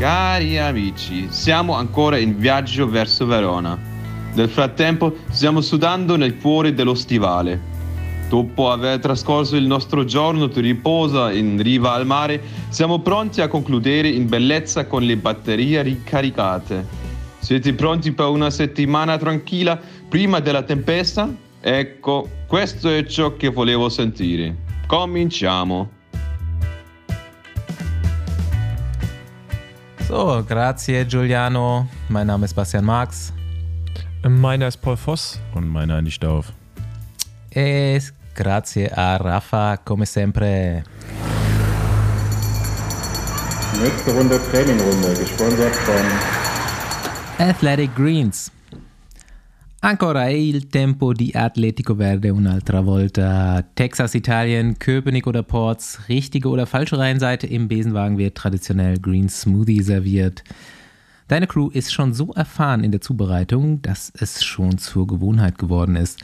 Cari amici, siamo ancora in viaggio verso Verona. Nel frattempo stiamo sudando nel cuore dello stivale. Dopo aver trascorso il nostro giorno di riposo in riva al mare, siamo pronti a concludere in bellezza con le batterie ricaricate. Siete pronti per una settimana tranquilla prima della tempesta? Ecco, questo è ciò che volevo sentire. Cominciamo. So, grazie Giuliano. Mein Name ist Bastian Marx. Meiner ist Paul Voss. Und meiner nicht auf. Es grazie a Rafa, come sempre. Nächste Runde Trainingrunde, gesponsert von Athletic Greens. Ancora il tempo di Atletico Verde un'altra volta. Texas, Italien, Köpenick oder Ports, richtige oder falsche Reihenseite im Besenwagen wird traditionell Green Smoothie serviert. Deine Crew ist schon so erfahren in der Zubereitung, dass es schon zur Gewohnheit geworden ist.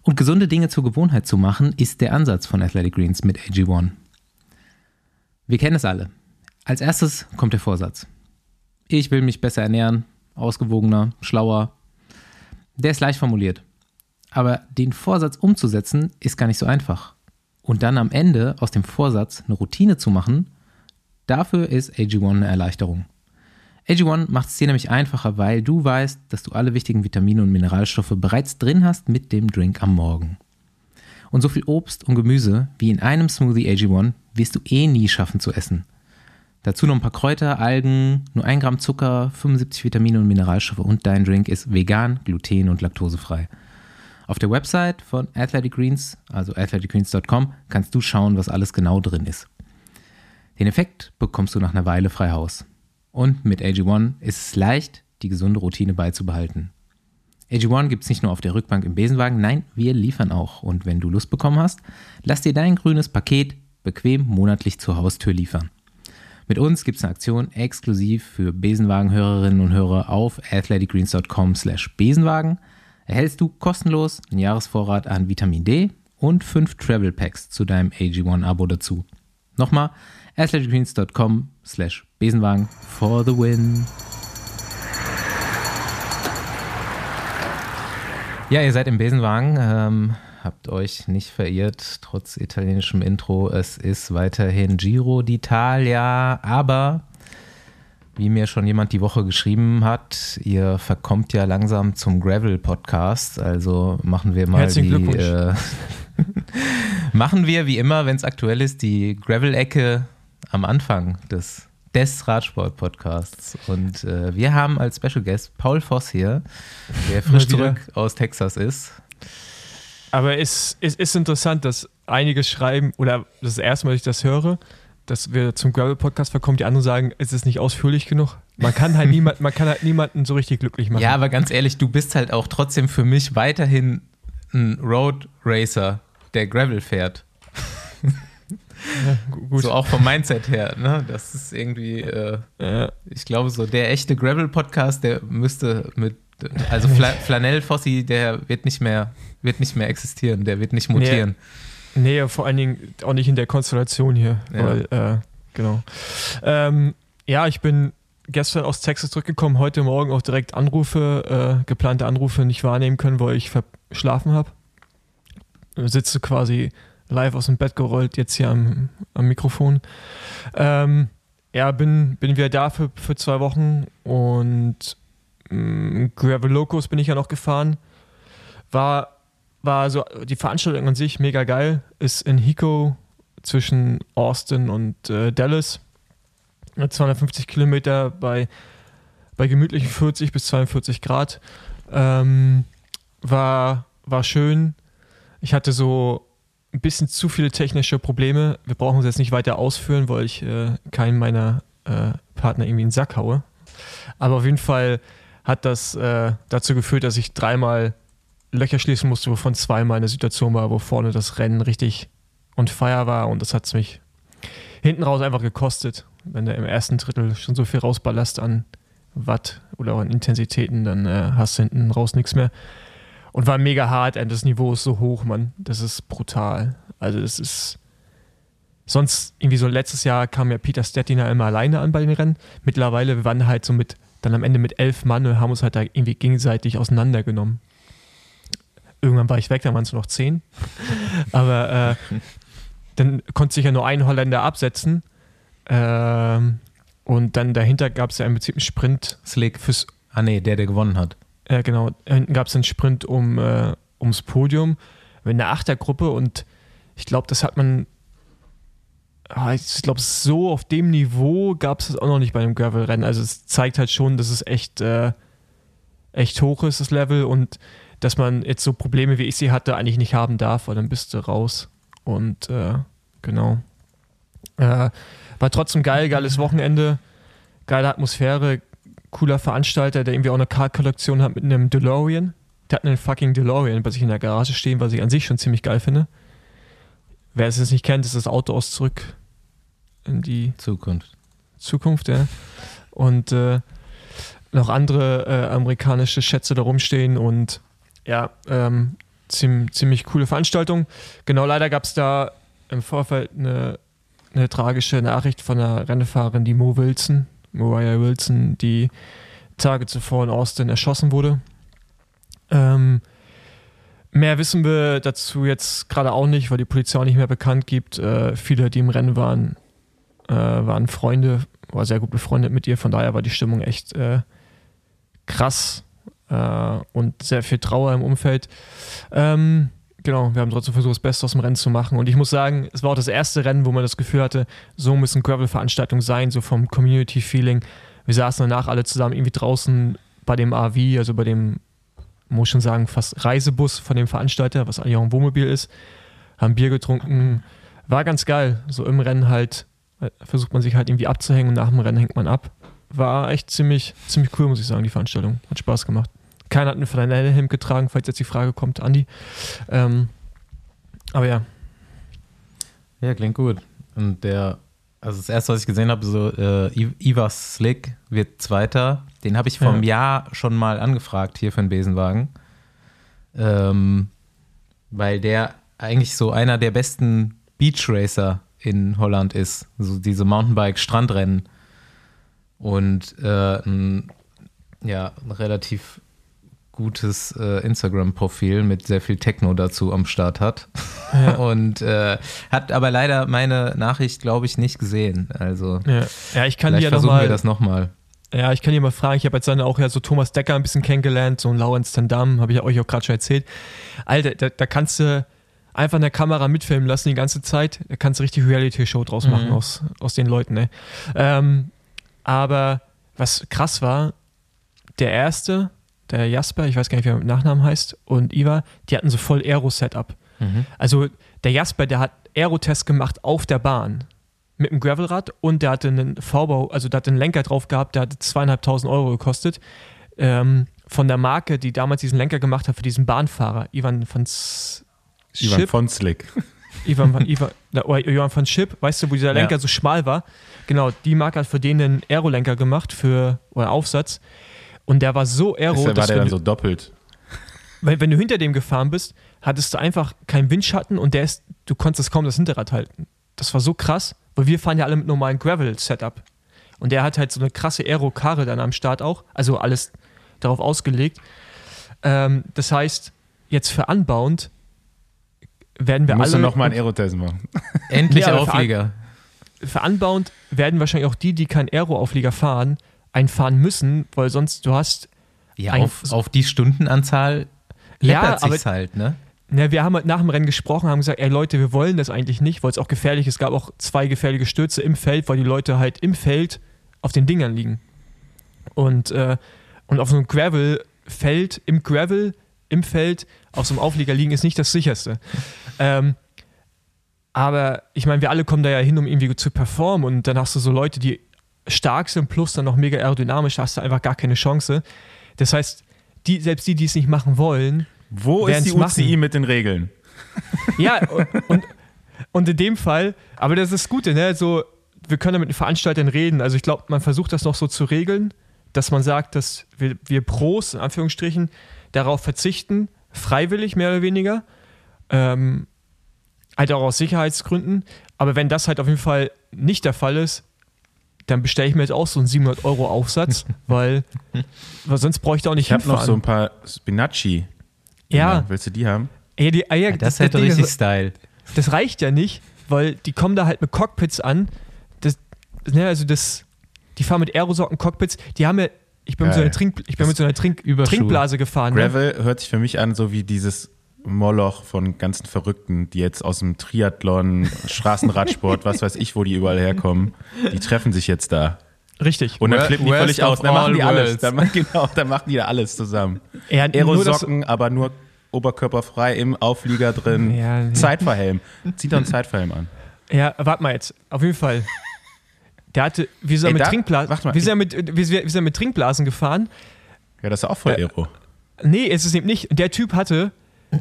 Und gesunde Dinge zur Gewohnheit zu machen, ist der Ansatz von Athletic Greens mit AG1. Wir kennen es alle. Als erstes kommt der Vorsatz. Ich will mich besser ernähren, ausgewogener, schlauer, der ist leicht formuliert. Aber den Vorsatz umzusetzen ist gar nicht so einfach. Und dann am Ende aus dem Vorsatz eine Routine zu machen, dafür ist AG1 eine Erleichterung. AG1 macht es dir nämlich einfacher, weil du weißt, dass du alle wichtigen Vitamine und Mineralstoffe bereits drin hast mit dem Drink am Morgen. Und so viel Obst und Gemüse wie in einem Smoothie AG1 wirst du eh nie schaffen zu essen. Dazu noch ein paar Kräuter, Algen, nur ein Gramm Zucker, 75 Vitamine und Mineralstoffe und dein Drink ist vegan, gluten- und laktosefrei. Auf der Website von Athletic Greens, also athleticgreens.com, kannst du schauen, was alles genau drin ist. Den Effekt bekommst du nach einer Weile frei Haus. Und mit AG1 ist es leicht, die gesunde Routine beizubehalten. AG1 gibt es nicht nur auf der Rückbank im Besenwagen, nein, wir liefern auch. Und wenn du Lust bekommen hast, lass dir dein grünes Paket bequem monatlich zur Haustür liefern. Mit uns gibt es eine Aktion exklusiv für Besenwagen-Hörerinnen und Hörer auf athleticgreens.com slash Besenwagen. Erhältst du kostenlos einen Jahresvorrat an Vitamin D und fünf Travel Packs zu deinem AG1-Abo dazu. Nochmal, athleticgreens.com slash Besenwagen for the win. Ja, ihr seid im Besenwagen. Ähm, habt euch nicht verirrt, trotz italienischem Intro. Es ist weiterhin Giro d'Italia, aber wie mir schon jemand die Woche geschrieben hat, ihr verkommt ja langsam zum Gravel-Podcast. Also machen wir mal Herzlichen die. Äh, machen wir wie immer, wenn es aktuell ist, die Gravel-Ecke am Anfang des, des Radsport-Podcasts. Und äh, wir haben als Special Guest Paul Voss hier, der frisch zurück aus Texas ist. Aber es, es ist interessant, dass einige schreiben, oder das ist das erste Mal, dass ich das höre, dass wir zum Gravel-Podcast verkommen, die anderen sagen, es ist nicht ausführlich genug. Man kann halt, niemand, man kann halt niemanden so richtig glücklich machen. Ja, aber ganz ehrlich, du bist halt auch trotzdem für mich weiterhin ein Road Racer, der Gravel fährt. Ja, gu- gut. So auch vom Mindset her, ne? Das ist irgendwie, äh, Ja, ich glaube, so der echte Gravel-Podcast, der müsste mit, also Fla Flanell Fossi, der wird nicht mehr, wird nicht mehr existieren, der wird nicht mutieren. nee, vor allen Dingen auch nicht in der Konstellation hier. Ja. Weil, äh, genau. Ähm, ja, ich bin gestern aus Texas zurückgekommen, heute Morgen auch direkt Anrufe, äh, geplante Anrufe nicht wahrnehmen können, weil ich verschlafen habe. Sitze quasi live aus dem Bett gerollt, jetzt hier am, am Mikrofon. Ähm, ja, bin, bin wieder da für, für zwei Wochen und mh, Gravel Locos bin ich ja noch gefahren. War, war so die Veranstaltung an sich mega geil. Ist in Hico zwischen Austin und äh, Dallas. 250 Kilometer bei, bei gemütlichen 40 bis 42 Grad. Ähm, war, war schön. Ich hatte so ein bisschen zu viele technische Probleme. Wir brauchen es jetzt nicht weiter ausführen, weil ich äh, keinen meiner äh, Partner irgendwie in den Sack haue. Aber auf jeden Fall hat das äh, dazu geführt, dass ich dreimal Löcher schließen musste, wovon zweimal eine Situation war, wo vorne das Rennen richtig on fire war und das hat es mich hinten raus einfach gekostet. Wenn du im ersten Drittel schon so viel rausballerst an Watt oder an Intensitäten, dann äh, hast du hinten raus nichts mehr. Und war mega hart, und das Niveau ist so hoch, Mann. Das ist brutal. Also das ist sonst irgendwie so letztes Jahr kam ja Peter Stettiner immer alleine an bei den Rennen. Mittlerweile, waren halt so mit, dann am Ende mit elf Mann und haben uns halt da irgendwie gegenseitig auseinandergenommen. Irgendwann war ich weg, dann waren es noch zehn. Aber äh, dann konnte sich ja nur ein Holländer absetzen. Ähm, und dann dahinter gab es ja im Prinzip einen Sprint. Slick. Fürs, ah, nee, der, der gewonnen hat. Ja, genau. Hinten gab es einen Sprint um, äh, ums Podium in der Achtergruppe und ich glaube, das hat man. Ah, ich glaube, so auf dem Niveau gab es das auch noch nicht bei einem Gravel-Rennen. Also, es zeigt halt schon, dass es echt, äh, echt hoch ist, das Level und dass man jetzt so Probleme, wie ich sie hatte, eigentlich nicht haben darf, weil dann bist du raus. Und äh, genau. Äh, war trotzdem geil, geiles Wochenende, geile Atmosphäre, cooler Veranstalter, der irgendwie auch eine Card-Kollektion hat mit einem DeLorean. Der hat einen fucking DeLorean bei sich in der Garage stehen, was ich an sich schon ziemlich geil finde. Wer es jetzt nicht kennt, ist das Auto aus zurück in die Zukunft. Zukunft, ja. Und äh, noch andere äh, amerikanische Schätze da rumstehen und ja, ähm, ziemlich, ziemlich coole Veranstaltung. Genau, leider gab es da im Vorfeld eine, eine tragische Nachricht von einer Rennfahrerin, die Mo Wilson, Mariah Wilson, die Tage zuvor in Austin erschossen wurde. Ähm, mehr wissen wir dazu jetzt gerade auch nicht, weil die Polizei auch nicht mehr bekannt gibt. Äh, viele, die im Rennen waren, äh, waren Freunde, war sehr gut befreundet mit ihr. Von daher war die Stimmung echt äh, krass äh, und sehr viel Trauer im Umfeld. Ähm, genau, wir haben trotzdem versucht, das Beste aus dem Rennen zu machen. Und ich muss sagen, es war auch das erste Rennen, wo man das Gefühl hatte, so müssen Gravel-Veranstaltungen sein, so vom Community-Feeling. Wir saßen danach alle zusammen irgendwie draußen bei dem AV, also bei dem, muss schon sagen, fast Reisebus von dem Veranstalter, was eigentlich auch ein Wohnmobil ist, haben Bier getrunken. War ganz geil. So im Rennen halt äh, versucht man sich halt irgendwie abzuhängen und nach dem Rennen hängt man ab war echt ziemlich, ziemlich cool, muss ich sagen, die Veranstaltung. Hat Spaß gemacht. Keiner hat einen Flanellhemd getragen, falls jetzt die Frage kommt, Andi. Ähm, aber ja. Ja, klingt gut. Und der, also das erste, was ich gesehen habe, so äh, Iva Slick wird Zweiter. Den habe ich vor einem Jahr schon mal angefragt hier für den Besenwagen. Ähm, weil der eigentlich so einer der besten Beach Racer in Holland ist. So diese Mountainbike-Strandrennen und äh, ein, ja, ein relativ gutes äh, Instagram-Profil mit sehr viel Techno dazu am Start hat. Ja. Und äh, hat aber leider meine Nachricht, glaube ich, nicht gesehen. Also ja, ja ich kann vielleicht ja versuchen noch mal, wir das nochmal. Ja, ich kann dir mal fragen, ich habe jetzt dann auch ja so Thomas Decker ein bisschen kennengelernt, so ein Lawrence Tandam, habe ich euch auch gerade schon erzählt. Alter, da, da, kannst du einfach eine Kamera mitfilmen lassen die ganze Zeit. Da kannst du richtig Reality-Show draus machen mhm. aus, aus den Leuten, ne? Ähm, aber was krass war, der erste, der Jasper, ich weiß gar nicht, wie er mit Nachnamen heißt, und Iva, die hatten so voll Aero-Setup. Mhm. Also der Jasper, der hat Aerotest gemacht auf der Bahn mit einem Gravelrad und der hatte einen V-Bau, also der hat einen Lenker drauf gehabt, der hatte zweieinhalbtausend Euro gekostet. Ähm, von der Marke, die damals diesen Lenker gemacht hat für diesen Bahnfahrer, Ivan von S Ivan von Slick. Ivan von, Ivan, Ivan von Chip, weißt du, wo dieser Lenker ja. so schmal war? Genau, die Marke hat für den einen Aerolenker gemacht für oder Aufsatz. Und der war so aero, Deshalb war der dann so doppelt. Weil wenn du hinter dem gefahren bist, hattest du einfach keinen Windschatten und der ist, du konntest kaum das Hinterrad halten. Das war so krass, weil wir fahren ja alle mit normalen Gravel-Setup. Und der hat halt so eine krasse Aero-Karre dann am Start auch, also alles darauf ausgelegt. Ähm, das heißt, jetzt für Unbound werden wir Musst alle. Musst du nochmal einen Aerotest machen. Endlich ja, Auflieger. Für, Unbound werden wahrscheinlich auch die, die keinen Aero-Auflieger fahren, einfahren müssen, weil sonst du hast. Ja, ein, auf, auf die Stundenanzahl läppert ja, sich's halt, ne? Na, wir haben halt nach dem Rennen gesprochen, haben gesagt, ey Leute, wir wollen das eigentlich nicht, weil es auch gefährlich ist. Es gab auch zwei gefährliche Stürze im Feld, weil die Leute halt im Feld auf den Dingern liegen. Und, äh, und auf so einem Gravel-Feld, im Gravel, im Feld, auf so einem Auflieger liegen, ist nicht das sicherste. Ähm, aber ich meine, wir alle kommen da ja hin, um irgendwie zu performen und dann hast du so Leute, die stark sind, plus dann noch mega aerodynamisch, da hast du einfach gar keine Chance. Das heißt, die, selbst die, die es nicht machen wollen, wo ist die UCI machen. mit den Regeln? Ja, und, und in dem Fall, aber das ist das Gute, ne? So, wir können mit den Veranstaltern reden. Also ich glaube, man versucht das noch so zu regeln, dass man sagt, dass wir, wir Pros, in Anführungsstrichen, darauf verzichten, freiwillig mehr oder weniger. Ähm, Halt auch aus Sicherheitsgründen. Aber wenn das halt auf jeden Fall nicht der Fall ist, dann bestelle ich mir jetzt auch so einen 700 Euro Aufsatz, weil, weil sonst bräuchte ich auch nicht Ich habe noch hinfahren. so ein paar Spinacci. Ja. Willst du die haben? Ja, die Eier, Ja, das das, hätte Ding richtig Style. das reicht ja nicht, weil die kommen da halt mit Cockpits an. Das, ne, also das, die fahren mit Aerosocken Cockpits. Die haben ja, ich bin mit so Geil. einer, Trink, ich bin mit so einer Trink. Trinkblase gefahren. Ne? Gravel hört sich für mich an, so wie dieses Moloch von ganzen Verrückten, die jetzt aus dem Triathlon, Straßenradsport, was weiß ich, wo die überall herkommen. Die treffen sich jetzt da. Richtig. Und dann flippen die völlig aus. Dann machen die alles. Dann, genau, dann machen die da alles zusammen. Ja, Aerosocken, aber nur oberkörperfrei im Auflieger drin. Ja, nee. Zeitverhelm. Zieh doch einen Zeitverhelm an. Ja, warte mal jetzt. Auf jeden Fall. Der hatte, wir sind, Ey, mit, da- Trinkblasen, warte mal. wir, sind mit, wir, wir sind mit Trinkblasen gefahren. Ja, das ist auch voll Ja. Aero. Nee, ist es eben nicht. Der Typ hatte,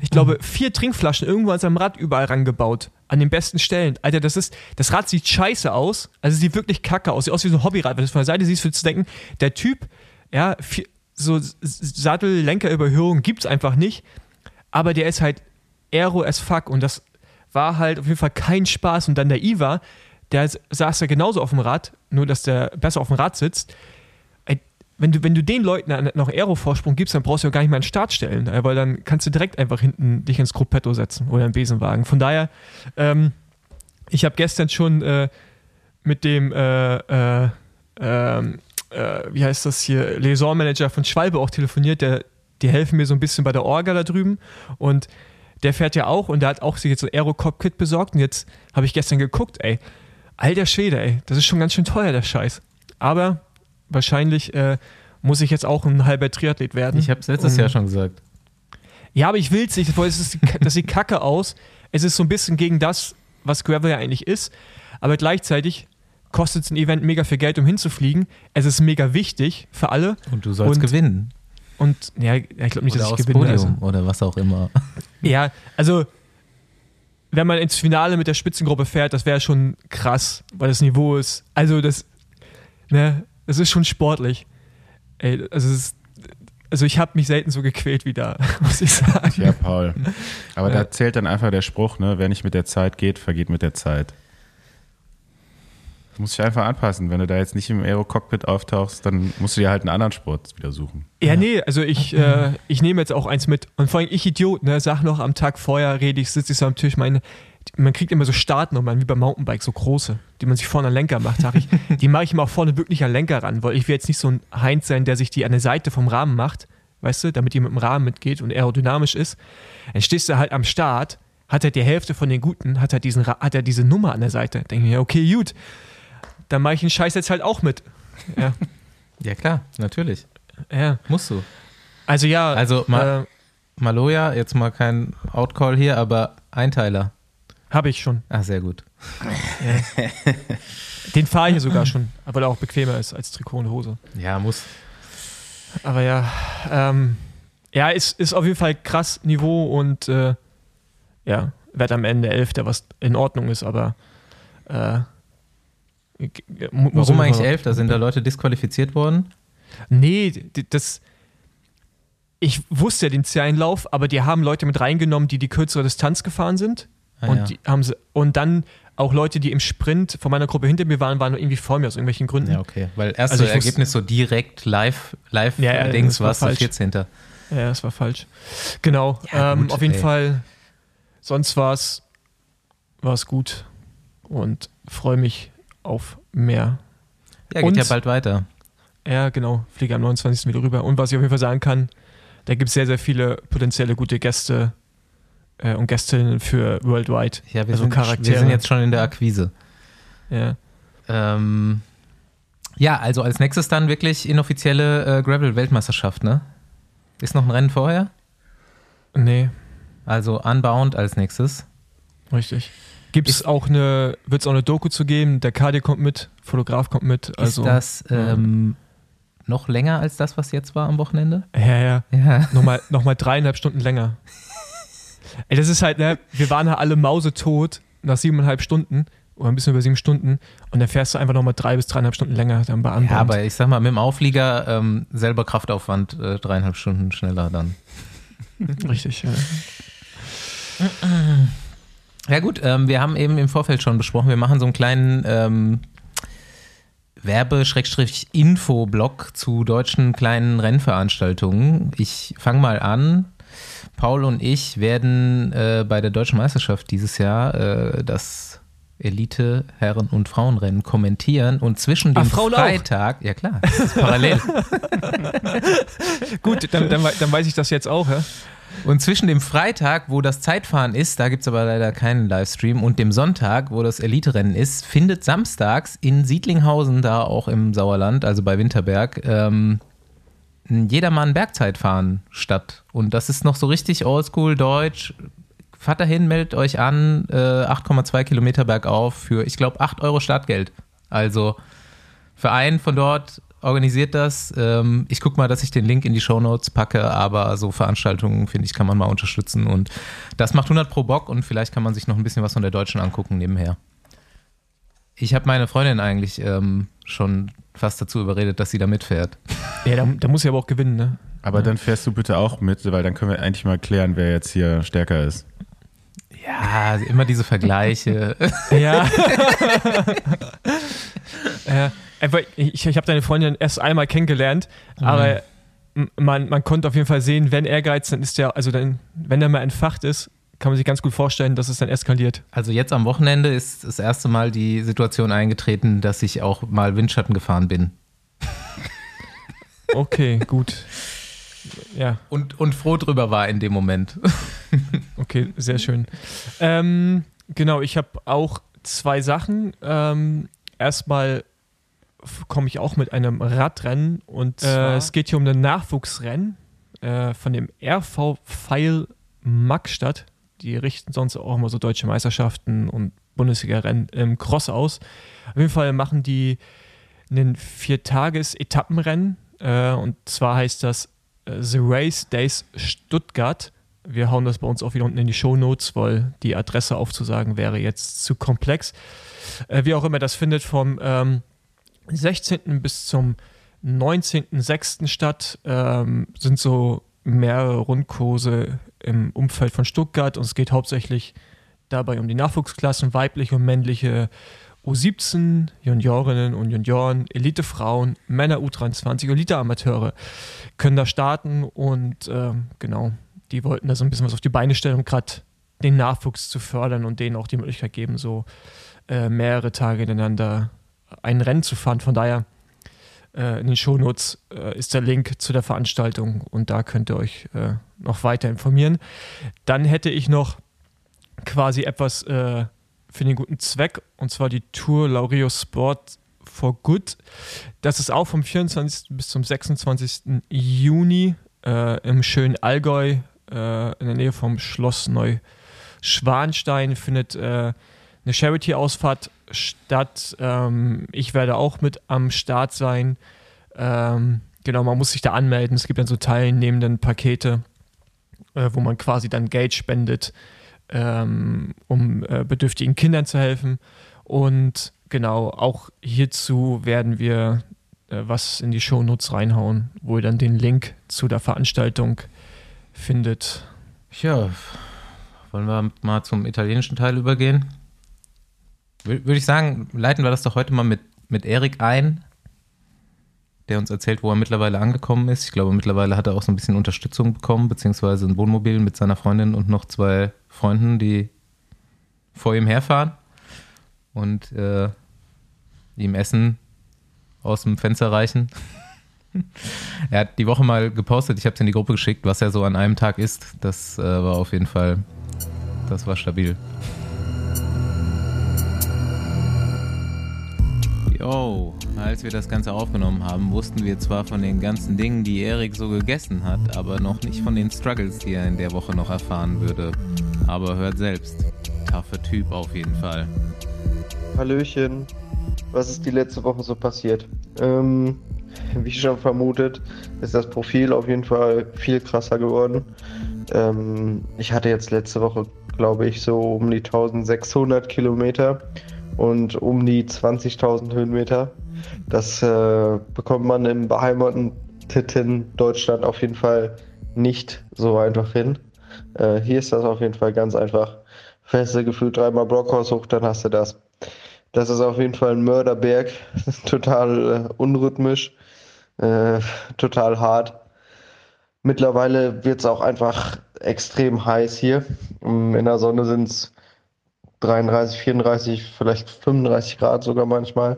ich glaube, vier Trinkflaschen irgendwo an seinem Rad überall rangebaut. An den besten Stellen. Alter, das ist, das Rad sieht scheiße aus. Also es sieht wirklich kacke aus. Sieht aus wie so ein Hobbyrad. Wenn du es von der Seite siehst, würdest du denken, der Typ, ja, vier, so Sattel-Lenkerüberhöhung gibt's einfach nicht. Aber der ist halt Aero as fuck. Und das war halt auf jeden Fall kein Spaß. Und dann der Iva, der saß ja genauso auf dem Rad, nur dass der besser auf dem Rad sitzt wenn du, wenn du den Leuten noch Aero-Vorsprung gibst, dann brauchst du ja gar nicht mehr einen Start stellen, äh, weil dann kannst du direkt einfach hinten dich ins Gruppetto setzen oder einen Besenwagen. Von daher, ähm, ich habe gestern schon äh, mit dem, äh, äh, ähm, äh, wie heißt das hier, Liaison-Manager von Schwalbe auch telefoniert, der, die helfen mir so ein bisschen bei der Orga da drüben und der fährt ja auch und der hat auch sich jetzt so ein Aero-Cockpit besorgt und jetzt habe ich gestern geguckt, ey, alter Schwede, ey, das ist schon ganz schön teuer, der Scheiß. Aber wahrscheinlich äh, muss ich jetzt auch ein halber Triathlet werden. Ich habe es letztes Um- Jahr schon gesagt. Ja, aber ich will es nicht, weil es ist, das sieht kacke aus. Es ist so ein bisschen gegen das, was Gravel ja eigentlich ist. Aber gleichzeitig kostet es ein Event mega viel Geld, um hinzufliegen. Es ist mega wichtig für alle. Und du sollst Und- gewinnen. Und ja, ich glaube nicht, Oder dass ich gewinne. Podium Also. oder was auch immer. Ja, also wenn man ins Finale mit der Spitzengruppe fährt, das wäre schon krass, weil das Niveau ist. Also das, ne, das ist schon sportlich. Ey, also es ist, also ich habe mich selten so gequält wie da, muss ich sagen. Ja, Paul. Aber Ja. da zählt dann einfach der Spruch, ne? Wer nicht mit der Zeit geht, vergeht mit der Zeit. Du musst dich einfach anpassen. Wenn du da jetzt nicht im Aero-Cockpit auftauchst, dann musst du dir halt einen anderen Sport wieder suchen. Ja, nee, also ich, äh, ich nehme jetzt auch eins mit. Und vor allem ich Idiot, ne, sag noch am Tag vorher, rede ich, sitze ich so am Tisch, meine, man kriegt immer so Startnummern, wie beim Mountainbike, so große, die man sich vorne an Lenker macht, sag ich. die mache ich mal auch vorne wirklich an Lenker ran, weil ich will jetzt nicht so ein Heinz sein, der sich die an der Seite vom Rahmen macht, weißt du, damit die mit dem Rahmen mitgeht und aerodynamisch ist. Dann stehst du halt am Start, hat er die Hälfte von den Guten, hat er, diesen, hat er diese Nummer an der Seite. Denke ich mir, okay, gut, dann mache ich den Scheiß jetzt halt auch mit. Ja, Ja, klar, natürlich. ja. Musst du. Also ja, Also mal- äh, Maloja, jetzt mal kein Outcall hier, aber Einteiler. Habe ich schon. Ah, sehr gut. Den fahre ich ja sogar schon, weil er auch bequemer ist als Trikot und Hose. Ja, muss. Aber ja, ähm, ja, ist, ist auf jeden Fall krass Niveau und äh, ja, wird am Ende Elfter, was in Ordnung ist, aber äh, Warum eigentlich Elfter? Sind da Leute disqualifiziert worden? Nee, das. Ich wusste ja den Zereinlauf, aber die haben Leute mit reingenommen, die die kürzere Distanz gefahren sind. Ah, und, ja. die haben sie, und dann auch Leute, die im Sprint von meiner Gruppe hinter mir waren, waren irgendwie vor mir aus irgendwelchen Gründen. Ja, okay. Weil erste Also wusste- Ergebnis so direkt live, live Ja, ja, Dings das war falsch. 14. Ja, das war falsch. Genau. Ja, ähm, gut, auf jeden ey. Fall. Sonst war es gut und freue mich auf mehr. Ja, geht Und- ja bald weiter. Ja, genau. Fliege am 29. wieder rüber. Und was ich auf jeden Fall sagen kann, da gibt es sehr, sehr viele potenzielle gute Gäste äh, und Gästinnen für Worldwide. Ja, wir, Also sind, wir Charaktere. sind jetzt schon in der Akquise. Ja. Ähm, ja, also als nächstes dann wirklich inoffizielle äh, Gravel-Weltmeisterschaft, ne? Ist noch ein Rennen vorher? Nee, Also Unbound als nächstes. richtig. Gibt es auch eine, wird es auch eine Doku zu geben? Der Kadi kommt mit, Fotograf kommt mit. Also, ist das ähm, noch länger als das, was jetzt war am Wochenende? Ja, ja. Ja. Nochmal, nochmal dreieinhalb Stunden länger. Ey, das ist halt, ne, wir waren ja alle mausetot nach siebeneinhalb Stunden oder ein bisschen über sieben Stunden und dann fährst du einfach nochmal drei bis dreieinhalb Stunden länger dann bei Anband. ja, aber ich sag mal, mit dem Auflieger ähm, selber Kraftaufwand äh, dreieinhalb Stunden schneller dann. Richtig, ja. Ja gut, ähm, wir haben eben im Vorfeld schon besprochen, wir machen so einen kleinen ähm, Werbe-Info-Blog zu deutschen kleinen Rennveranstaltungen. Ich fange mal an. Paul und ich werden äh, bei der deutschen Meisterschaft dieses Jahr äh, das Elite Herren- und Frauenrennen kommentieren und zwischen dem auch? Freitag, ja klar, das ist parallel. Gut, dann, dann, dann weiß ich das jetzt auch. Ja? Und zwischen dem Freitag, wo das Zeitfahren ist, da gibt es aber leider keinen Livestream, und dem Sonntag, wo das Elite-Rennen ist, findet samstags in Siedlinghausen, da auch im Sauerland, also bei Winterberg, ähm, Jedermann Bergzeitfahren statt. Und das ist noch so richtig oldschool deutsch. Fahrt dahin, meldet euch an, äh, 8,2 Kilometer bergauf für, ich glaube, 8 Euro Startgeld. Also Verein von dort organisiert das. Ähm, ich gucke mal, dass ich den Link in die Shownotes packe, aber so Veranstaltungen, finde ich, kann man mal unterstützen. Und das macht 100 pro Bock und vielleicht kann man sich noch ein bisschen was von der Deutschen angucken nebenher. Ich habe meine Freundin eigentlich ähm, schon fast dazu überredet, dass sie da mitfährt. Ja, da, da muss ich aber auch gewinnen, ne? Aber dann fährst du bitte auch mit, weil dann können wir eigentlich mal klären, wer jetzt hier stärker ist. Ja, immer diese Vergleiche. Ja. äh, einfach, ich ich habe deine Freundin erst einmal kennengelernt, aber m- man, man konnte auf jeden Fall sehen, wenn Ehrgeiz, dann ist der, also dann, wenn der mal entfacht ist, kann man sich ganz gut vorstellen, dass es dann eskaliert. Also jetzt am Wochenende ist das erste Mal die Situation eingetreten, dass ich auch mal Windschatten gefahren bin. Okay, gut. Ja, Und, und froh drüber war in dem Moment. okay, sehr schön. Ähm, genau, ich habe auch zwei Sachen. Ähm, erstmal komme ich auch mit einem Radrennen und äh, es geht hier um ein Nachwuchsrennen äh, von dem RV Pfeil Magstadt. Die richten sonst auch immer so deutsche Meisterschaften und Bundesliga-Rennen im Cross aus. Auf jeden Fall machen die einen Viertages-Etappenrennen äh, und zwar heißt das äh, The Race Days Stuttgart. Wir hauen das bei uns auch wieder unten in die Show Notes, weil die Adresse aufzusagen wäre jetzt zu komplex. Äh, wie auch immer das findet, vom ähm, 16. bis zum 19.06. statt, ähm, sind so mehrere Rundkurse im Umfeld von Stuttgart und es geht hauptsächlich dabei um die Nachwuchsklassen, weibliche und männliche U17, Juniorinnen und Junioren, Elitefrauen, Männer U23, Elite-Amateure können da starten und ähm, genau, die wollten da so ein bisschen was auf die Beine stellen, um gerade den Nachwuchs zu fördern und denen auch die Möglichkeit geben, so äh, mehrere Tage hintereinander ein Rennen zu fahren. Von daher äh, in den Shownotes äh, ist der Link zu der Veranstaltung und da könnt ihr euch äh, noch weiter informieren. Dann hätte ich noch quasi etwas äh, für den guten Zweck und zwar die Tour Laureus Sport for Good. Das ist auch vom 24. bis zum 26. Juni äh, im schönen Allgäu äh, in der Nähe vom Schloss Neuschwanstein findet eine Charity-Ausfahrt statt. Ähm, ich werde auch mit am Start sein. Ähm, genau, man muss sich da anmelden. Es gibt dann so teilnehmenden Pakete, äh, wo man quasi dann Geld spendet, ähm, um äh, bedürftigen Kindern zu helfen. Und genau, auch hierzu werden wir äh, was in die Shownotes reinhauen, wo ihr dann den Link zu der Veranstaltung findet. Ja, wollen wir mal zum italienischen Teil übergehen? Wür- Würde ich sagen, leiten wir das doch heute mal mit, mit Erik ein, der uns erzählt, wo er mittlerweile angekommen ist. Ich glaube, mittlerweile hat er auch so ein bisschen Unterstützung bekommen, beziehungsweise ein Wohnmobil mit seiner Freundin und noch zwei Freunden, die vor ihm herfahren und äh, ihm Essen aus dem Fenster reichen. Er hat die Woche mal gepostet, ich habe es in die Gruppe geschickt, was er so an einem Tag isst. Das äh, war auf jeden Fall, das war stabil. Yo, als wir das Ganze aufgenommen haben, wussten wir zwar von den ganzen Dingen, die Erik so gegessen hat, aber noch nicht von den Struggles, die er in der Woche noch erfahren würde. Aber hört selbst, taffer Typ auf jeden Fall. Hallöchen. Was ist die letzte Woche so passiert? Ähm, wie schon vermutet, ist das Profil auf jeden Fall viel krasser geworden. Ähm, ich hatte jetzt letzte Woche, glaube ich, so um die 1600 Kilometer und um die 20.000 Höhenmeter. Das äh, bekommt man im beheimateten Deutschland auf jeden Fall nicht so einfach hin. Äh, hier ist das auf jeden Fall ganz einfach du gefühlt dreimal Brockhaus hoch, dann hast du das. Das ist auf jeden Fall ein Mörderberg, total äh, unrhythmisch, äh, total hart. Mittlerweile wird es auch einfach extrem heiß hier. In der Sonne sind es 33, 34, vielleicht 35 Grad sogar manchmal.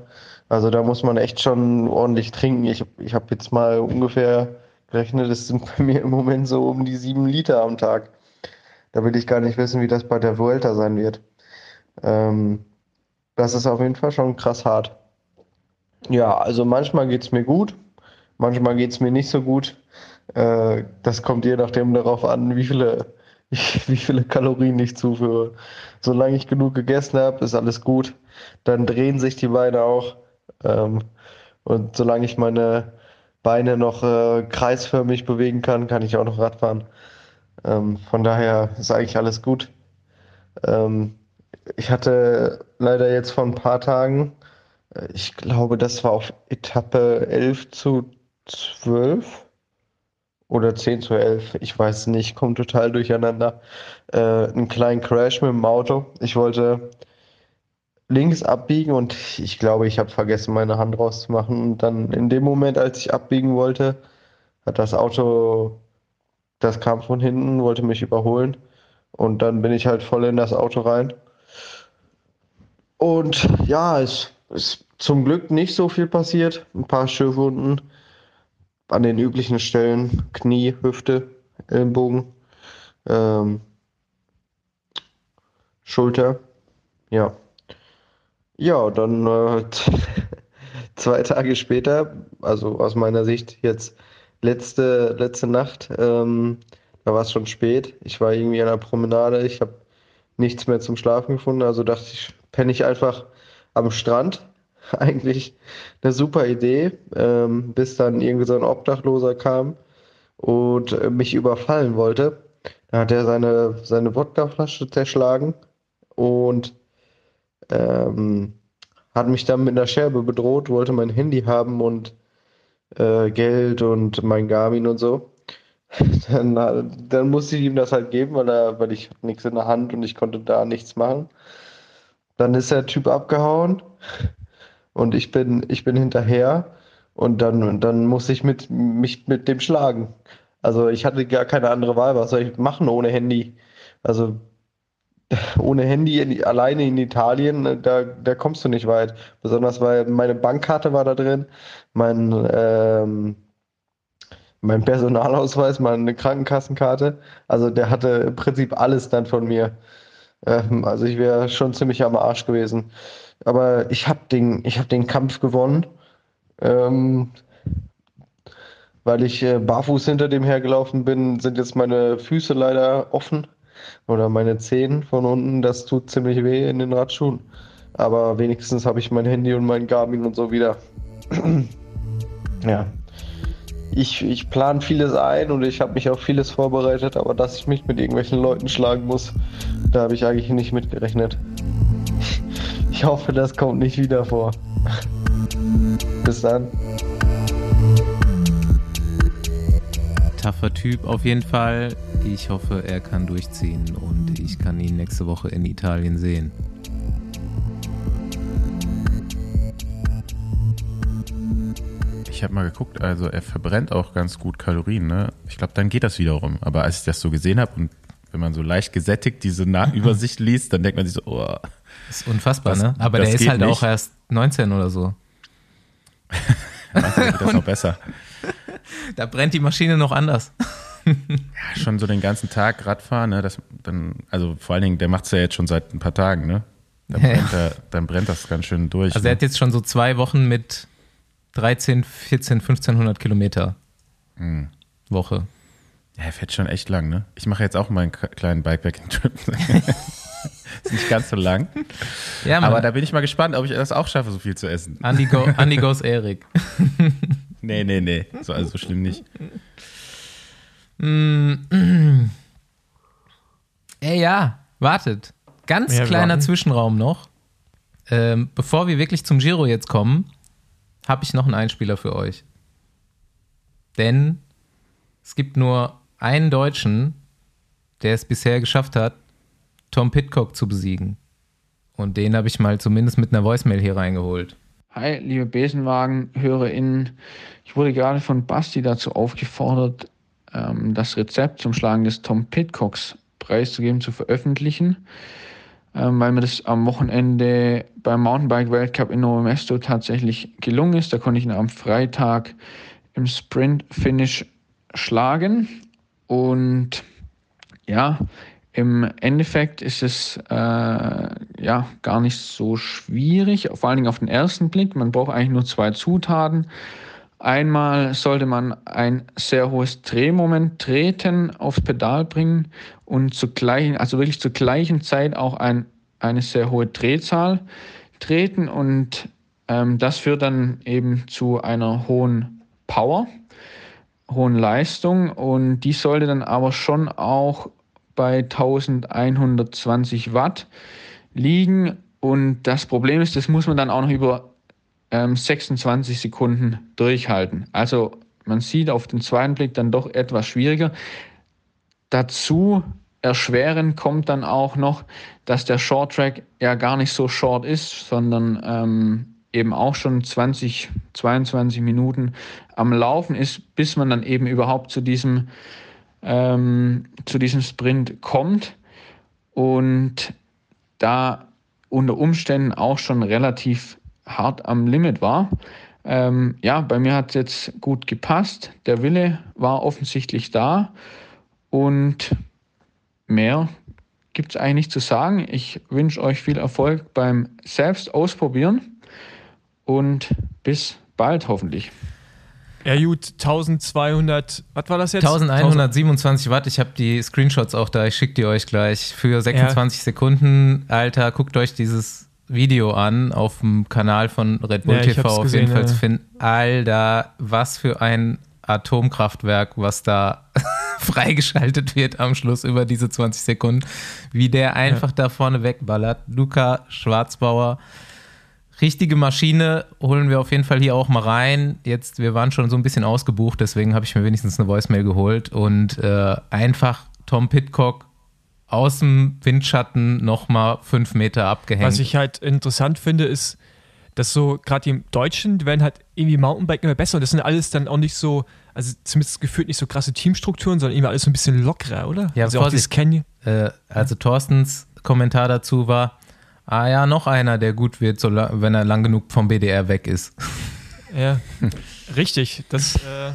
Also da muss man echt schon ordentlich trinken. Ich, ich habe jetzt mal ungefähr gerechnet, es sind bei mir im Moment so um die sieben Liter am Tag. Da will ich gar nicht wissen, wie das bei der Vuelta sein wird. Ähm, das ist auf jeden Fall schon krass hart. Ja, also manchmal geht's mir gut, manchmal geht's mir nicht so gut. Äh, das kommt je nachdem darauf an, wie viele, wie viele Kalorien ich zuführe. Solange ich genug gegessen habe, ist alles gut. Dann drehen sich die Beine auch. Ähm, und solange ich meine Beine noch äh, kreisförmig bewegen kann, kann ich auch noch Radfahren. Ähm, von daher ist eigentlich alles gut. Ähm, ich hatte leider jetzt vor ein paar Tagen, äh, ich glaube, das war auf Etappe 11 zu 12 oder 10 zu 11, ich weiß nicht, kommt total durcheinander, äh, einen kleinen Crash mit dem Auto. Ich wollte links abbiegen und ich glaube, ich habe vergessen, meine Hand rauszumachen. Und dann in dem Moment, als ich abbiegen wollte, hat das Auto, das kam von hinten, wollte mich überholen. Und dann bin ich halt voll in das Auto rein. Und ja, es ist zum Glück nicht so viel passiert. Ein paar Schürfwunden an den üblichen Stellen, Knie, Hüfte, Ellenbogen, ähm, Schulter. Ja. Ja, dann äh, zwei Tage später, also aus meiner Sicht jetzt letzte, letzte Nacht, ähm, da war es schon spät. Ich war irgendwie an der Promenade, ich habe nichts mehr zum Schlafen gefunden, also dachte ich, penne ich einfach am Strand. Eigentlich eine super Idee, ähm, bis dann irgend so ein Obdachloser kam und äh, mich überfallen wollte. Da hat er seine, seine Wodkaflasche zerschlagen und ähm, hat mich dann mit einer Scherbe bedroht, wollte mein Handy haben und äh, Geld und mein Garmin und so. Dann, dann musste ich ihm das halt geben, weil, er, weil ich nichts in der Hand und ich konnte da nichts machen. Dann ist der Typ abgehauen und ich bin, ich bin hinterher und dann, dann muss ich mit, mich mit dem schlagen. Also ich hatte gar keine andere Wahl. Was soll ich machen ohne Handy? Also ohne Handy in, alleine in Italien, äh, da, da kommst du nicht weit. Besonders weil meine Bankkarte war da drin, mein, ähm, mein Personalausweis, meine Krankenkassenkarte. Also der hatte im Prinzip alles dann von mir. Ähm, also ich wäre schon ziemlich am Arsch gewesen. Aber ich habe den, hab den Kampf gewonnen, ähm, weil ich äh, barfuß hinter dem hergelaufen bin, sind jetzt meine Füße leider offen oder meine Zehen von unten. Das tut ziemlich weh in den Radschuhen. Aber wenigstens habe ich mein Handy und mein Garmin und so wieder. ja. Ich, ich plane vieles ein und ich habe mich auf vieles vorbereitet, aber dass ich mich mit irgendwelchen Leuten schlagen muss, da habe ich eigentlich nicht mitgerechnet. Ich hoffe, das kommt nicht wieder vor. Bis dann. Taffer Typ auf jeden Fall. Ich hoffe, er kann durchziehen und ich kann ihn nächste Woche in Italien sehen. Ich habe mal geguckt, also er verbrennt auch ganz gut Kalorien, ne? Ich glaube, dann geht das wiederum. Aber als ich das so gesehen habe und wenn man so leicht gesättigt diese Na Übersicht liest, dann denkt man sich so, oh. Das ist unfassbar, Das- ne? Aber der ist halt nicht. auch erst 19 oder so. Manchmal geht das noch besser. Da brennt die Maschine noch anders. Ja, schon so den ganzen Tag Radfahren, ne? Das dann, also vor allen Dingen, der macht es ja jetzt schon seit ein paar Tagen, ne? Dann Ja. brennt, er, dann brennt das ganz schön durch. Also er ne? hat jetzt schon so zwei Wochen mit 13, 14, 1500 Kilometer Hm. Woche. Ja, er fährt schon echt lang, ne? Ich mache jetzt auch meinen k- kleinen Bikepacking-Trip. Ist nicht ganz so lang. Ja, Aber da bin ich mal gespannt, ob ich das auch schaffe, so viel zu essen. Go, Andi goes Erik. Nee, nee, nee. So, also so schlimm nicht. Mm. Ey, ja, wartet. Ganz Ja, wir kleiner warten. Zwischenraum noch. Ähm, bevor wir wirklich zum Giro jetzt kommen, habe ich noch einen Einspieler für euch. Denn es gibt nur einen Deutschen, der es bisher geschafft hat, Tom Pitcock zu besiegen. Und den habe ich mal zumindest mit einer Voicemail hier reingeholt. Hi, liebe Besenwagen-HörerInnen. Ich wurde gerade von Basti dazu aufgefordert, ähm, das Rezept zum Schlagen des Tom Pitcocks preiszugeben, zu veröffentlichen, ähm, weil mir das am Wochenende beim Mountainbike-Weltcup in Novo tatsächlich gelungen ist. Da konnte ich ihn am Freitag im Sprint-Finish schlagen. Und ja, im Endeffekt ist es äh, ja gar nicht so schwierig, vor allen Dingen auf den ersten Blick. Man braucht eigentlich nur zwei Zutaten. Einmal sollte man ein sehr hohes Drehmoment treten, aufs Pedal bringen und zur gleichen, also wirklich zur gleichen Zeit auch ein, eine sehr hohe Drehzahl treten und ähm, das führt dann eben zu einer hohen Power, hohen Leistung und die sollte dann aber schon auch bei 1120 Watt liegen. Und das Problem ist, das muss man dann auch noch über ähm, 26 Sekunden durchhalten. Also man sieht auf den zweiten Blick dann doch etwas schwieriger. Dazu erschwerend kommt dann auch noch, dass der Short Track ja gar nicht so short ist, sondern ähm, eben auch schon 20, 22 Minuten am Laufen ist, bis man dann eben überhaupt zu diesem ähm, zu diesem Sprint kommt und da unter Umständen auch schon relativ hart am Limit war. Ähm, ja, bei mir hat es jetzt gut gepasst. Der Wille war offensichtlich da und mehr gibt es eigentlich zu sagen. Ich wünsche euch viel Erfolg beim Selbst ausprobieren und bis bald hoffentlich. Ja gut, 1200, was war das jetzt? 1127 Watt, ich habe die Screenshots auch da, ich schicke die euch gleich. Für 26 ja. Sekunden, Alter, guckt euch dieses Video an auf dem Kanal von Red Bull ja, TV auf gesehen, jeden Fall ja. zu finden. Alter, was für ein Atomkraftwerk, was da freigeschaltet wird am Schluss über diese 20 Sekunden. Wie der einfach da vorne wegballert. Luca Schwarzbauer richtige Maschine holen wir auf jeden Fall hier auch mal rein. Jetzt, wir waren schon so ein bisschen ausgebucht, deswegen habe ich mir wenigstens eine Voicemail geholt und äh, einfach Tom Pitcock aus dem Windschatten nochmal fünf Meter abgehängt. Was ich halt interessant finde, ist, dass so gerade die Deutschen, die werden halt irgendwie Mountainbike immer besser und das sind alles dann auch nicht so, also zumindest gefühlt nicht so krasse Teamstrukturen, sondern irgendwie alles so ein bisschen lockerer, oder? Ja, also, Vorsicht, äh, also Thorstens Kommentar dazu war, Ah ja, noch einer, der gut wird, so wenn er lang genug vom BDR weg ist. Ja, richtig. Das, äh,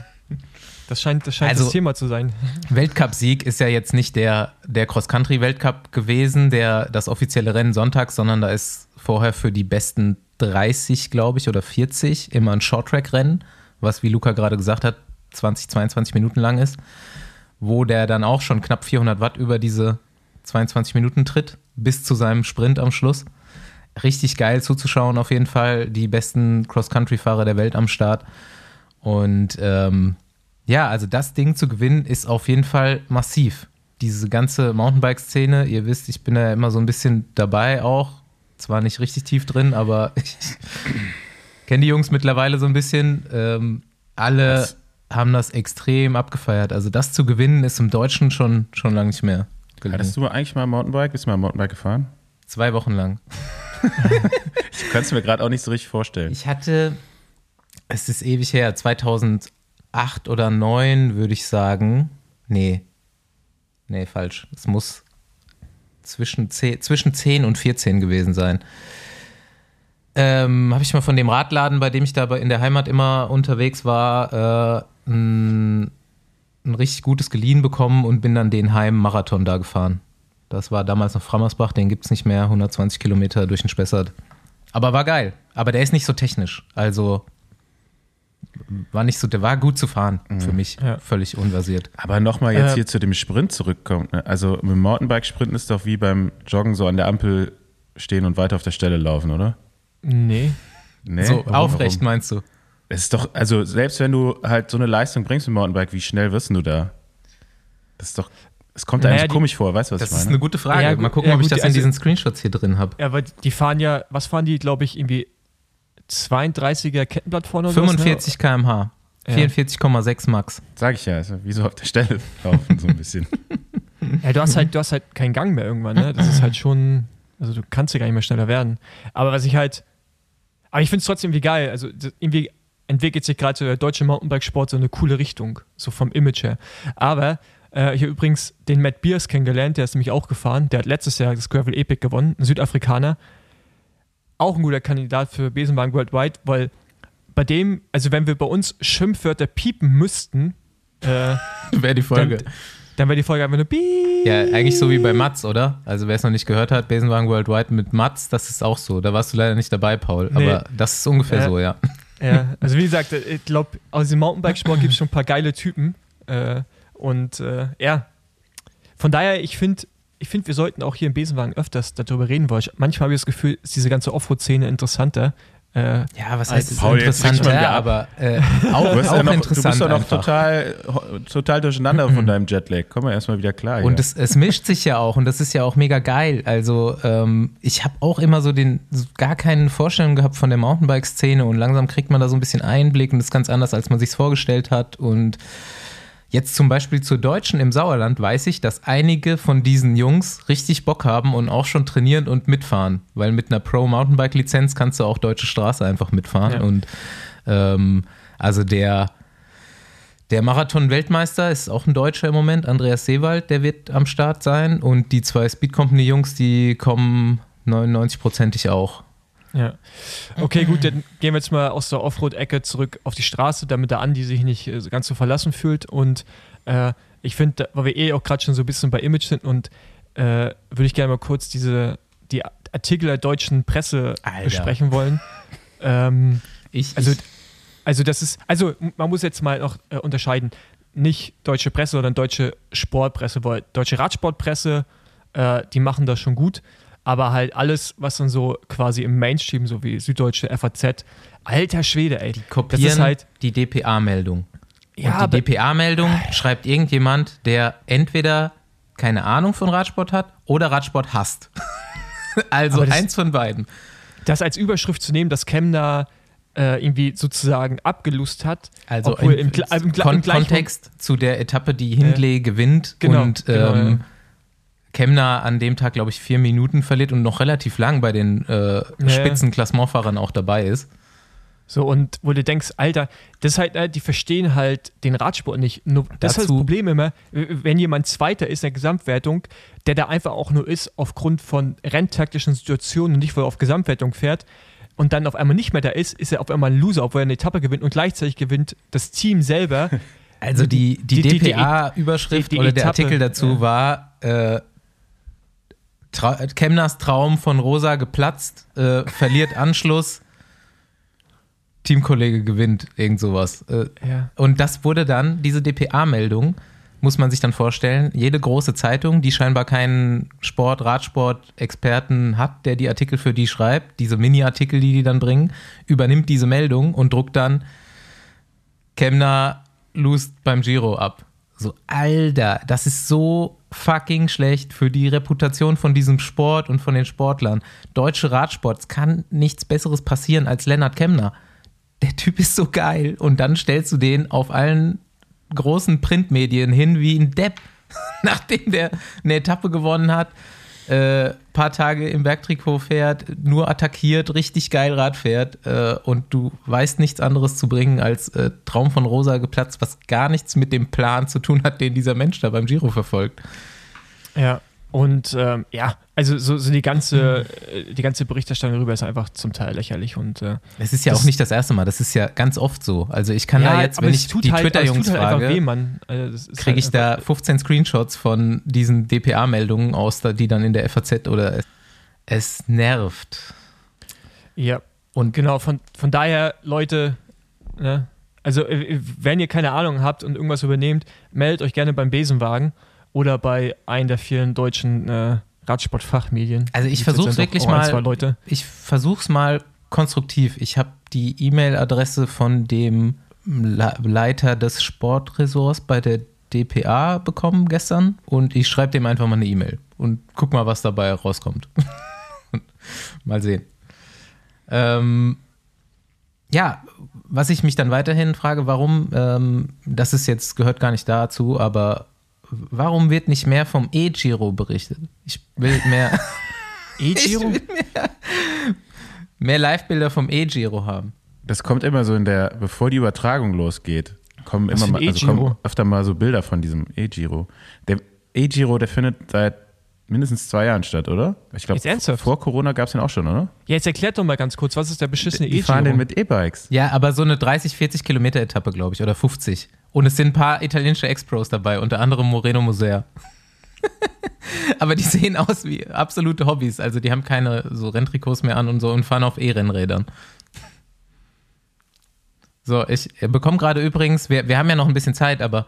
das scheint, das, scheint also, das Thema zu sein. Weltcup-Sieg ist ja jetzt nicht der, der Cross-Country-Weltcup gewesen, der das offizielle Rennen sonntags, sondern da ist vorher für die besten 30, glaube ich, oder 40 immer ein Short-Track-Rennen, was, wie Luca gerade gesagt hat, 20, 22 Minuten lang ist, wo der dann auch schon knapp 400 Watt über diese 22 Minuten tritt bis zu seinem Sprint am Schluss. Richtig geil zuzuschauen, auf jeden Fall. Die besten Cross-Country-Fahrer der Welt am Start. Und ähm, ja, also das Ding zu gewinnen ist auf jeden Fall massiv. Diese ganze Mountainbike-Szene, ihr wisst, ich bin da immer so ein bisschen dabei auch. Zwar nicht richtig tief drin, aber ich kenne die Jungs mittlerweile so ein bisschen. Ähm, alle Was? haben das extrem abgefeiert. Also das zu gewinnen ist im Deutschen schon, schon lange nicht mehr gelungen. Hattest du eigentlich mal Mountainbike? Bist du mal Mountainbike gefahren? Zwei Wochen lang. ich kann es mir gerade auch nicht so richtig vorstellen. Ich hatte, es ist ewig her, 2008 oder 2009 würde ich sagen. Nee, nee, falsch. Es muss zwischen 10, zwischen 10 und 14 gewesen sein. Ähm, habe ich mal von dem Radladen, bei dem ich da in der Heimat immer unterwegs war, äh, ein ein richtig gutes geliehen bekommen und bin dann den Heim-Marathon da gefahren. Das war damals noch Frammersbach, den gibt es nicht mehr, 120 Kilometer durch den Spessart. Aber war geil. Aber der ist nicht so technisch. Also war nicht so, der war gut zu fahren mhm. für mich, ja. völlig unversiert. Aber nochmal jetzt äh, hier zu dem Sprint zurückkommt. Ne? Also mit dem Mountainbike-Sprinten ist doch wie beim Joggen so an der Ampel stehen und weiter auf der Stelle laufen, oder? Nee. nee? So warum, aufrecht warum? meinst du? Es ist doch, also selbst wenn du halt so eine Leistung bringst im Mountainbike, wie schnell wirst du da? Das ist doch, es kommt naja, eigentlich komisch vor, weißt du, was das ich meine? Das ist eine gute Frage. Ja, Mal gucken, ja, ob ich das also, in diesen Screenshots hier drin habe. Ja, aber die fahren ja, was fahren die, glaube ich, irgendwie 32er Kettenblatt vorne 45 was, ne? km/h. 44,6 Max. Sag ich ja, also wie so auf der Stelle laufen, so ein bisschen. Ja, du hast halt, du hast halt keinen Gang mehr irgendwann, ne? Das ist halt schon, also du kannst ja gar nicht mehr schneller werden. Aber was ich halt, aber ich finde es trotzdem irgendwie geil. Also irgendwie entwickelt sich gerade so der deutsche Mountainbikesport so eine coole Richtung, so vom Image her. Aber äh, ich habe übrigens den Matt Beers kennengelernt, der ist nämlich auch gefahren. Der hat letztes Jahr das Gravel Epic gewonnen, ein Südafrikaner. Auch ein guter Kandidat für Besenwagen Worldwide, weil bei dem, also wenn wir bei uns Schimpfwörter piepen müssten, äh, Wäre die Folge. Dann, dann wäre die Folge einfach nur Piep. Ja, eigentlich so wie bei Mats, oder? Also wer es noch nicht gehört hat, Besenwagen Worldwide mit Mats, das ist auch so. Da warst du leider nicht dabei, Paul. Nee. Aber das ist ungefähr Ja. so, ja. Ja, also wie gesagt, ich glaube, aus dem Mountainbikesport gibt es schon ein paar geile Typen. Äh, und äh, ja, von daher, ich finde, ich finde, wir sollten auch hier im Besenwagen öfters darüber reden, weil ich, manchmal habe ich das Gefühl, ist diese ganze Offroad-Szene interessanter. Äh, Ja, was heißt es Paul, interessant, ja, aber äh, auch, Du bist, auch ja noch, du interessant bist doch noch einfach. total, total durcheinander von deinem Jetlag. Komm mal erstmal wieder klar. Und hier. es, es mischt sich ja auch und das ist ja auch mega geil. Also ähm, ich habe auch immer so den so gar keine Vorstellung gehabt von der Mountainbike-Szene und langsam kriegt man da so ein bisschen Einblick und das ist ganz anders, als man sich vorgestellt hat. Und jetzt zum Beispiel zur Deutschen im Sauerland weiß ich, dass einige von diesen Jungs richtig Bock haben und auch schon trainieren und mitfahren, weil mit einer Pro-Mountainbike-Lizenz kannst du auch deutsche Straße einfach mitfahren. Ja. Und ähm, also der der Marathon-Weltmeister ist auch ein Deutscher im Moment, Andreas Seewald, der wird am Start sein. Und die zwei Speed Company-Jungs, die kommen 99-prozentig auch. Ja. Okay, gut, dann gehen wir jetzt mal aus der Offroad-Ecke zurück auf die Straße, damit der Andi sich nicht äh, ganz so verlassen fühlt. Und äh, ich finde, weil wir eh auch gerade schon so ein bisschen bei Image sind und äh, würde ich gerne mal kurz diese die Artikel der deutschen Presse Alter. besprechen wollen. ähm, Ich, Also, ich, also das ist, also man muss jetzt mal noch äh, unterscheiden, nicht deutsche Presse, sondern deutsche Sportpresse, weil deutsche Radsportpresse, äh, die machen das schon gut, aber halt alles, was dann so quasi im Mainstream, so wie Süddeutsche, FAZ, alter Schwede, ey. die kopieren das ist halt, die DPA-Meldung. ja, und die DPA-Meldung schreibt irgendjemand, der entweder keine Ahnung von Radsport hat oder Radsport hasst. also das- eins von beiden. das als Überschrift zu nehmen, dass Chemnitz äh, irgendwie sozusagen abgelust hat, Also obwohl im, im, im, Kon im gleichen Kontext zu der Etappe, die Hindley gewinnt Genau, und genau, ähm, ja. Kemner an dem Tag, glaube ich, vier Minuten verliert und noch relativ lang bei den äh. Spitzenklassementfahrern auch dabei ist. So, und wo du denkst, Alter, das ist halt, äh, die verstehen halt den Radsport nicht. Nur, das ist halt das Dazu- Problem immer, wenn jemand Zweiter ist in der Gesamtwertung, der da einfach auch nur ist aufgrund von renntaktischen Situationen und nicht, weil er auf Gesamtwertung fährt und dann auf einmal nicht mehr da ist, ist er auf einmal ein Loser, obwohl er eine Etappe gewinnt und gleichzeitig gewinnt das Team selber. Also die, die, Die- DPA-Überschrift die oder der Etappe, Artikel dazu ja. war äh, Tra Kemners Traum von Rosa geplatzt, äh, verliert Anschluss, Teamkollege gewinnt, irgend sowas. Äh, Ja. Und das wurde dann, diese DPA-Meldung, muss man sich dann vorstellen, jede große Zeitung, die scheinbar keinen Sport, Radsport-Experten hat, der die Artikel für die schreibt, diese Mini-Artikel, die die dann bringen, übernimmt diese Meldung und druckt dann Kemner lost beim Giro ab. So, Alter, das ist so fucking schlecht für die Reputation von diesem Sport und von den Sportlern. Deutsche Radsports kann nichts Besseres passieren als Lennart Kemner. Der Typ ist so geil. Und dann stellst du den auf allen großen Printmedien hin wie ein Depp, nachdem der eine Etappe gewonnen hat, äh, paar Tage im Bergtrikot fährt, nur attackiert, richtig geil Rad fährt äh, und du weißt nichts anderes zu bringen als äh, Traum von Rosa geplatzt, was gar nichts mit dem Plan zu tun hat, den dieser Mensch da beim Giro verfolgt. Ja. Und ähm, ja, also so, so die ganze, äh, die ganze Berichterstattung darüber ist einfach zum Teil lächerlich und äh, Es ist ja auch nicht das erste Mal, das ist ja ganz oft so. Also ich kann da jetzt, wenn ich die halt, es Twitter-Jungs tut halt frage. Also kriege ich halt da einfach- 15 Screenshots von diesen DPA-Meldungen aus, da- die dann in der FAZ oder es, es nervt. Ja, Und genau, von, von daher, Leute, ne, also äh, wenn ihr keine Ahnung habt und irgendwas übernehmt, meldet euch gerne beim Besenwagen oder bei einem der vielen deutschen äh, Radsportfachmedien. Also ich jetzt ja wirklich mal- ich versuch's mal konstruktiv. Ich habe die E-Mail-Adresse von dem Le- Leiter des Sportressorts bei der DPA bekommen gestern und ich schreibe dem einfach mal eine E-Mail und guck mal, was dabei rauskommt. mal sehen. Ähm, ja, was ich mich dann weiterhin frage, warum, ähm, das ist jetzt, gehört gar nicht dazu, aber warum wird nicht mehr vom E-Giro berichtet? Ich will mehr, E-Giro? mehr Live-Bilder vom E-Giro haben. Das kommt immer so in der, bevor die Übertragung losgeht, kommen Was immer mal, also kommen E-Giro? öfter mal so Bilder von diesem E-Giro. Der E-Giro, der findet seit mindestens zwei Jahren statt, oder? Ich glaube, vor Corona gab es den auch schon, oder? Ja, jetzt erklärt doch mal ganz kurz, was ist der beschissene Die fahren den E-Giro? mit E-Bikes. Ja, aber so eine 30, 40 Kilometer Etappe, glaube ich, oder 50. Und es sind ein paar italienische Ex-Pros dabei, unter anderem Moreno Musea. aber die sehen aus wie absolute Hobbys. Also die haben keine so Renntrikots mehr an und so und fahren auf E-Rennrädern. So, ich bekomme gerade übrigens, wir, wir haben ja noch ein bisschen Zeit, aber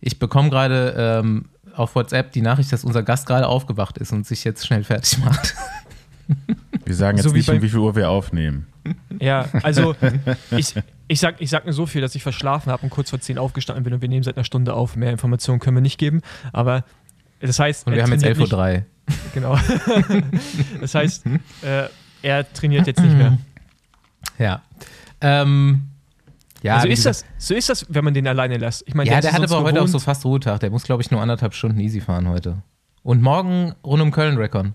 ich bekomme gerade ähm, auf WhatsApp die Nachricht, dass unser Gast gerade aufgewacht ist und sich jetzt schnell fertig macht. Wir sagen jetzt So wie nicht, bei- um wie viel Uhr wir aufnehmen. Ja, also ich, ich, sag, ich sag nur so viel, dass ich verschlafen habe und kurz vor 10 aufgestanden bin und wir nehmen seit einer Stunde auf. Mehr Informationen können wir nicht geben, aber das heißt, Und wir haben jetzt trainiert 11.03 Uhr. Genau. das heißt, äh, er trainiert jetzt nicht mehr. Ja. Ähm, ja, also ist das, so ist das, wenn man den alleine lässt. Ich meine, Ja, der es hat aber heute auch so fast Ruhetag. Der muss, glaube ich, nur anderthalb Stunden easy fahren heute. Und morgen rund um Köln Recon.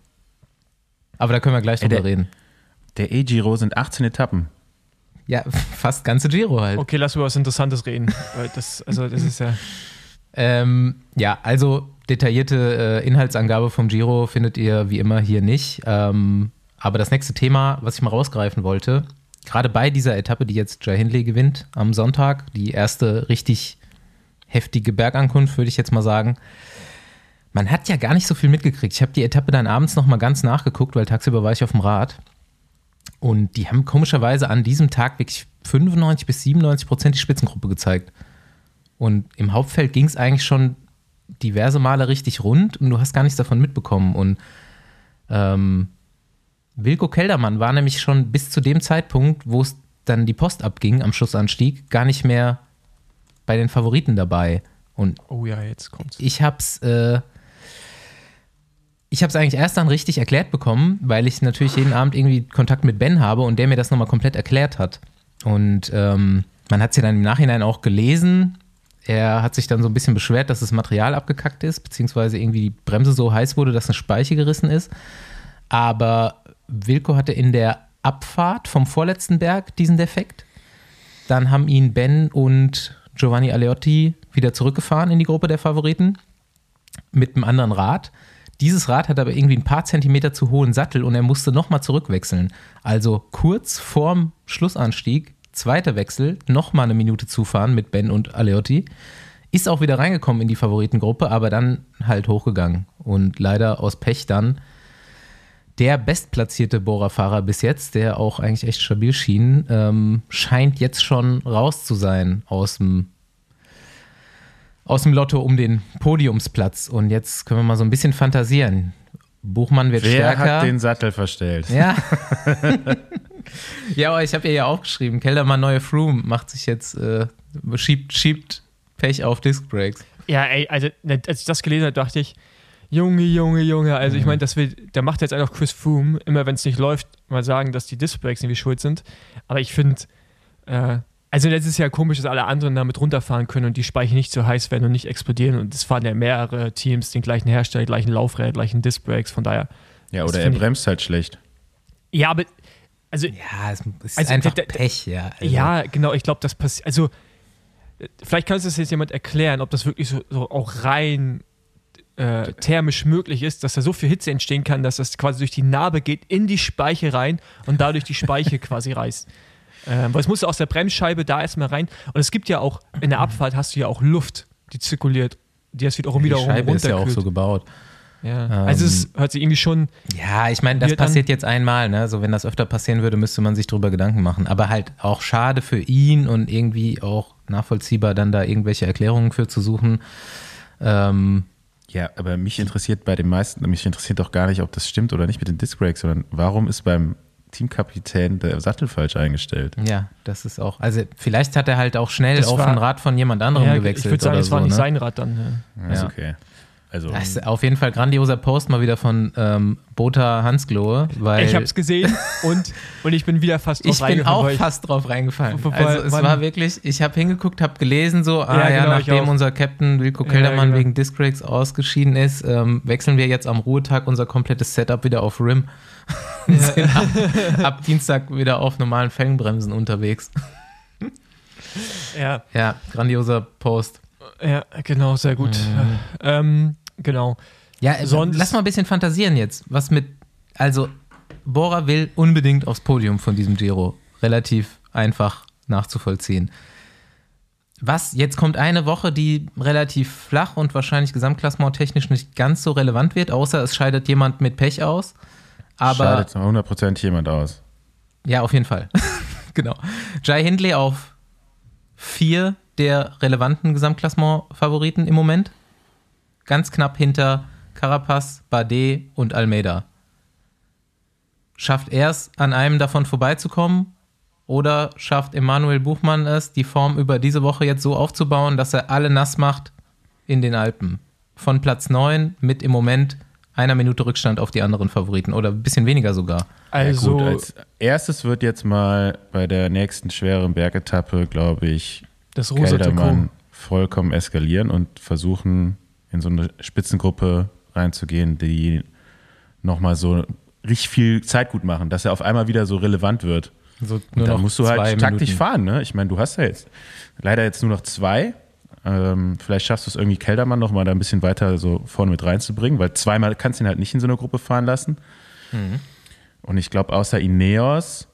Aber da können wir gleich Ey, drüber der- reden. Der E-Giro sind 18 Etappen. Ja, fast ganze Giro halt. Okay, lass über was Interessantes reden. Weil das, also das ist ja. Ähm, ja, also detaillierte äh, Inhaltsangabe vom Giro findet ihr wie immer hier nicht. Ähm, aber das nächste Thema, was ich mal rausgreifen wollte, gerade bei dieser Etappe, die jetzt Jai Hindley gewinnt am Sonntag, die erste richtig heftige Bergankunft, würde ich jetzt mal sagen. Man hat ja gar nicht so viel mitgekriegt. Ich habe die Etappe dann abends noch mal ganz nachgeguckt, weil tagsüber war ich auf dem Rad. Und die haben komischerweise an diesem Tag wirklich 95 bis 97 Prozent die Spitzengruppe gezeigt. Und im Hauptfeld ging es eigentlich schon diverse Male richtig rund und du hast gar nichts davon mitbekommen. Und ähm, Wilko Keldermann war nämlich schon bis zu dem Zeitpunkt, wo es dann die Post abging am Schlussanstieg, gar nicht mehr bei den Favoriten dabei. Und Oh ja, jetzt kommt's. ich hab's, äh, ich hab's eigentlich erst dann richtig erklärt bekommen, weil ich natürlich jeden Abend irgendwie Kontakt mit Ben habe und der mir das nochmal komplett erklärt hat. Und ähm, man hat es ja dann im Nachhinein auch gelesen. Er hat sich dann so ein bisschen beschwert, dass das Material abgekackt ist, beziehungsweise irgendwie die Bremse so heiß wurde, dass eine Speiche gerissen ist. Aber Wilco hatte in der Abfahrt vom vorletzten Berg diesen Defekt. Dann haben ihn Ben und Giovanni Aleotti wieder zurückgefahren in die Gruppe der Favoriten mit einem anderen Rad. Dieses Rad hat aber irgendwie ein paar Zentimeter zu hohen Sattel und er musste nochmal zurückwechseln. Also kurz vorm Schlussanstieg, zweiter Wechsel, nochmal eine Minute zufahren mit Ben und Aleotti. Ist auch wieder reingekommen in die Favoritengruppe, aber dann halt hochgegangen. Und leider aus Pech dann der bestplatzierte Bohrerfahrer bis jetzt, der auch eigentlich echt stabil schien, ähm, scheint jetzt schon raus zu sein aus dem, aus dem Lotto um den Podiumsplatz. Und jetzt können wir mal so ein bisschen fantasieren. Buchmann wird Wer stärker. hat den Sattel verstellt? ja. ja, aber ich habe ihr ja aufgeschrieben, Keldermann neue Froome macht sich jetzt, äh, schiebt, schiebt Pech auf Disc Brakes. Ja, ey, also ne, als ich das gelesen habe, dachte ich, Junge, Junge, Junge. Also ich meine, das will, der macht jetzt einfach Chris Froome, immer wenn es nicht läuft, mal sagen, dass die Displays irgendwie schuld sind. Aber ich finde, äh, also das ist ja komisch, dass alle anderen damit runterfahren können und die Speicher nicht so heiß werden und nicht explodieren. Und es fahren ja mehrere Teams, den gleichen Hersteller, gleichen Laufräder, gleichen Disbrakes, von daher. Ja, oder er bremst halt schlecht. Ja, aber, also Ja, es ist Also, einfach der- der- Pech, ja. Also, Ja, genau, ich glaube, das passiert. Also, vielleicht kann uns das jetzt jemand erklären, ob das wirklich so, so auch rein äh, thermisch möglich ist, dass da so viel Hitze entstehen kann, dass das quasi durch die Narbe geht, in die Speiche rein und dadurch die Speiche quasi reißt. Ähm, weil es muss aus der Bremsscheibe da erstmal rein. Und es gibt ja auch, in der Abfahrt hast du ja auch Luft, die zirkuliert, die das wiederum die wiederum Scheibe ist ja auch runterkühlt. so gebaut. Ja. Also es hört sich irgendwie schon, Ja, ich meine, das passiert jetzt einmal, ne? So, wenn das öfter passieren würde, müsste man sich drüber Gedanken machen. Aber halt auch schade für ihn und irgendwie auch nachvollziehbar, dann da irgendwelche Erklärungen für zu suchen. Ähm, Ja, aber mich interessiert bei den meisten, mich interessiert doch gar nicht, ob das stimmt oder nicht mit den Disc Brakes, sondern warum ist beim Teamkapitän der Sattel falsch eingestellt? ja, das ist auch. Also, vielleicht hat er halt auch schnell Das auf war- ein Rad von jemand anderem ja, ich gewechselt würde sagen, oder es war so. nicht ne? sein Rad dann. Ja. Ja, ist Ja. okay. Also, Das ist auf jeden Fall grandioser Post mal wieder von ähm, Bota Hansglohe, weil Ich habe es gesehen und, und ich bin wieder fast drauf ich bin reingefallen, auch weil ich- fast drauf reingefallen. Also es war wirklich, ich habe hingeguckt, habe gelesen so, ah Ja, ja, genau, ich nachdem auch. unser Captain Wilko Ja, Keldermann genau. wegen Discrex ausgeschieden ist, ähm, wechseln wir jetzt am Ruhetag unser komplettes Setup wieder auf RIM sind ab, ab Dienstag wieder auf normalen Felgenbremsen unterwegs. Ja, Ja, grandioser Post. ja, genau, sehr gut. Mhm. Ähm, genau. Ja, äh, Sonst- lass mal ein bisschen fantasieren jetzt. Was mit, also Bora will unbedingt aufs Podium von diesem Giro. Relativ einfach nachzuvollziehen. Was, jetzt kommt eine Woche, die relativ flach und wahrscheinlich gesamtklassement technisch nicht ganz so relevant wird, außer es scheidet jemand mit Pech aus. Aber scheidet 100% jemand aus. ja, auf jeden Fall. genau. Jai Hindley auf vier der relevanten Gesamtklassement-Favoriten im Moment. Ganz knapp hinter Carapaz, Bardet und Almeida. Schafft er es, an einem davon vorbeizukommen? Oder schafft Emanuel Buchmann es, die Form über diese Woche jetzt so aufzubauen, dass er alle nass macht in den Alpen? Von Platz 9 mit im Moment einer Minute Rückstand auf die anderen Favoriten oder ein bisschen weniger sogar. Also, ja, gut, als erstes wird jetzt mal bei der nächsten schweren Bergetappe, glaube ich, das rosa Keldermann vollkommen eskalieren und versuchen, in so eine Spitzengruppe reinzugehen, die nochmal so richtig viel Zeit gut machen, dass er auf einmal wieder so relevant wird. So dann musst du halt taktisch Minuten. fahren, ne? Ich meine, du hast ja jetzt leider jetzt nur noch zwei. Ähm, vielleicht schaffst du es irgendwie Keldermann noch mal da ein bisschen weiter so vorne mit reinzubringen, weil zweimal kannst du ihn halt nicht in so einer Gruppe fahren lassen. Mhm. Und ich glaube, außer Ineos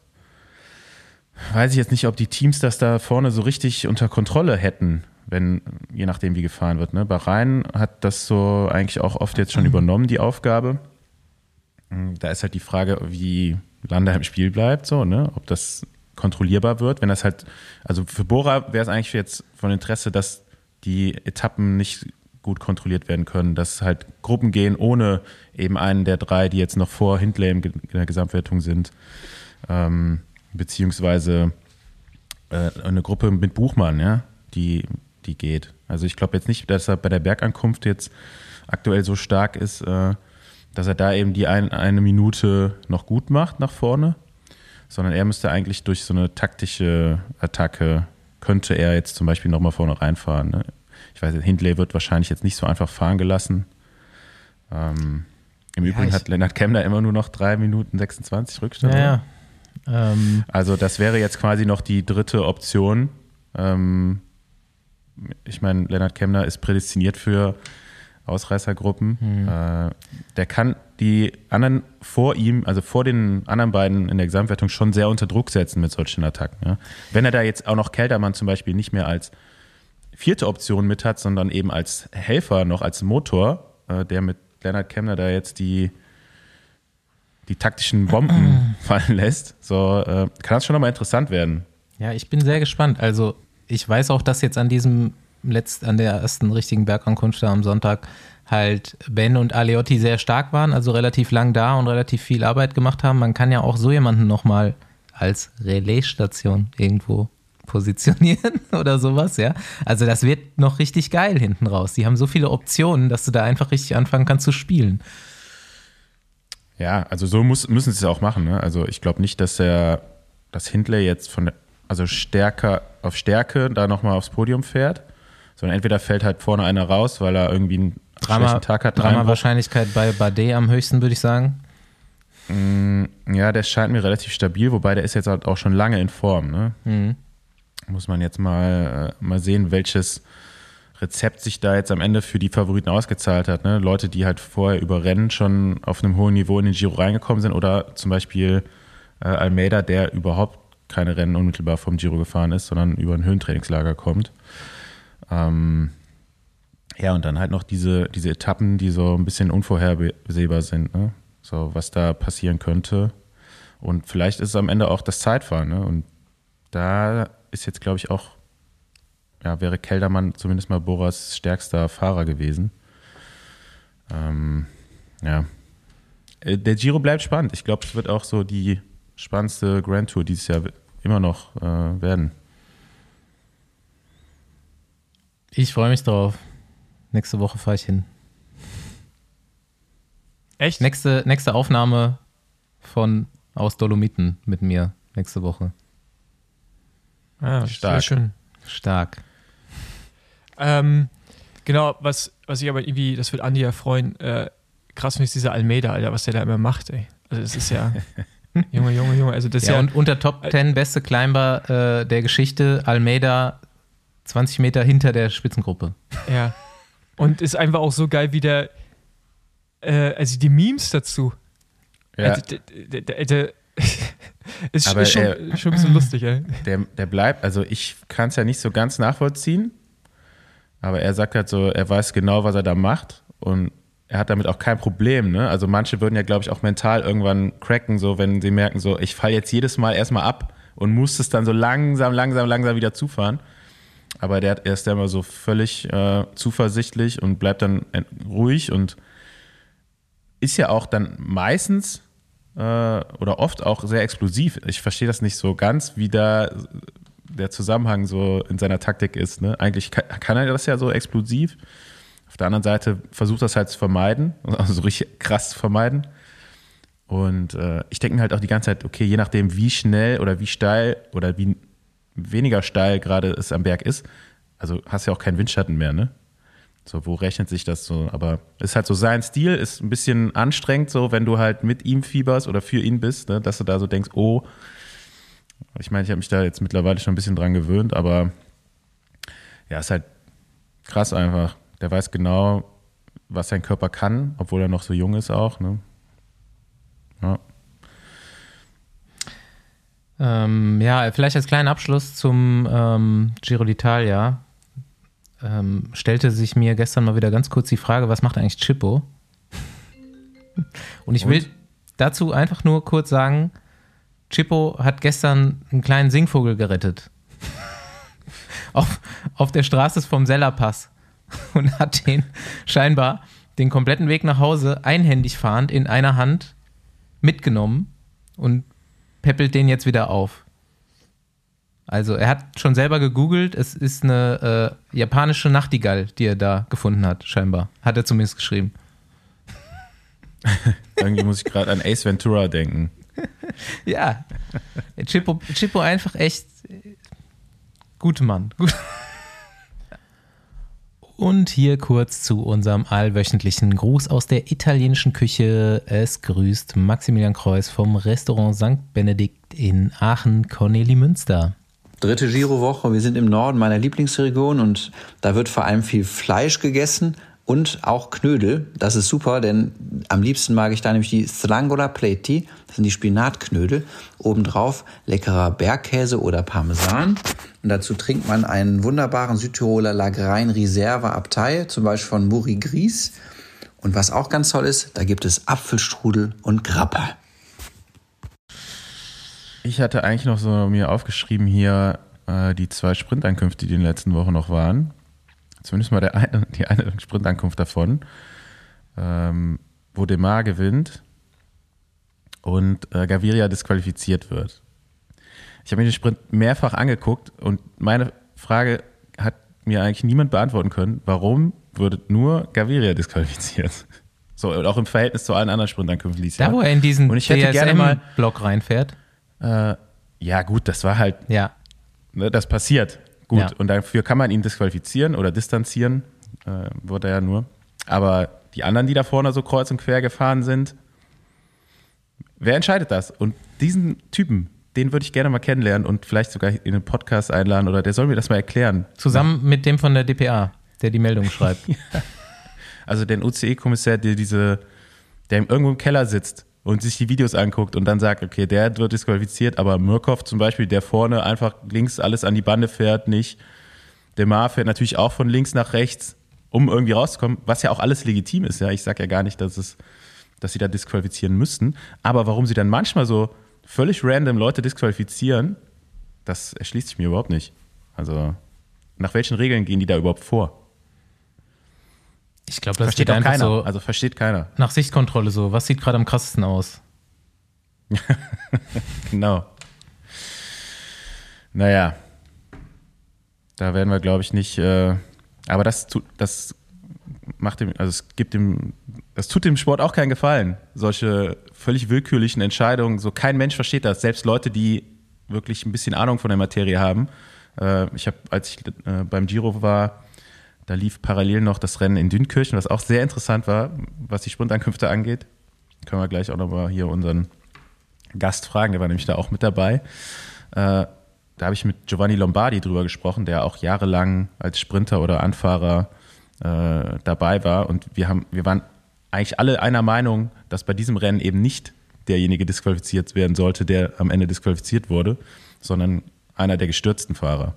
weiß ich jetzt nicht, ob die Teams das da vorne so richtig unter Kontrolle hätten, wenn, je nachdem, wie gefahren wird. Ne? Bahrain hat das so eigentlich auch oft jetzt schon übernommen, die Aufgabe. Da ist halt die Frage, wie Landa im Spiel bleibt, so, ne? Ob das kontrollierbar wird. Wenn das halt, also für Bora wäre es eigentlich jetzt von Interesse, dass die Etappen nicht gut kontrolliert werden können, dass halt Gruppen gehen ohne eben einen der drei, die jetzt noch vor Hindley in der Gesamtwertung sind, ähm, beziehungsweise äh, eine Gruppe mit Buchmann, ja, die, die geht. Also ich glaube jetzt nicht, dass er bei der Bergankunft jetzt aktuell so stark ist, äh, dass er da eben die ein, eine Minute noch gut macht nach vorne, sondern er müsste eigentlich durch so eine taktische Attacke, könnte er jetzt zum Beispiel nochmal vorne reinfahren. Ne? Ich weiß, Hindley wird wahrscheinlich jetzt nicht so einfach fahren gelassen. Ähm, Im Ja, Übrigen hat Lennart Kemner immer nur noch 3 Minuten 26 Rückstand. Ja, ja. Ähm, Also das wäre jetzt quasi noch die dritte Option. Ähm, ich meine, Lennart Kemner ist prädestiniert für Ausreißergruppen. Äh, der kann die anderen vor ihm, also vor den anderen beiden in der Gesamtwertung schon sehr unter Druck setzen mit solchen Attacken. Ja. Wenn er da jetzt auch noch Keldermann zum Beispiel nicht mehr als vierte Option mit hat, sondern eben als Helfer noch als Motor, äh, der mit Lennart Kemner da jetzt die die taktischen Bomben fallen lässt, so äh, kann das schon nochmal interessant werden. Ja, ich bin sehr gespannt. Also, ich weiß auch, dass jetzt an diesem letzt, an der ersten richtigen Bergankunft da am Sonntag halt Ben und Aleotti sehr stark waren, also relativ lang da und relativ viel Arbeit gemacht haben. Man kann ja auch so jemanden nochmal als Relaisstation irgendwo positionieren oder sowas, ja. Also das wird noch richtig geil hinten raus. Die haben so viele Optionen, dass du da einfach richtig anfangen kannst zu spielen. Ja, also so muss, müssen sie es auch machen. Ne? Also ich glaube nicht, dass er das Hindley jetzt von also stärker auf Stärke da nochmal aufs Podium fährt, sondern entweder fällt halt vorne einer raus, weil er irgendwie einen Drama, Tag hat. Drama Einbruch. Wahrscheinlichkeit bei Bardet am höchsten, würde ich sagen. Ja, der scheint mir relativ stabil, wobei der ist jetzt halt auch schon lange in Form. Ne? Mhm. Muss man jetzt mal, äh, mal sehen, welches Rezept sich da jetzt am Ende für die Favoriten ausgezahlt hat. Ne? Leute, die halt vorher über Rennen schon auf einem hohen Niveau in den Giro reingekommen sind oder zum Beispiel äh, Almeida, der überhaupt keine Rennen unmittelbar vom Giro gefahren ist, sondern über ein Höhentrainingslager kommt. Ähm, ja, und dann halt noch diese, diese Etappen, die so ein bisschen unvorhersehbar sind, ne? So, was da passieren könnte. Und vielleicht ist es am Ende auch das Zeitfahren, ne? Und da ist jetzt, glaube ich, auch, ja, wäre Keldermann zumindest mal Boras stärkster Fahrer gewesen. Ähm, ja. Äh, Der Giro bleibt spannend. Ich glaube, es wird auch so die spannendste Grand Tour dieses Jahr immer noch äh, werden. Ich freue mich drauf. Nächste Woche fahre ich hin. Echt? Nächste, nächste Aufnahme von aus Dolomiten mit mir nächste Woche. Ah, Stark. Sehr schön. Stark. Ähm, genau, was, was ich aber irgendwie, das wird Andi ja freuen, äh, krass finde ich dieser Almeida, Alter, was der da immer macht, ey. Also das ist ja, Junge, Junge, Junge, also das ist Ja, ja, und unter Top 10 beste Climber äh, der Geschichte, Almeida 20 Meter hinter der Spitzengruppe. ja. Und ist einfach auch so geil, wie der, äh, also die Memes dazu. Ja, Also, der, der, der, ist, Aber ist schon, er- schon ein bisschen lustig, ey. der, der bleibt, also ich kann es ja nicht so ganz nachvollziehen, aber er sagt halt so, er weiß genau, was er da macht und er hat damit auch kein Problem, ne? Also manche würden ja, glaube ich, auch mental irgendwann cracken, so wenn sie merken, so, ich falle jetzt jedes Mal erstmal ab und muss es dann so langsam, langsam, langsam wieder zufahren. Aber der, er ist ja immer so völlig äh, zuversichtlich und bleibt dann ruhig und ist ja auch dann meistens äh, oder oft auch sehr explosiv. Ich verstehe das nicht so ganz, wie da der Zusammenhang so in seiner Taktik ist. Ne? Eigentlich kann, kann er das ja so explosiv. Auf der anderen Seite versucht das halt zu vermeiden, also so richtig krass zu vermeiden. Und äh, ich denke halt auch die ganze Zeit, okay, je nachdem, wie schnell oder wie steil oder wie weniger steil gerade es am Berg ist, also hast ja auch keinen Windschatten mehr, ne? So, wo rechnet sich das so? Aber ist halt so sein Stil, ist ein bisschen anstrengend, so, wenn du halt mit ihm fieberst oder für ihn bist, ne? dass du da so denkst, oh, ich meine, ich habe mich da jetzt mittlerweile schon ein bisschen dran gewöhnt, aber ja, ist halt krass einfach. Der weiß genau, was sein Körper kann, obwohl er noch so jung ist auch, ne? Ja. Ähm, ja, vielleicht als kleinen Abschluss zum ähm, Giro d'Italia ähm, stellte sich mir gestern mal wieder ganz kurz die Frage, was macht eigentlich Chippo? Und ich will Und? dazu einfach nur kurz sagen, Chippo hat gestern einen kleinen Singvogel gerettet. auf, auf der Straße vom Sellerpass und hat den scheinbar den kompletten Weg nach Hause einhändig fahrend in einer Hand mitgenommen und peppelt den jetzt wieder auf. Also er hat schon selber gegoogelt, es ist eine äh, japanische Nachtigall, die er da gefunden hat, scheinbar. Hat er zumindest geschrieben. Irgendwie muss ich gerade an Ace Ventura denken. Ja, Chippo, Chippo einfach echt äh, guter Mann. Gut. Und hier kurz zu unserem allwöchentlichen Gruß aus der italienischen Küche. Es grüßt Maximilian Kreuz vom Restaurant St. Benedikt in Aachen-Corneli-Münster. Dritte Girowoche. Wir sind im Norden meiner Lieblingsregion und da wird vor allem viel Fleisch gegessen und auch Knödel. Das ist super, denn am liebsten mag ich da nämlich die Slangola Pleti. Das sind die Spinatknödel. Obendrauf leckerer Bergkäse oder Parmesan. Und dazu trinkt man einen wunderbaren Südtiroler Lagrein Reserve Abtei, zum Beispiel von Muri Gries. Und was auch ganz toll ist, da gibt es Apfelstrudel und Grappa. Ich hatte eigentlich noch so mir aufgeschrieben hier äh, die zwei Sprintankünfte, die in den letzten Wochen noch waren. Zumindest mal der eine, die eine Sprintankunft davon, ähm, wo Demar gewinnt und äh, Gaviria disqualifiziert wird. Ich habe mir den Sprint mehrfach angeguckt und meine Frage hat mir eigentlich niemand beantworten können, warum wurde nur Gaviria disqualifiziert? So, und auch im Verhältnis zu allen anderen Sprintankünften ließ Da, wo er in diesen Und ich hätte gerne mal DSM-Block reinfährt. äh, ja, gut, das war halt, Ja, ne, das passiert. Gut, Ja. und dafür kann man ihn disqualifizieren oder distanzieren, äh, wurde er ja nur. Aber die anderen, die da vorne so kreuz und quer gefahren sind, wer entscheidet das? Und diesen Typen, den würde ich gerne mal kennenlernen und vielleicht sogar in einen Podcast einladen oder der soll mir das mal erklären. zusammen mit dem von der DPA, der die Meldung schreibt. Also den UCE-Kommissär, der diese, der irgendwo im Keller sitzt und sich die Videos anguckt und dann sagt, okay, der wird disqualifiziert, aber Murkoff zum Beispiel, der vorne einfach links alles an die Bande fährt, nicht. Der Mar fährt natürlich auch von links nach rechts, um irgendwie rauszukommen, was ja auch alles legitim ist. Ja, ich sage ja gar nicht, dass es, dass sie da disqualifizieren müssten. Aber warum sie dann manchmal so völlig random Leute disqualifizieren, das erschließt sich mir überhaupt nicht. Also nach welchen Regeln gehen die da überhaupt vor? Ich glaube, das Versteht steht auch einfach keiner. so Also versteht keiner. nach Sichtkontrolle so. Was sieht gerade am krassesten aus? Genau. Naja. Da werden wir, glaube ich, nicht. Äh, aber das, tut- das macht ihm, also es gibt ihm das tut dem Sport auch keinen Gefallen. Solche völlig willkürlichen Entscheidungen, so kein Mensch versteht das. Selbst Leute, die wirklich ein bisschen Ahnung von der Materie haben. Äh, ich habe, als ich äh, beim Giro war, da lief parallel noch das Rennen in Dünkirchen, was auch sehr interessant war, was die Sprintankünfte angeht. Können wir gleich auch nochmal hier unseren Gast fragen, der war nämlich da auch mit dabei. Äh, da habe ich mit Giovanni Lombardi drüber gesprochen, der auch jahrelang als Sprinter oder Anfahrer äh, dabei war. Und wir, haben, wir waren eigentlich alle einer Meinung, dass bei diesem Rennen eben nicht derjenige disqualifiziert werden sollte, der am Ende disqualifiziert wurde, sondern einer der gestürzten Fahrer.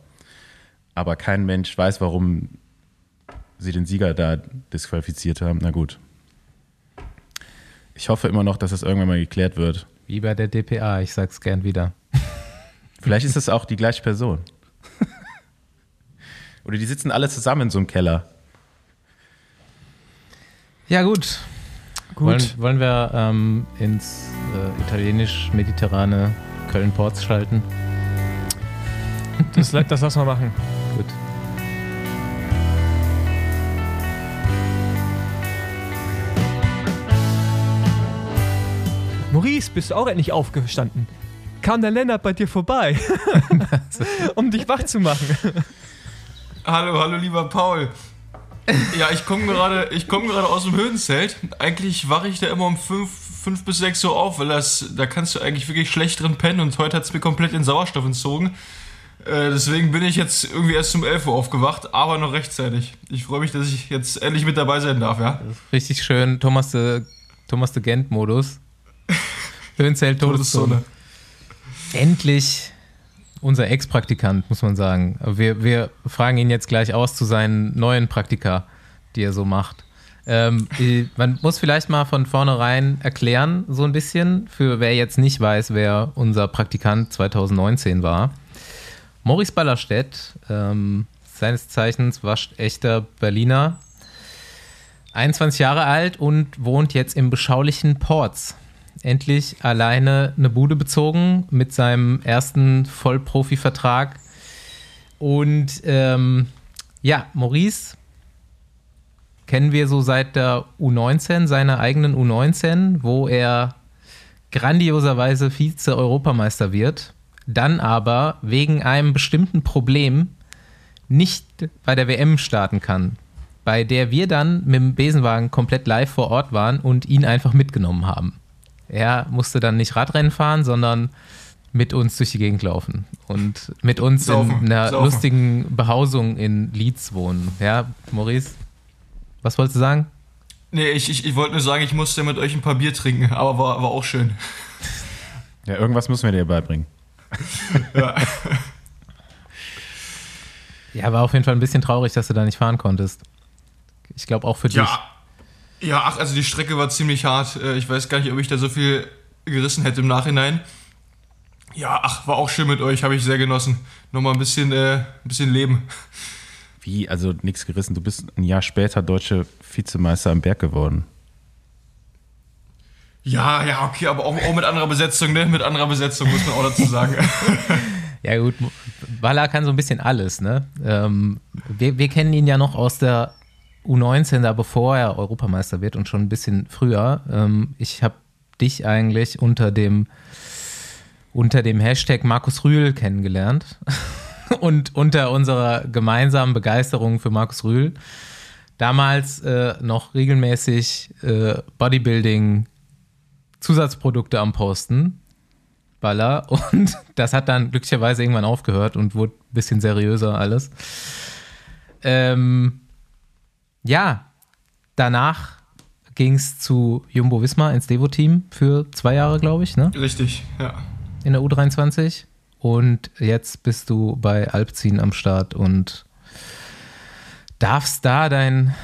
Aber kein Mensch weiß, warum sie den Sieger da disqualifiziert haben. Na gut. Ich hoffe immer noch, dass es irgendwann mal geklärt wird. Wie bei der DPA, ich sag's gern wieder. Vielleicht ist es auch die gleiche Person. Oder die sitzen alle zusammen in so einem Keller. Ja, gut. gut. Wollen, wollen wir ähm, ins äh, italienisch-mediterrane Köln-Ports schalten? Das, das lassen wir machen. Maurice, bist du auch endlich aufgestanden? Kam der Lennart bei dir vorbei, um dich wach zu machen? Hallo, hallo, lieber Paul. Ja, ich komme gerade komm aus dem Höhenzelt. Eigentlich wache ich da immer um 5, 5 bis 6 Uhr auf, weil das, da kannst du eigentlich wirklich schlecht drin pennen und heute hat es mir komplett den Sauerstoff entzogen. Äh, deswegen bin ich jetzt irgendwie erst um 11 Uhr aufgewacht, aber noch rechtzeitig. Ich freue mich, dass ich jetzt endlich mit dabei sein darf, ja. Richtig schön, Thomas de, Thomas de Gent-Modus. Höhenzelt, Todeszone. Endlich unser Ex-Praktikant, muss man sagen. Wir, wir fragen ihn jetzt gleich aus zu seinen neuen Praktika, die er so macht. Ähm, man muss vielleicht mal von vornherein erklären, so ein bisschen, für wer jetzt nicht weiß, wer unser Praktikant 2019 war. Maurice Ballerstedt, ähm, seines Zeichens waschechter Berliner, 21 Jahre alt und wohnt jetzt im beschaulichen Ports endlich alleine eine Bude bezogen mit seinem ersten Vollprofi-Vertrag. Und ähm, ja, Maurice kennen wir so seit der U19, seiner eigenen U19, wo er grandioserweise Vize-Europameister wird, dann aber wegen einem bestimmten Problem nicht bei der WM starten kann, bei der wir dann mit dem Besenwagen komplett live vor Ort waren und ihn einfach mitgenommen haben. Er musste dann nicht Radrennen fahren, sondern mit uns durch die Gegend laufen und mit uns saufen, in einer saufen. lustigen Behausung in Leeds wohnen. Ja, Maurice, was wolltest du sagen? Nee, ich, ich, ich wollte nur sagen, ich musste mit euch ein paar Bier trinken, aber war, war auch schön. Ja, irgendwas müssen wir dir beibringen. ja. ja, war auf jeden Fall ein bisschen traurig, dass du da nicht fahren konntest. Ich glaube auch für dich. Ja, ach, also die Strecke war ziemlich hart. Äh, ich weiß gar nicht, ob ich da so viel gerissen hätte im Nachhinein. Ja, ach, war auch schön mit euch, habe ich sehr genossen. Nochmal ein bisschen, äh, ein bisschen Leben. Wie, also nichts gerissen? Du bist ein Jahr später deutsche Vizemeister am Berg geworden. Ja, ja, okay, aber auch, auch mit anderer Besetzung, ne? Mit anderer Besetzung, muss man auch dazu sagen. ja, gut, Walla kann so ein bisschen alles, ne? Ähm, wir, wir kennen ihn ja noch aus der U19 da, bevor er Europameister wird und schon ein bisschen früher. Ähm, ich habe dich eigentlich unter dem, unter dem Hashtag Markus Rühl kennengelernt und unter unserer gemeinsamen Begeisterung für Markus Rühl. Damals äh, noch regelmäßig äh, Bodybuilding Zusatzprodukte am Posten. Baller. Und das hat dann glücklicherweise irgendwann aufgehört und wurde ein bisschen seriöser alles. Ähm, ja, danach ging es zu Jumbo Wismar ins Devo-Team für zwei Jahre, glaube ich, ne? Richtig, ja. In der U23. Und jetzt bist du bei Alpzin am Start und darfst da dein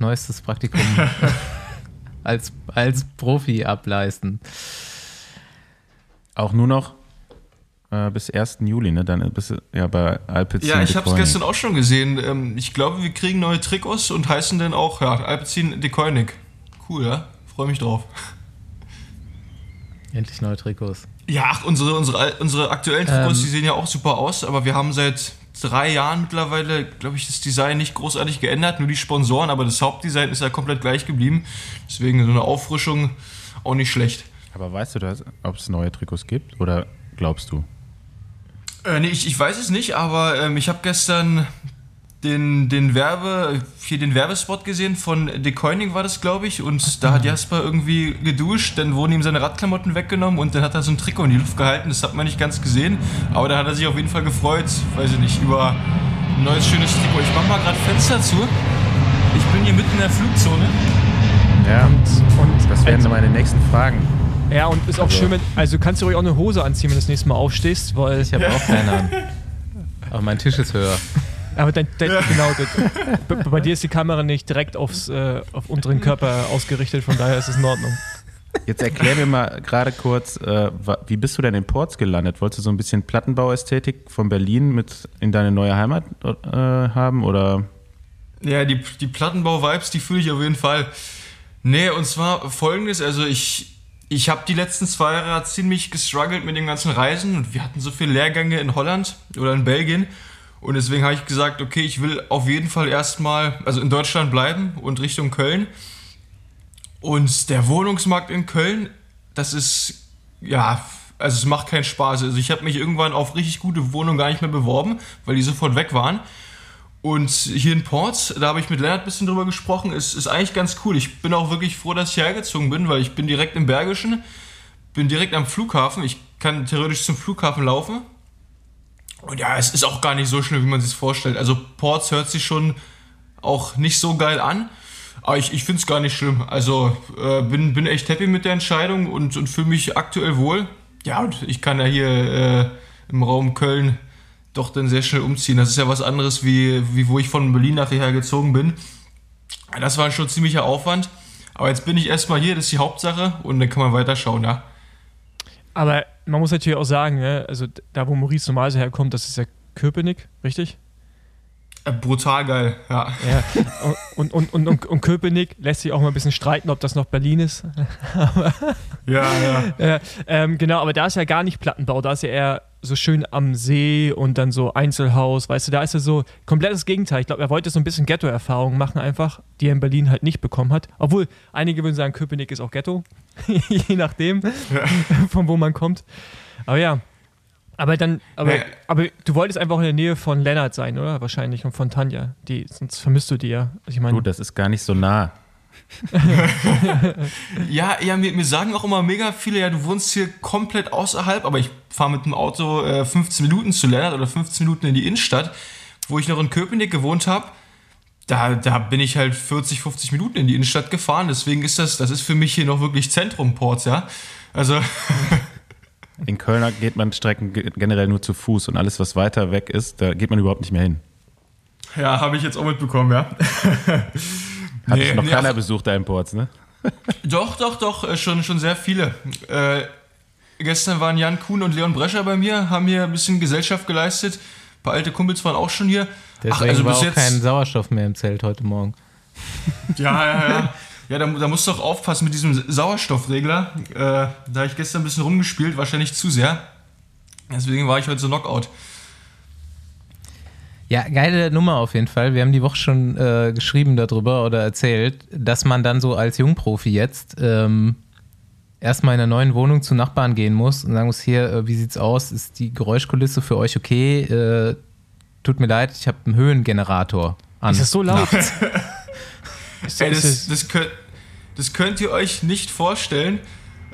neuestes Praktikum als, als Profi ableisten. Auch nur noch äh, bis 1. Juli, ne? Dann bist du ja bei Alpecin. Ja, ich habe es gestern auch schon gesehen. Ähm, ich glaube, wir kriegen neue Trikots und heißen dann auch ja, Alpecin de Koenig. Cool, ja? Freue mich drauf. Endlich neue Trikots. Ja, ach, unsere, unsere, unsere aktuellen Trikots, ähm, die sehen ja auch super aus, aber wir haben seit drei Jahren mittlerweile, glaube ich, das Design nicht großartig geändert, nur die Sponsoren, aber das Hauptdesign ist ja komplett gleich geblieben. Deswegen so eine Auffrischung auch nicht schlecht. Aber weißt du das, ob es neue Trikots gibt oder glaubst du? Äh, nee, ich, ich weiß es nicht, aber ähm, ich habe gestern den, den Werbe, hier den Werbespot gesehen von De Coining war das, glaube ich, und da hat Jasper irgendwie geduscht, dann wurden ihm seine Radklamotten weggenommen und dann hat er so ein Trikot in die Luft gehalten, das hat man nicht ganz gesehen, aber da hat er sich auf jeden Fall gefreut, weiß ich nicht, über ein neues schönes Trikot. Ich mach mal gerade Fenster zu. Ich bin hier mitten in der Flugzone. Ja, und, und das wären meine nächsten Fragen. Ja, und ist auch also. schön, wenn, also kannst du ruhig auch eine Hose anziehen, wenn du das nächste Mal aufstehst, weil. Ich habe auch keine an. Aber mein Tisch ist höher. Aber dein, dein, genau, dein, bei dir ist die Kamera nicht direkt aufs, äh, auf unseren Körper ausgerichtet, von daher ist es in Ordnung. Jetzt erklär mir mal gerade kurz, äh, wie bist du denn in Ports gelandet? Wolltest du so ein bisschen Plattenbauästhetik von Berlin mit in deine neue Heimat äh, haben oder? Ja, die, die Plattenbau-Vibes, die fühle ich auf jeden Fall. Nee, und zwar folgendes, also ich, ich habe die letzten zwei Jahre ziemlich gestruggelt mit den ganzen Reisen und wir hatten so viele Lehrgänge in Holland oder in Belgien und deswegen habe ich gesagt, okay, ich will auf jeden Fall erstmal, also in Deutschland bleiben und Richtung Köln. Und der Wohnungsmarkt in Köln, das ist, ja, also es macht keinen Spaß. Also ich habe mich irgendwann auf richtig gute Wohnungen gar nicht mehr beworben, weil die sofort weg waren. Und hier in Ports, da habe ich mit Lennart ein bisschen drüber gesprochen, ist, ist eigentlich ganz cool. Ich bin auch wirklich froh, dass ich hergezogen bin, weil ich bin direkt im Bergischen, bin direkt am Flughafen. Ich kann theoretisch zum Flughafen laufen und ja, es ist auch gar nicht so schlimm, wie man sich vorstellt. Also Ports hört sich schon auch nicht so geil an. Aber ich, ich finde es gar nicht schlimm. Also äh, bin, bin echt happy mit der Entscheidung und, und fühle mich aktuell wohl. Ja, und ich kann ja hier äh, im Raum Köln doch dann sehr schnell umziehen. Das ist ja was anderes, wie, wie wo ich von Berlin nachher gezogen bin. Das war schon ziemlicher Aufwand. Aber jetzt bin ich erstmal hier, das ist die Hauptsache und dann kann man weiterschauen, ja. Aber man muss natürlich auch sagen, ne, also da, wo Maurice normalerweise herkommt, das ist ja Köpenick, richtig? Äh, brutal geil, ja. ja. Und, und, und, und, und Köpenick lässt sich auch mal ein bisschen streiten, ob das noch Berlin ist. aber, ja, ja. ja ähm, genau, aber da ist ja gar nicht Plattenbau, da ist ja eher so schön am See und dann so Einzelhaus, weißt du, da ist er so komplettes Gegenteil. Ich glaube, er wollte so ein bisschen Ghetto-Erfahrungen machen einfach, die er in Berlin halt nicht bekommen hat. Obwohl, einige würden sagen, Köpenick ist auch Ghetto, je nachdem, ja. von wo man kommt. Aber ja, aber dann, aber, ja. aber du wolltest einfach in der Nähe von Lennart sein, oder? Wahrscheinlich und von Tanja. Die, sonst vermisst du die ja. Ich meine, Gut, das ist gar nicht so nah. ja, ja, mir, mir, sagen auch immer mega viele, ja, du wohnst hier komplett außerhalb, aber ich fahre mit dem Auto äh, 15 Minuten zu Lennart oder 15 Minuten in die Innenstadt, wo ich noch in Köpenick gewohnt habe. Da, da bin ich halt 40, 50 Minuten in die Innenstadt gefahren. Deswegen ist das, das ist für mich hier noch wirklich Zentrum Ports, ja. Also. in Köln geht man Strecken generell nur zu Fuß und alles, was weiter weg ist, da geht man überhaupt nicht mehr hin. Ja, habe ich jetzt auch mitbekommen, ja. Hat nee, noch nee, keiner ach, besucht, deinen Ports, ne? Doch, doch, doch, äh, schon, schon sehr viele. Äh, gestern waren Jan Kuhn und Leon Brescher bei mir, haben hier ein bisschen Gesellschaft geleistet. Ein paar alte Kumpels waren auch schon hier. Deswegen Ach, also war auch jetzt... kein Sauerstoff mehr im Zelt heute Morgen. Ja, ja, ja. Ja, da, da musst du auch aufpassen mit diesem Sauerstoffregler. Äh, da habe ich gestern ein bisschen rumgespielt, wahrscheinlich zu sehr. Deswegen war ich heute so Knockout. Ja, geile Nummer auf jeden Fall. Wir haben die Woche schon äh, geschrieben darüber oder erzählt, dass man dann so als Jungprofi jetzt ähm, erstmal in einer neuen Wohnung zu Nachbarn gehen muss und sagen muss, hier, äh, wie sieht's aus? Ist die Geräuschkulisse für euch okay? Äh, tut mir leid, ich habe einen Höhengenerator an. Ist das so laut? Ey, das, das, könnt, das könnt ihr euch nicht vorstellen.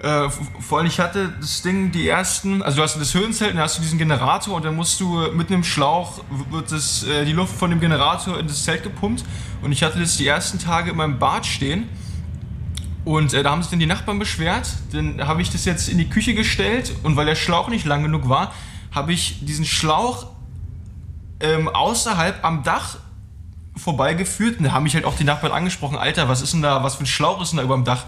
Äh, vor allem, ich hatte das Ding, die ersten, also du hast das Höhenzelt, dann hast du diesen Generator und dann musst du mit einem Schlauch, wird das, äh, die Luft von dem Generator in das Zelt gepumpt. Und ich hatte das die ersten Tage in meinem Bad stehen. Und äh, da haben sich dann die Nachbarn beschwert, dann habe ich das jetzt in die Küche gestellt. Und weil der Schlauch nicht lang genug war, habe ich diesen Schlauch ähm, außerhalb am Dach vorbeigeführt und da haben mich halt auch die Nachbarn angesprochen, Alter, was ist denn da, was für ein Schlauch ist denn da über dem Dach?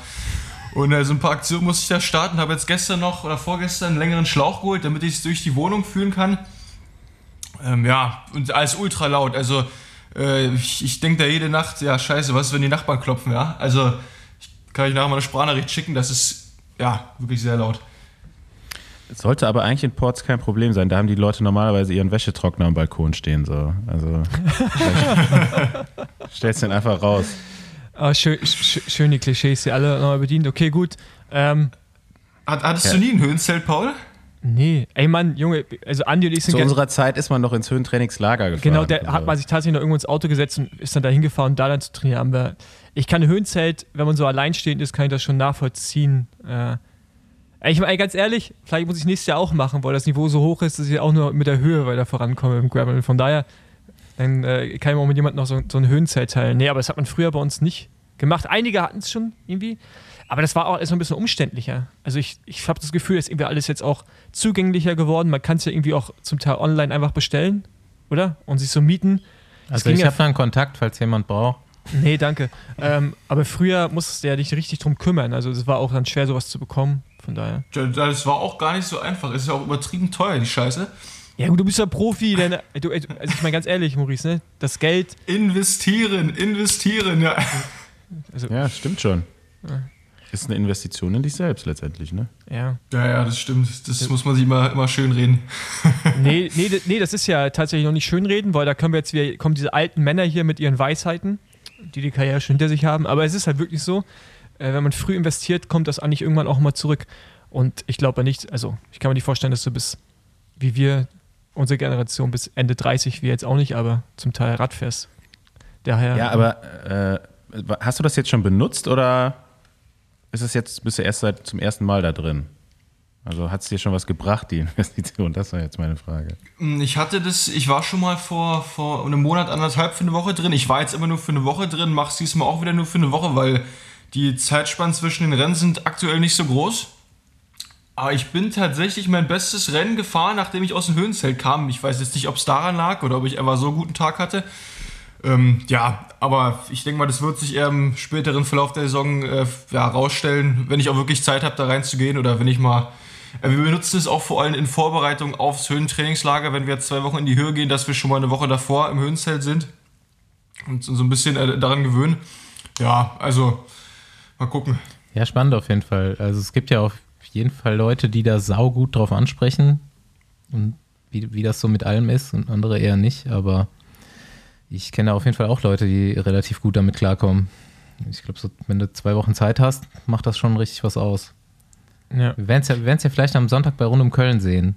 Und äh, so ein paar Aktionen musste ich da starten. Habe jetzt gestern noch oder vorgestern einen längeren Schlauch geholt, damit ich es durch die Wohnung führen kann. Ähm, ja, und alles ultra laut. Also äh, ich, ich denke da jede Nacht, ja scheiße, was ist, wenn die Nachbarn klopfen, ja? Also ich kann euch nachher mal eine Sprachnachricht schicken, das ist ja wirklich sehr laut. Sollte aber eigentlich in Ports kein Problem sein. Da haben die Leute normalerweise ihren Wäschetrockner am Balkon stehen. So. Also stellst den einfach raus. Ah, schön, sch schön die Klischees, die alle nochmal bedient. Okay, gut. Ähm, Hat, hattest Ja. du nie ein Höhenzelt, Paul? nee, ey Mann, Junge, also Andi und ich sind Zu unserer Zeit ist man noch ins Höhentrainingslager gefahren. Genau, der Also, hat man sich tatsächlich noch irgendwo ins Auto gesetzt und ist dann da hingefahren, um da dann zu trainieren. Aber ich kann ein Höhenzelt, wenn man so alleinstehend ist, kann ich das schon nachvollziehen. Äh, ich meine, ganz ehrlich, vielleicht muss ich nächstes Jahr auch machen, weil das Niveau so hoch ist, dass ich auch nur mit der Höhe weiter vorankomme im Gravel. Von daher, dann äh, kann ich mir auch mit jemandem noch so, so ein Höhenzelt teilen. Nee, aber das hat man früher bei uns nicht gemacht. Einige hatten es schon irgendwie. Aber das war auch erstmal ein bisschen umständlicher. Also ich, ich habe das Gefühl, dass irgendwie alles jetzt auch zugänglicher geworden. Man kann es ja irgendwie auch zum Teil online einfach bestellen, oder? Und sich so mieten. Das Also ich ja habe da einen Kontakt, falls jemand braucht. Nee, danke. ähm, aber früher musstest du ja dich richtig drum kümmern. Also es war auch dann schwer, sowas zu bekommen. Von daher. Ja, Das war auch gar nicht so einfach. Ist ja auch übertrieben teuer, die Scheiße. Ja, gut, du bist ja Profi. Denn, du, also ich meine ganz ehrlich, Maurice, ne? Das Geld. Investieren, investieren, ja. Also, Ja, stimmt schon. Ist eine Investition in dich selbst letztendlich, ne? ja. Ja, ja, das stimmt. Das muss man sich immer, immer schön reden. Nee, nee, nee, das ist ja tatsächlich noch nicht schönreden, weil da können wir jetzt wieder, kommen diese alten Männer hier mit ihren Weisheiten, die die Karriere schon hinter sich haben. Aber es ist halt wirklich so, äh, wenn man früh investiert, kommt das eigentlich irgendwann auch mal zurück. Und ich glaube nicht, also ich kann mir nicht vorstellen, dass du bis, wie wir, unsere Generation, bis Ende 30, wir jetzt auch nicht, aber zum Teil Rad fährst. Daher, Ja, aber äh, hast du das jetzt schon benutzt oder ist es jetzt, bist du erst seit zum ersten Mal da drin? Also hat es dir schon was gebracht, die Investition? Das war jetzt meine Frage. Hm, Ich hatte das, ich war schon mal vor, vor einem Monat, anderthalb für eine Woche drin. Ich war jetzt immer nur für eine Woche drin, mach's diesmal auch wieder nur für eine Woche, weil die Zeitspannen zwischen den Rennen sind aktuell nicht so groß. Aber ich bin tatsächlich mein bestes Rennen gefahren, nachdem ich aus dem Höhenzelt kam. Ich weiß jetzt nicht, ob es daran lag oder ob ich einfach so einen guten Tag hatte. Ähm, ja, aber ich denke mal, das wird sich eher im späteren Verlauf der Saison äh, ja, rausstellen, wenn ich auch wirklich Zeit habe, da reinzugehen oder wenn ich mal. Äh, wir benutzen es auch vor allem in Vorbereitung aufs Höhentrainingslager, wenn wir jetzt zwei Wochen in die Höhe gehen, dass wir schon mal eine Woche davor im Höhenzelt sind und so ein bisschen äh, daran gewöhnen. Ja, also mal gucken. Ja, spannend auf jeden Fall. Also es gibt ja auf jeden Fall Leute, die da saugut drauf ansprechen und wie, wie das so mit allem ist und andere eher nicht, aber ich kenne auf jeden Fall auch Leute, die relativ gut damit klarkommen. Ich glaube, so, wenn du zwei Wochen Zeit hast, macht das schon richtig was aus. ja. Wir werden es ja, werden's ja vielleicht am Sonntag bei Rund um Köln sehen.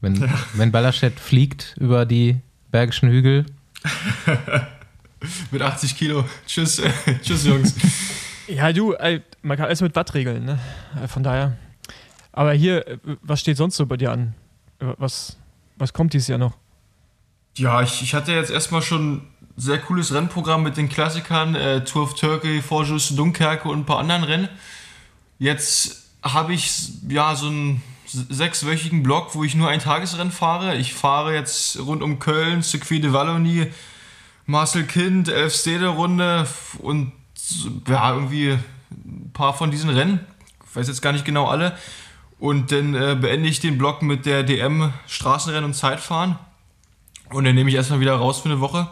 Wenn, wenn Ballerstedt fliegt über die Bergischen Hügel. Mit 80 Kilo. Tschüss, tschüss Jungs. Ja, du, man kann alles mit Watt regeln, ne? Äh, Von daher. Aber hier, äh, was steht sonst so bei dir an? Äh, Was, was kommt dieses Jahr noch? Ja, ich, ich hatte jetzt erstmal schon ein sehr cooles Rennprogramm mit den Klassikern, äh, Tour of Turkey, Vorjus, Dunkerque und ein paar anderen Rennen. Jetzt habe ich ja so einen sechswöchigen Block, wo ich nur ein Tagesrennen fahre. Ich fahre jetzt rund um Köln, Circuit de Wallonie, Marcel Kind, Elfstede-Runde und ja, irgendwie ein paar von diesen Rennen. Ich weiß jetzt gar nicht genau alle. Und dann äh, beende ich den Block mit der DM Straßenrennen und Zeitfahren. Und dann nehme ich erstmal wieder raus für eine Woche.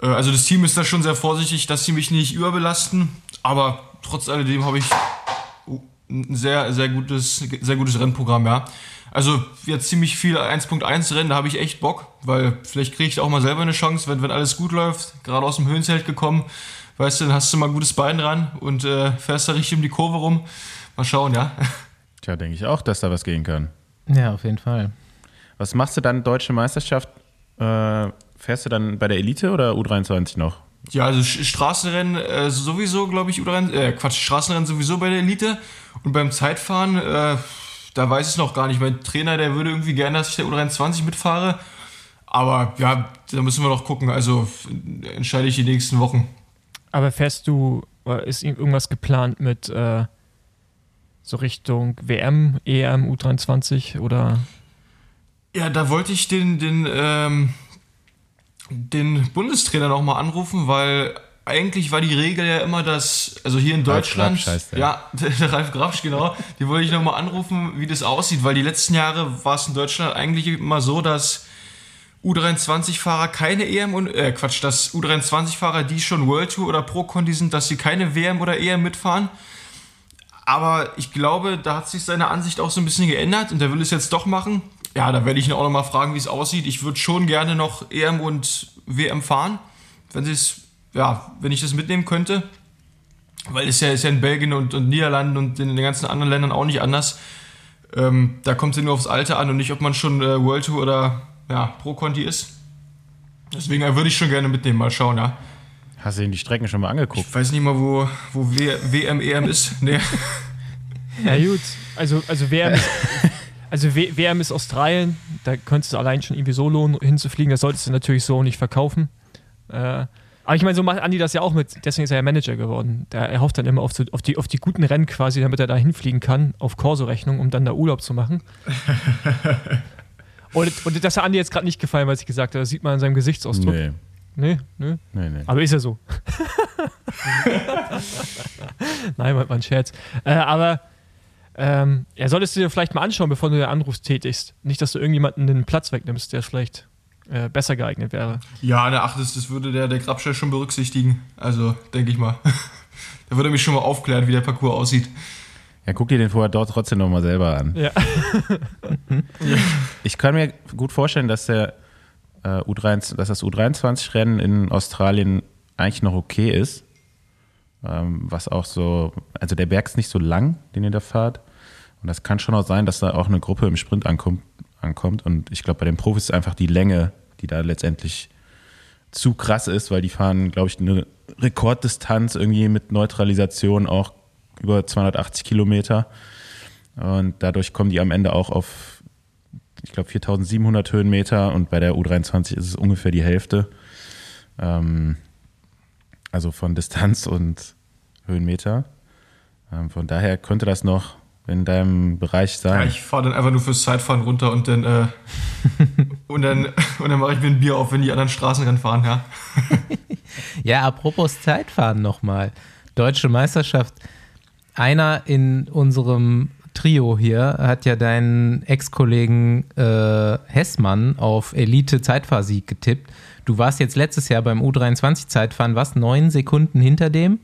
Äh, Also das Team ist da schon sehr vorsichtig, dass sie mich nicht überbelasten. Aber trotz alledem habe ich ein sehr, sehr gutes, sehr gutes Rennprogramm, ja. Also jetzt ziemlich viel 1.1 Rennen, da habe ich echt Bock, weil vielleicht kriege ich auch mal selber eine Chance, wenn, wenn alles gut läuft, gerade aus dem Höhenzelt gekommen, weißt du, dann hast du mal ein gutes Bein dran und äh, fährst da richtig um die Kurve rum. Mal schauen, ja. Tja, denke ich auch, dass da was gehen kann. Ja, auf jeden Fall. Was machst du dann, deutsche Meisterschaft? Äh, fährst du dann bei der Elite oder U23 noch? Ja, also Straßenrennen äh, sowieso, glaube ich, oder äh, Quatsch, Straßenrennen sowieso bei der Elite. Und beim Zeitfahren, äh, da weiß ich noch gar nicht. Mein Trainer, der würde irgendwie gerne, dass ich der U23 mitfahre. Aber ja, da müssen wir noch gucken. Also äh, entscheide ich die nächsten Wochen. Aber fährst du, oder ist irgendwas geplant mit äh, so Richtung WM, EM, U23 oder? Ja, da wollte ich den, den, ähm, den Bundestrainer noch mal anrufen, weil eigentlich war die Regel ja immer, dass, also hier in Ralf Deutschland, Grabsch heißt der. ja, der Ralf Grabsch, genau, die wollte ich noch mal anrufen, wie das aussieht, weil die letzten Jahre war es in Deutschland eigentlich immer so, dass U23-Fahrer keine EM und, äh, Quatsch, dass U23-Fahrer, die schon World Tour oder Pro Conti sind, dass sie keine WM oder EM mitfahren. Aber ich glaube, da hat sich seine Ansicht auch so ein bisschen geändert und der will es jetzt doch machen. Ja, da werde ich ihn auch noch mal fragen, wie es aussieht. Ich würde schon gerne noch EM und WM fahren, wenn es ja, wenn ich das mitnehmen könnte. Weil es ja, ist ja in Belgien und, und Niederlanden und in den ganzen anderen Ländern auch nicht anders. Ähm, da kommt es ja nur aufs Alter an und nicht, ob man schon äh, World Tour oder ja, Pro Conti ist. Deswegen äh, würde ich schon gerne mitnehmen, mal schauen, ja. Hast du ihn die Strecken schon mal angeguckt? Ich weiß nicht mal, wo, wo w WM, EM ist. Nee. Ja, gut. Also, also WM ist, also w WM ist Australien. Da könntest du allein schon irgendwie so lohnen, hinzufliegen. Das solltest du natürlich so nicht verkaufen. Äh, aber ich meine, so macht Andi das ja auch mit, deswegen ist er ja Manager geworden. Der, er hofft dann immer auf, so, auf, die, auf die guten Rennen quasi, damit er da hinfliegen kann, auf Corso-Rechnung, um dann da Urlaub zu machen. und, und das hat Andi jetzt gerade nicht gefallen, was ich gesagt habe. Das sieht man an seinem Gesichtsausdruck. Nee. Nee, nee. Nee, nee. Aber ist ja so. Nein, war ein Scherz. Äh, aber ähm, ja, solltest du dir vielleicht mal anschauen, bevor du den Anruf tätigst. Nicht, dass du irgendjemanden den Platz wegnimmst, der vielleicht äh, besser geeignet wäre. Ja, na, ach, das, das würde der, der Grabstein schon berücksichtigen. Also, denke ich mal. da würde er mich schon mal aufklären, wie der Parcours aussieht. Ja, guck dir den vorher dort trotzdem nochmal selber an. Ja. Ich kann mir gut vorstellen, dass der äh, U23, dass das U23-Rennen in Australien eigentlich noch okay ist. Ähm, was auch so, also der Berg ist nicht so lang, den ihr da fahrt. Und das kann schon auch sein, dass da auch eine Gruppe im Sprint ankommt. ankommt. Und ich glaube, bei den Profis ist einfach die Länge, die da letztendlich zu krass ist, weil die fahren, glaube ich, eine Rekorddistanz irgendwie mit Neutralisation auch über 280 Kilometer. Und dadurch kommen die am Ende auch auf ich glaube, 4700 Höhenmeter und bei der U23 ist es ungefähr die Hälfte. Ähm, also von Distanz und Höhenmeter. Ähm, von daher könnte das noch in deinem Bereich sein. Ja, ich fahre dann einfach nur fürs Zeitfahren runter und dann, äh, und dann, und dann mache ich mir ein Bier auf, wenn die anderen Straßenrennen fahren, ja. ja, apropos Zeitfahren nochmal. Deutsche Meisterschaft. Einer in unserem Trio hier hat ja deinen Ex-Kollegen äh, Hessmann auf Elite-Zeitfahrsieg getippt. Du warst jetzt letztes Jahr beim U23-Zeitfahren, was? Neun Sekunden hinter dem?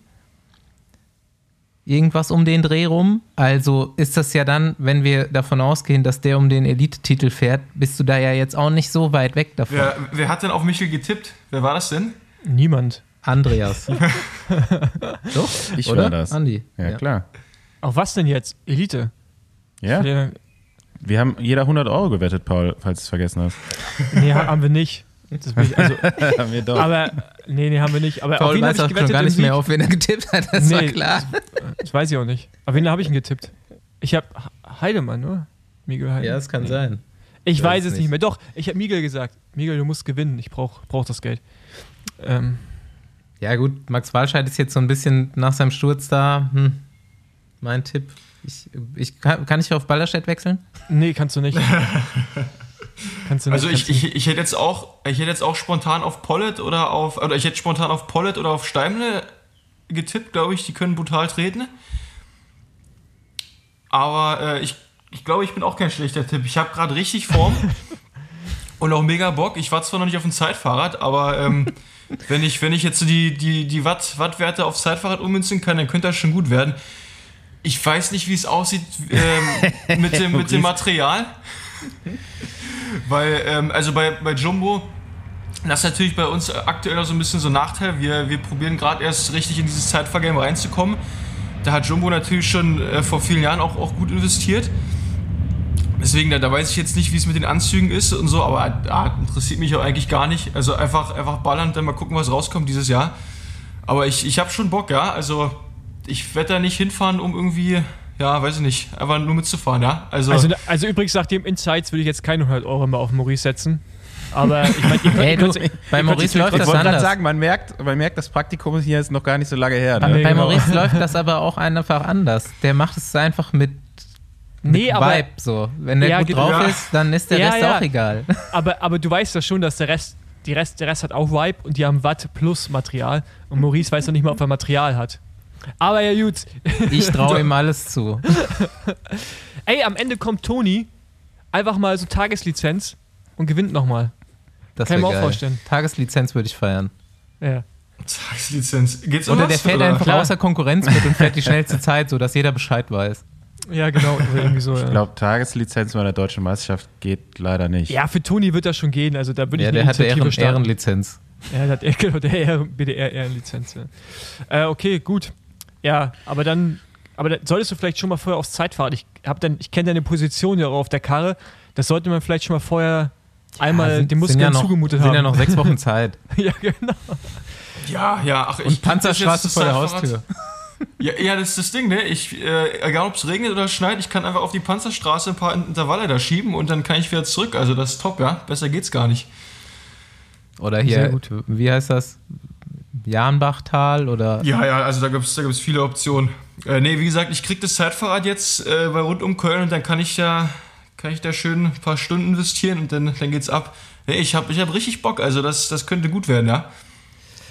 Irgendwas um den Dreh rum. Also ist das ja dann, wenn wir davon ausgehen, dass der um den Elite-Titel fährt, bist du da ja jetzt auch nicht so weit weg davon. Wer, wer hat denn auf Michel getippt? Wer war das denn? Niemand. Andreas. Doch, ich oder? war das. Andi. Ja, klar. Auf was denn jetzt? Elite? Ja. Wir haben jeder 100 Euro gewettet, Paul, falls du es vergessen hast. nee, haben wir nicht. Das bin ich, also, haben wir doch. aber, nee, nee, haben wir nicht. Aber auf Paul wen habe weiß ich auch schon gewettet gar nicht mehr, auf wen er getippt hat, das war Nee, klar. Das weiß ich auch nicht. Auf wen habe ich ihn getippt? Ich habe Heidemann, oder? Miguel Heidemann. Ja, das kann sein. Ich weiß weiß es es nicht nicht. mehr. Doch, ich habe Miguel gesagt. Miguel, du musst gewinnen. Ich brauche brauch das Geld. Ähm, Ja, gut, Max Walscheid ist jetzt so ein bisschen nach seinem Sturz da. Hm, mein Tipp. Ich, ich, kann, kann ich auf Ballerstedt wechseln? nee, kannst du nicht. kannst du nicht. Also ich, ich, ich hätte jetzt auch, ich hätte jetzt auch spontan auf Pollet oder auf, oder ich hätte spontan auf Pollet oder auf Steimle getippt, glaube ich, die können brutal treten. Aber äh, ich, ich glaube, ich bin auch kein schlechter Tipp. Ich habe gerade richtig Form und auch mega Bock. Ich war zwar noch nicht auf dem Zeitfahrrad, aber ähm, wenn, ich, wenn ich jetzt so die, die, die Watt, Wattwerte aufs Zeitfahrrad ummünzen kann, dann könnte das schon gut werden. Ich weiß nicht, wie es aussieht ähm, mit, dem, mit dem Material. Weil, ähm, also bei, bei Jumbo, das ist natürlich bei uns aktuell so ein bisschen so ein Nachteil. Wir, wir probieren gerade erst richtig in dieses Zeitfahrgame reinzukommen. Da hat Jumbo natürlich schon äh, vor vielen Jahren auch, auch gut investiert. Deswegen, da, da weiß ich jetzt nicht, wie es mit den Anzügen ist und so, aber ah, interessiert mich auch eigentlich gar nicht. Also einfach, einfach ballern, dann mal gucken, was rauskommt dieses Jahr. Aber ich, ich habe schon Bock, ja. Also ich werde da nicht hinfahren, um irgendwie, ja, weiß ich nicht, einfach nur mitzufahren, ja. Also, also, also übrigens, nach dem Insights würde ich jetzt keine 100 Euro mehr auf Maurice setzen. Aber ich meine, ihr könnt, Ey, ihr du, könnt, bei Maurice läuft das anders. sagen, man merkt, man merkt, das Praktikum hier ist noch gar nicht so lange her. Ne? Bei genau. Maurice läuft das aber auch einfach anders. Der macht es einfach mit Nee, aber- Vibe so. Wenn der Ja, gut drauf ja. ist, dann ist der Ja, Rest ja. auch egal. aber, aber du weißt ja schon, dass der Rest, die Rest, der Rest hat auch Vibe und die haben Watt plus Material. Und Maurice weiß noch nicht mal, ob er Material hat. Aber ja, gut. Ich traue ihm alles zu. Ey, am Ende kommt Toni einfach mal so Tageslizenz und gewinnt nochmal. Das Kann ich mir auch vorstellen. Tageslizenz würde ich feiern. Ja. Tageslizenz. Geht's um Oder was, der fährt oder? einfach Klar. außer Konkurrenz mit und fährt die schnellste Zeit, sodass jeder Bescheid weiß. Ja, genau. Oder irgendwie so, Ich ja. glaube, Tageslizenz bei der deutschen Meisterschaft geht leider nicht. ja, für Toni wird das schon gehen. Also da würde ich Ja, eine der Initiative Ehren. Ehrenlizenz. Ja, der hat genau, der Ehr- BDR-Ehrenlizenz. Ja. Äh, okay, gut. Ja, aber dann, aber dann solltest du vielleicht schon mal vorher aufs Zeitfahren. Ich hab dann, ich kenne deine Position ja auch auf der Karre. Das sollte man vielleicht schon mal vorher einmal sind, den Muskeln sind ja noch, zugemutet sind haben. ja noch sechs Wochen Zeit. ja, genau. Ja, ja, ach, ich Und Panzerstraße vor der Haustür. Ja, ja, das ist das Ding, ne? Ich, äh, egal ob es regnet oder schneit, ich kann einfach auf die Panzerstraße ein paar Intervalle da schieben und dann kann ich wieder zurück. Also das ist top, ja. Besser geht's gar nicht. Oder Sehr hier, gut. wie heißt das? Jahnbachtal oder Ja, ja, also da gibt's da gibt's viele Optionen. Äh, nee, wie gesagt, ich krieg das Zeitfahrrad jetzt äh, bei rund um Köln und dann kann ich da, kann ich da schön ein paar Stunden investieren und dann, dann geht's ab. Nee, ich hab, ich hab richtig Bock, also das, das könnte gut werden, ja.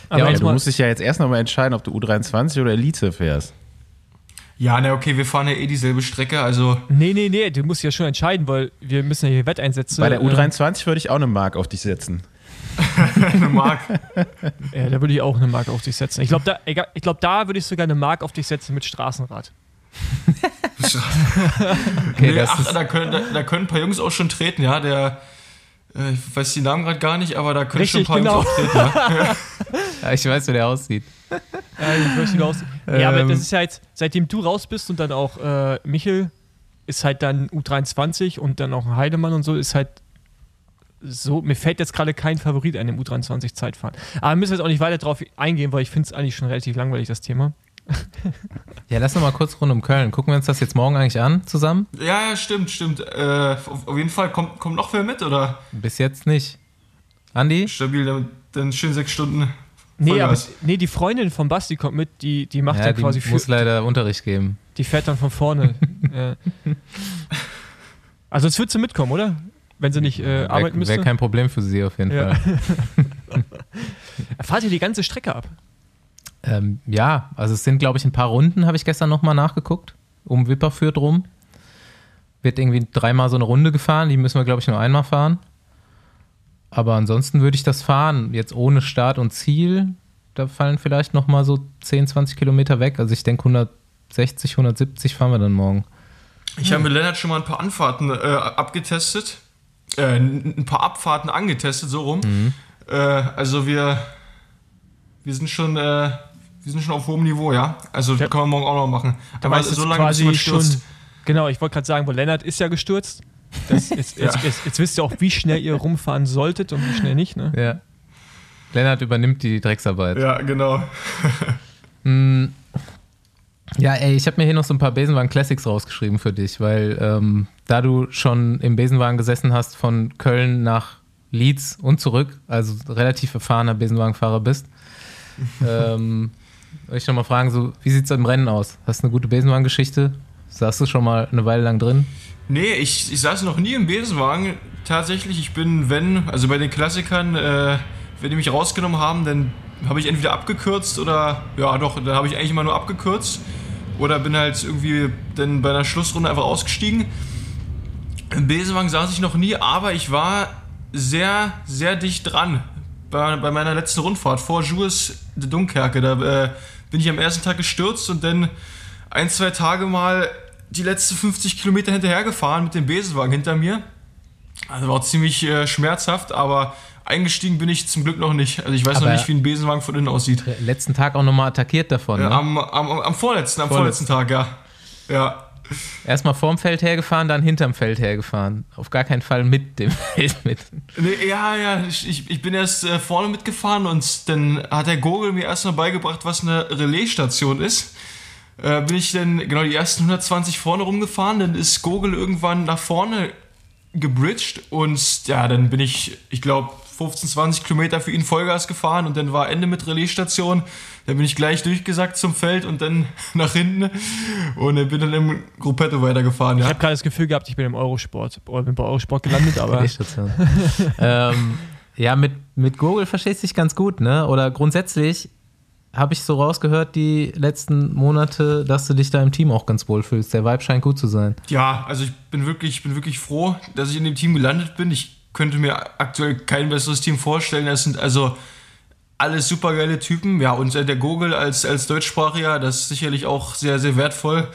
Aber Ja, du musst dich ja jetzt erst noch mal entscheiden, ob du U23 oder Elite fährst. Ja, ne, okay, wir fahren ja eh dieselbe Strecke, also nee, nee, nee, du musst ja schon entscheiden, weil wir müssen ja hier Wetteinsätze. Bei der äh, U23 würde ich auch eine Mark auf dich setzen. eine Mark. Ja, da würde ich auch eine Mark auf dich setzen. Ich glaube, da, ich glaub, da würde ich sogar eine Mark auf dich setzen mit Straßenrad. Okay, nee, das ach, ist, da können, da, da können ein paar Jungs auch schon treten, ja. Der, äh, ich weiß die Namen gerade gar nicht, aber da können Richtig, schon ein paar genau. Jungs auch treten, ja. ja, ich weiß, wie der aussieht. Ja, ich möchte raus. ja, aber Ähm. das ist ja jetzt, seitdem du raus bist und dann auch äh, Michel ist halt dann U23 und dann auch ein Heidemann und so, ist halt so, mir fällt jetzt gerade kein Favorit ein im U23-Zeitfahren. Aber wir müssen jetzt auch nicht weiter drauf eingehen, weil ich finde es eigentlich schon relativ langweilig, das Thema. Ja, lass noch mal kurz rund um Köln. Gucken wir uns das jetzt morgen eigentlich an zusammen? Ja, ja, stimmt, stimmt. Äh, auf, jeden Fall, kommt, kommt noch wer mit, oder? Bis jetzt nicht. Andi? Stabil, dann, dann schön sechs Stunden. Nee, aber nee, die Freundin von Basti kommt mit, die, die macht Ja, dann die quasi für, muss leider Unterricht geben. die fährt dann von vorne. ja. Also jetzt wird sie mitkommen, oder? Wenn sie nicht äh, arbeiten Wäre müsste. wär kein Problem für sie auf jeden Ja. Fall. Fahrt ihr die ganze Strecke ab? Ähm, ja, also es sind, glaube ich, ein paar Runden, habe ich gestern nochmal nachgeguckt. Um Wipperfürth rum. Wird irgendwie dreimal so eine Runde gefahren. Die müssen wir, glaube ich, nur einmal fahren. Aber ansonsten würde ich das fahren. Jetzt ohne Start und Ziel. Da fallen vielleicht nochmal so 10, 20 Kilometer weg. Also ich denke 160, 170 fahren wir dann morgen. Ich habe mit Lennart schon mal ein paar Anfahrten äh, abgetestet. Äh, ein paar Abfahrten angetestet, so rum. Mhm. Äh, also wir, wir sind schon. Wir sind schon auf hohem Niveau, ja. Also Ja. können wir morgen auch noch machen. Da Aber weißt du so jetzt lange bis quasi schon. stürzt. Genau, ich wollte gerade sagen, weil Lennart ist ja gestürzt. Das, jetzt, jetzt, Ja. jetzt, jetzt wisst ihr auch, wie schnell ihr rumfahren solltet und wie schnell nicht. Ne? Ja. Lennart übernimmt die Drecksarbeit. Ja, genau. Mm, Ja, ey, ich habe mir hier noch so ein paar Besenwagen Classics rausgeschrieben für dich, weil ähm, da du schon im Besenwagen gesessen hast von Köln nach Leeds und zurück, also relativ erfahrener Besenwagenfahrer bist, ähm, wollte ich noch mal fragen, so, wie sieht es im Rennen aus? Hast du eine gute Besenwagengeschichte? Saßt du schon mal eine Weile lang drin? Nee, ich, ich saß noch nie im Besenwagen. Tatsächlich, ich bin, wenn, also bei den Klassikern, äh, wenn die mich rausgenommen haben, dann habe ich entweder abgekürzt oder, ja doch, dann habe ich eigentlich immer nur abgekürzt. Oder bin halt irgendwie dann bei einer Schlussrunde einfach ausgestiegen. Im Besenwagen saß ich noch nie, aber ich war sehr, sehr dicht dran. Bei, bei meiner letzten Rundfahrt vor Jules de Dunkerque. Da äh, bin ich am ersten Tag gestürzt und dann ein, zwei Tage mal die letzten 50 Kilometer hinterhergefahren mit dem Besenwagen hinter mir. Also war ziemlich äh, schmerzhaft, aber eingestiegen bin ich zum Glück noch nicht. Also ich weiß noch Aber- nicht, wie ein Besenwagen von innen aussieht. Letzten Tag auch nochmal attackiert davon. Äh, Ne? am, am, am vorletzten, am Vorletzten. vorletzten Tag, ja. Ja. Erstmal vorm Feld hergefahren, dann hinterm Feld hergefahren. Auf gar keinen Fall mit dem Feld mit. Nee, ja, ja, ich, ich- bin erst äh, vorne mitgefahren und dann hat der Gogel mir erstmal beigebracht, was eine Relaisstation ist. Äh, bin ich dann genau die ersten 120 vorne rumgefahren, dann ist Gogel irgendwann nach vorne gebridged und ja, dann bin ich, ich glaube, 15, 20 Kilometer für ihn Vollgas gefahren und dann war Ende mit Relaisstation. Dann bin ich gleich durchgesackt zum Feld und dann nach hinten und dann bin dann im Gruppetto weitergefahren. Ich Ja. habe gerade das Gefühl gehabt, ich bin im Eurosport. Oder bin bei Eurosport gelandet, aber Relaisstation. ähm, ja, mit, mit Google verstehst du dich ganz gut, ne? Oder grundsätzlich habe ich so rausgehört die letzten Monate, dass du dich da im Team auch ganz wohl fühlst. Der Vibe scheint gut zu sein. Ja, also ich bin wirklich, ich bin wirklich froh, dass ich in dem Team gelandet bin. Ich könnte mir aktuell kein besseres Team vorstellen. Das sind also alles super geile Typen. Ja, und der Gogel als, als Deutschsprachiger, das ist sicherlich auch sehr, sehr wertvoll.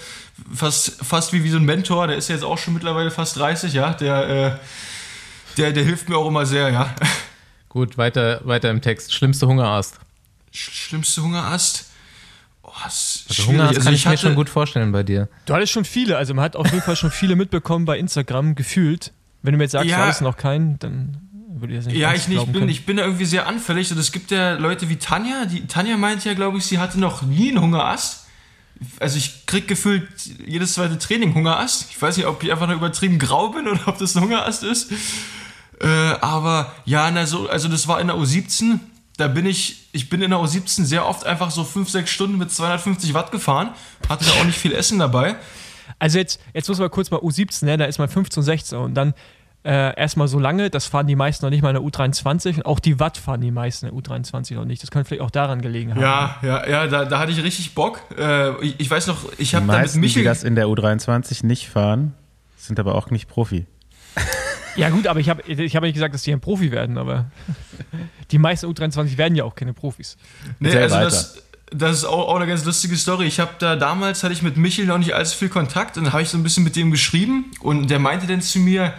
Fast, fast wie, wie so ein Mentor, der ist jetzt auch schon mittlerweile fast 30, ja. Der, äh, der, der hilft mir auch immer sehr, ja. Gut, weiter, weiter im Text. Schlimmste Hungerast. Schlimmste Hungerast? Oh, ist Also. Hungerast Also kann ich ich mir hatte- schon gut vorstellen bei dir. Du hattest schon viele, also man hat auf jeden Fall schon viele mitbekommen bei Instagram, gefühlt. Wenn du mir jetzt sagst, Ja. du hattest noch keinen, dann würde ich das nicht Ja, ich, nicht, bin, ich bin da irgendwie sehr anfällig. Und es gibt ja Leute wie Tanja. Die, Tanja meint ja, glaube ich, sie hatte noch nie einen Hungerast. Also ich krieg gefühlt jedes zweite Training Hungerast. Ich weiß nicht, ob ich einfach nur übertrieben grau bin oder ob das ein Hungerast ist. Äh, aber ja, na, so, also das war in der U17. Da bin ich, ich bin in der U17 sehr oft einfach so 5, 6 Stunden mit 250 Watt gefahren. Hatte da auch nicht viel Essen dabei. Also jetzt, jetzt muss man kurz mal U17, ne? da ist man 15, 16 und dann äh, erstmal so lange, das fahren die meisten noch nicht mal in der U23 und auch die Watt fahren die meisten in der U23 noch nicht. Das könnte vielleicht auch daran gelegen haben. Ja, ja, ja, da, da hatte ich richtig Bock. Äh, ich, ich weiß noch, ich Die habe da mit meisten, die Michel. das in der U23 nicht fahren, sind aber auch nicht Profi. Ja gut, aber ich habe ich hab nicht gesagt, dass die ein Profi werden, aber die meisten U23 werden ja auch keine Profis. Nee, Erzähl also weiter. das, das ist auch, auch eine ganz lustige Story. Ich habe da damals hatte ich mit Michel noch nicht allzu viel Kontakt und habe ich so ein bisschen mit dem geschrieben und der meinte dann zu mir,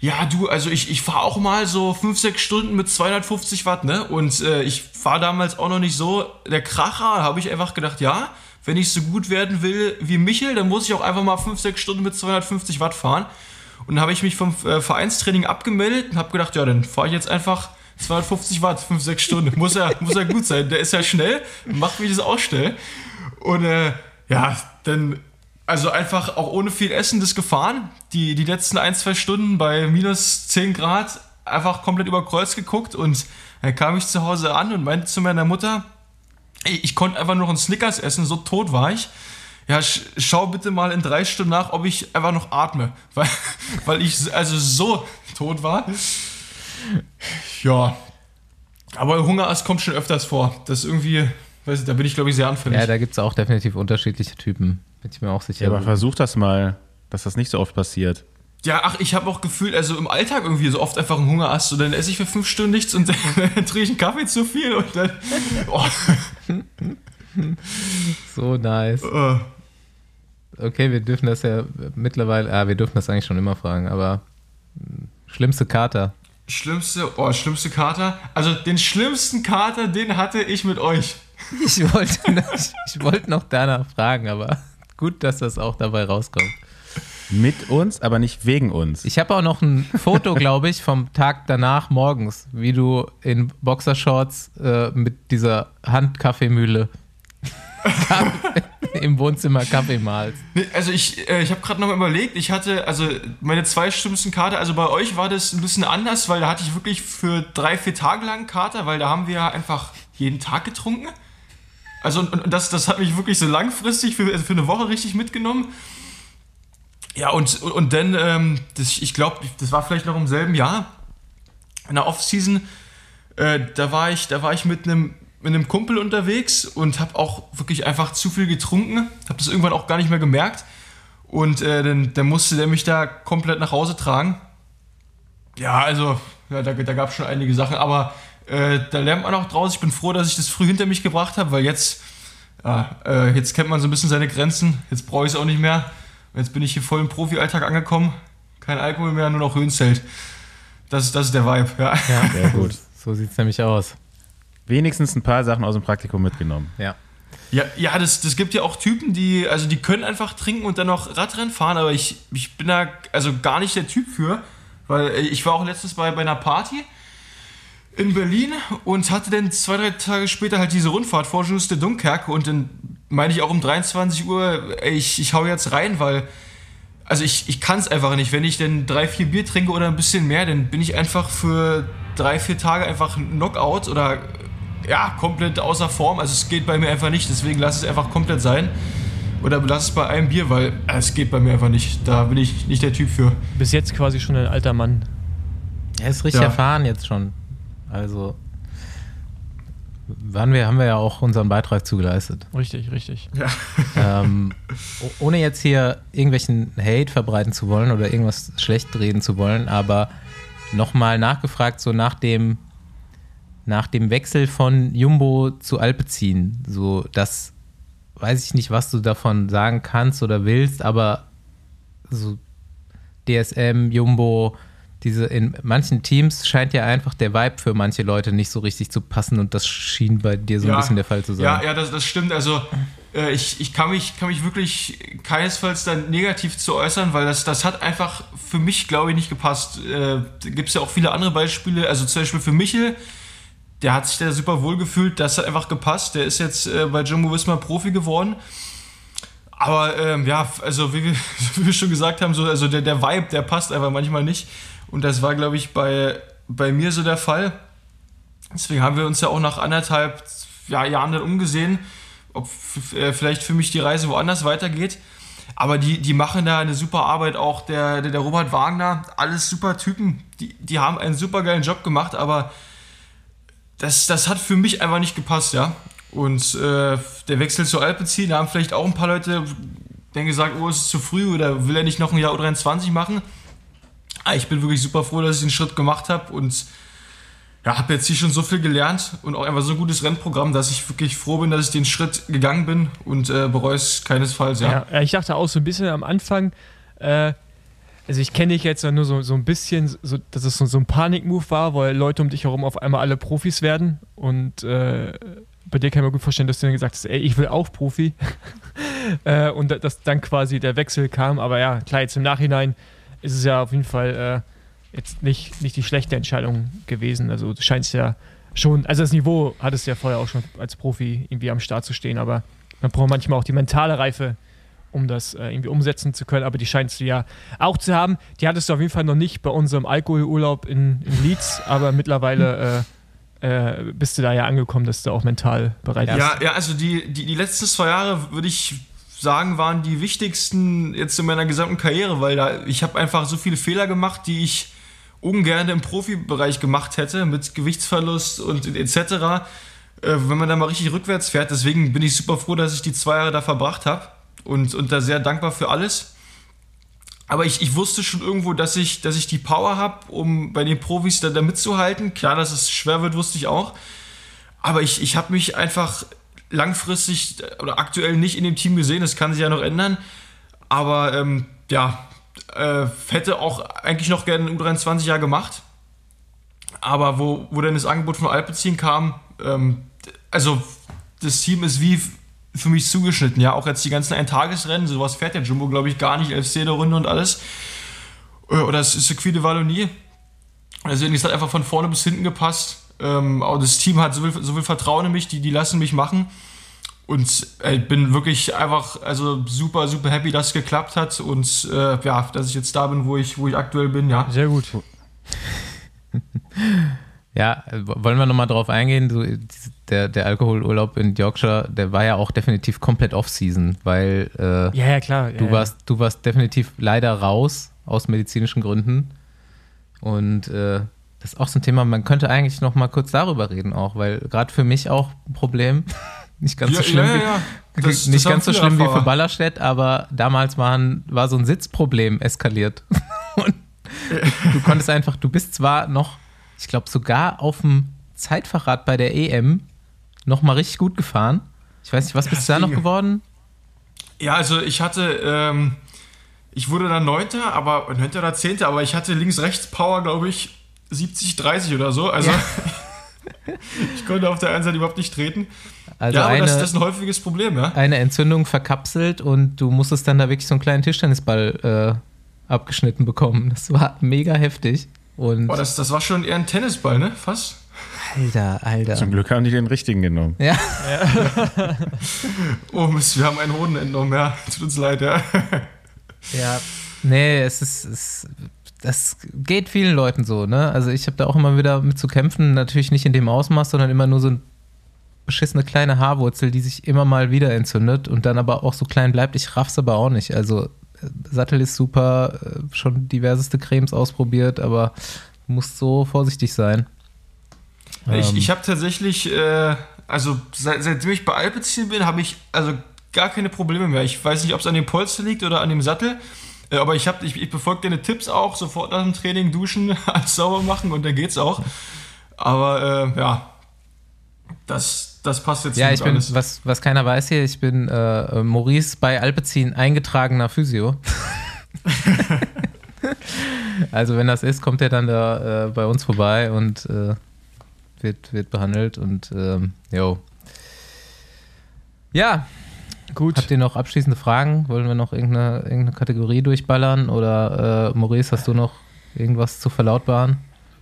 ja du, also ich, ich fahre auch mal so 5, 6 Stunden mit 250 Watt, ne? Und äh, ich war damals auch noch nicht so der Kracher, habe ich einfach gedacht, ja, wenn ich so gut werden will wie Michel, dann muss ich auch einfach mal 5, 6 Stunden mit 250 Watt fahren. Und dann habe ich mich vom äh, Vereinstraining abgemeldet und habe gedacht, ja, dann fahre ich jetzt einfach 250 Watt, 5, 6 Stunden. Muss ja, muss ja gut sein. Der ist ja schnell, macht mich das auch schnell. Und äh, ja, dann, also einfach auch ohne viel Essen das gefahren. Die, die letzten ein, zwei Stunden bei minus 10 Grad einfach komplett über Kreuz geguckt und dann kam ich zu Hause an und meinte zu meiner Mutter, ey, ich konnte einfach noch einen Snickers essen, so tot war ich. Ja, sch schau bitte mal in drei Stunden nach, ob ich einfach noch atme. Weil, weil ich also so tot war. Ja. Aber Hungerast kommt schon öfters vor. Das ist irgendwie, weiß ich, da bin ich glaube ich sehr anfällig. Ja, da gibt es auch definitiv unterschiedliche Typen. Bin ich mir auch sicher. Ja, aber versuch das mal, dass das nicht so oft passiert. Ja, ach, ich habe auch gefühlt, also im Alltag irgendwie so oft einfach einen Hungerast und dann esse ich für fünf Stunden nichts und dann trinke ich einen Kaffee zu viel und dann. Oh, so nice. äh. Okay, wir dürfen das ja mittlerweile, ah, wir dürfen das eigentlich schon immer fragen, aber mh, schlimmste Kater. Schlimmste, oh, schlimmste Kater. Also den schlimmsten Kater, den hatte ich mit euch. Ich wollte noch, ich wollte noch danach fragen, aber gut, dass das auch dabei rauskommt. Mit uns, aber nicht wegen uns. Ich habe auch noch ein Foto, glaube ich, vom Tag danach morgens, wie du in Boxershorts äh, mit dieser Handkaffeemühle im Wohnzimmer Kaffee malst. Nee, also ich, äh, ich habe gerade noch mal überlegt, ich hatte, also meine zwei schlimmsten Kater, also bei euch war das ein bisschen anders, weil da hatte ich wirklich für drei, vier Tage lang Kater, weil da haben wir einfach jeden Tag getrunken. Also und, und das, das hat mich wirklich so langfristig für, also für eine Woche richtig mitgenommen. Ja, und, und dann, ähm, das, ich glaube, das war vielleicht noch im selben Jahr, in der Off-Season, äh, da war ich, da war ich mit einem mit einem Kumpel unterwegs und habe auch wirklich einfach zu viel getrunken. Habe das irgendwann auch gar nicht mehr gemerkt. Und äh, dann, dann musste der mich da komplett nach Hause tragen. Ja, also, ja, da, da gab es schon einige Sachen, aber äh, da lernt man auch draus. Ich bin froh, dass ich das früh hinter mich gebracht habe, weil jetzt, ja, äh, jetzt kennt man so ein bisschen seine Grenzen. Jetzt brauche ich es auch nicht mehr. Jetzt bin ich hier voll im Profi-Alltag angekommen. Kein Alkohol mehr, nur noch Höhenzelt. Das, ist- das ist der Vibe, ja. Ja, Sehr gut. So sieht es nämlich aus. Wenigstens ein paar Sachen aus dem Praktikum mitgenommen. Ja. Ja, ja das, das gibt ja auch Typen, die, also die können einfach trinken und dann noch Radrennen fahren, aber ich, ich bin da also gar nicht der Typ für, weil äh, ich war auch letztens bei, bei einer Party in Berlin und hatte dann zwei, drei Tage später halt diese Rundfahrt vor Juste Dunkerque und dann meine ich auch um 23 Uhr, ey, ich, ich hau jetzt rein, weil also ich, ich kann es einfach nicht. Wenn ich dann drei, vier Bier trinke oder ein bisschen mehr, dann bin ich einfach für drei, vier Tage einfach Knockout oder ja, komplett außer Form. Also es geht bei mir einfach nicht, deswegen lass es einfach komplett sein. Oder lass es bei einem Bier, weil äh, es geht bei mir einfach nicht. Da bin ich nicht der Typ für. Bis jetzt quasi schon ein alter Mann. Er ist richtig Ja. erfahren jetzt schon. Also waren wir, haben wir ja auch unseren Beitrag zugeleistet. Richtig, richtig. ähm, o- ohne jetzt hier irgendwelchen Hate verbreiten zu wollen oder irgendwas schlecht reden zu wollen, aber nochmal nachgefragt, so nach dem, nach dem Wechsel von Jumbo zu Alpecin. So, das weiß ich nicht, was du davon sagen kannst oder willst, aber so DSM, Jumbo, diese in manchen Teams scheint ja einfach der Vibe für manche Leute nicht so richtig zu passen und das schien bei dir so Ja. ein bisschen der Fall zu sein. Ja, ja, das, das stimmt. Also äh, ich, ich kann, mich, kann mich wirklich keinesfalls dann negativ zu äußern, weil das, das hat einfach für mich, glaube ich, nicht gepasst. Äh, da gibt es ja auch viele andere Beispiele. Also zum Beispiel für Michel, der hat sich da super wohl gefühlt. Das hat einfach gepasst. Der ist jetzt äh, bei Jumbo Visma Profi geworden. Aber ähm, ja, also wie wir, wie wir schon gesagt haben, so, also der, der Vibe, der passt einfach manchmal nicht. Und das war, glaube ich, bei, bei mir so der Fall. Deswegen haben wir uns ja auch nach anderthalb ja, Jahren dann umgesehen, ob äh, vielleicht für mich die Reise woanders weitergeht. Aber die, die machen da eine super Arbeit, auch der, der, der Robert Wagner, alles super Typen. Die, die haben einen super geilen Job gemacht, aber das, das hat für mich einfach nicht gepasst, ja. Und äh, der Wechsel zu Alpecin, da haben vielleicht auch ein paar Leute dann gesagt, oh, es ist zu früh oder will er nicht noch ein Jahr U23 machen. Aber ich bin wirklich super froh, dass ich den Schritt gemacht habe und ja, habe jetzt hier schon so viel gelernt und auch einfach so ein gutes Rennprogramm, dass ich wirklich froh bin, dass ich den Schritt gegangen bin und äh, bereue es keinesfalls. Ja, ja, ich dachte auch so ein bisschen am Anfang, äh, also ich kenne dich jetzt nur so, so ein bisschen, so, dass es so, so ein Panikmove war, weil Leute um dich herum auf einmal alle Profis werden. Und äh, bei dir kann ich mir gut vorstellen, dass du dann gesagt hast, ey, ich will auch Profi. Äh, und da- dass dann quasi der Wechsel kam, aber ja, klar, jetzt im Nachhinein ist es ja auf jeden Fall äh, jetzt nicht, nicht die schlechte Entscheidung gewesen, also du scheinst ja schon, also das Niveau hattest du ja vorher auch schon als Profi irgendwie am Start zu stehen, aber man braucht manchmal auch die mentale Reife, um das äh, irgendwie umsetzen zu können, aber die scheinst du ja auch zu haben. Die hattest du auf jeden Fall noch nicht bei unserem Alkoholurlaub in, in Leeds, aber mittlerweile äh, äh, bist du da ja angekommen, dass du auch mental bereit bist. Ja, ja, also die, die, die letzten zwei Jahre, würde ich sagen, waren die wichtigsten jetzt in meiner gesamten Karriere, weil da ich habe einfach so viele Fehler gemacht, die ich ungern im Profibereich gemacht hätte, mit Gewichtsverlust und etc. Äh, wenn man da mal richtig rückwärts fährt. Deswegen bin ich super froh, dass ich die zwei Jahre da verbracht habe und, und da sehr dankbar für alles. Aber ich, ich wusste schon irgendwo, dass ich, dass ich die Power habe, um bei den Profis da, da mitzuhalten. Klar, dass es schwer wird, wusste ich auch. Aber ich, ich habe mich einfach langfristig oder aktuell nicht in dem Team gesehen. Das kann sich ja noch ändern. Aber ähm, ja, äh, hätte auch eigentlich noch gerne ein U23-Jahr gemacht. Aber wo, wo dann das Angebot von Alpecin kam, ähm, also das Team ist wie für mich zugeschnitten. Ja, auch jetzt die ganzen Eintagesrennen, sowas fährt der Jumbo, glaube ich, gar nicht. Elfseder-Runde und alles. Äh, Oder das Circuit de Wallonie. Deswegen ist das einfach von vorne bis hinten gepasst. Ähm, auch das Team hat so viel, so viel Vertrauen in mich, die, die lassen mich machen. Und äh, ich bin wirklich einfach also super, super happy, dass es geklappt hat und äh, ja, dass ich jetzt da bin, wo ich, wo ich aktuell bin, ja. Sehr gut. Ja, wollen wir nochmal drauf eingehen? So, diese- der, der Alkoholurlaub in Yorkshire, der war ja auch definitiv komplett Off-Season, weil äh, Ja, ja, klar. du, ja, warst, du warst definitiv leider raus aus medizinischen Gründen. Und äh, das ist auch so ein Thema, man könnte eigentlich noch mal kurz darüber reden auch, weil gerade für mich auch ein Problem. Nicht ganz so Ja, schlimm, ja, wie, ja. Das- nicht das ganz so schlimm wie für Ballerstedt, aber damals waren, war so ein Sitzproblem eskaliert. Und du konntest einfach, du bist zwar noch, ich glaube sogar auf dem Zeitfahrrad bei der EM noch mal richtig gut gefahren. Ich weiß nicht, was bist du da noch geworden? Ja, also ich hatte, ähm, ich wurde dann Neunter, aber Neunter oder Zehnter, aber ich hatte links-rechts-Power, glaube ich, 70, 30 oder so. Also ich konnte auf der einen Seite überhaupt nicht treten. Also ja, aber eine, das, das ist ein häufiges Problem, ja. eine Entzündung verkapselt und du musstest dann da wirklich so einen kleinen Tischtennisball äh, abgeschnitten bekommen. Das war mega heftig. Und Boah, das, das war schon eher ein Tennisball, ne? Fast. Alter, Alter. Zum Glück haben die den richtigen genommen. Ja, Oh Mist, wir haben einen Hoden entnommen, ja. Tut uns leid, ja. ja. Nee, es ist, es, das geht vielen Leuten so, ne? Also ich habe da auch immer wieder mit zu kämpfen, natürlich nicht in dem Ausmaß, sondern immer nur so eine beschissene kleine Haarwurzel, die sich immer mal wieder entzündet und dann aber auch so klein bleibt. Ich raff's aber auch nicht. Also Sattel ist super, äh, schon diverseste Cremes ausprobiert, aber du musst so vorsichtig sein. Ich, Ähm, ich habe tatsächlich, äh, also seit, seitdem ich bei Alpecin bin, habe ich also gar keine Probleme mehr. Ich weiß nicht, ob es an dem Polster liegt oder an dem Sattel. Äh, aber ich, hab, ich, ich befolge deine Tipps auch, sofort nach dem Training duschen, alles sauber machen und dann geht's auch. Aber äh, ja, Das, das passt jetzt Ja, nicht ich bin, alles. was, was keiner weiß hier, ich bin äh, Maurice bei Alpecin eingetragener Physio. also wenn das ist, kommt er dann da äh, bei uns vorbei und äh, wird, wird behandelt und ähm, jo. Ja, Gut. habt ihr noch abschließende Fragen? Wollen wir noch irgendeine, irgendeine Kategorie durchballern? Oder äh, Maurice, hast du noch irgendwas zu verlautbaren?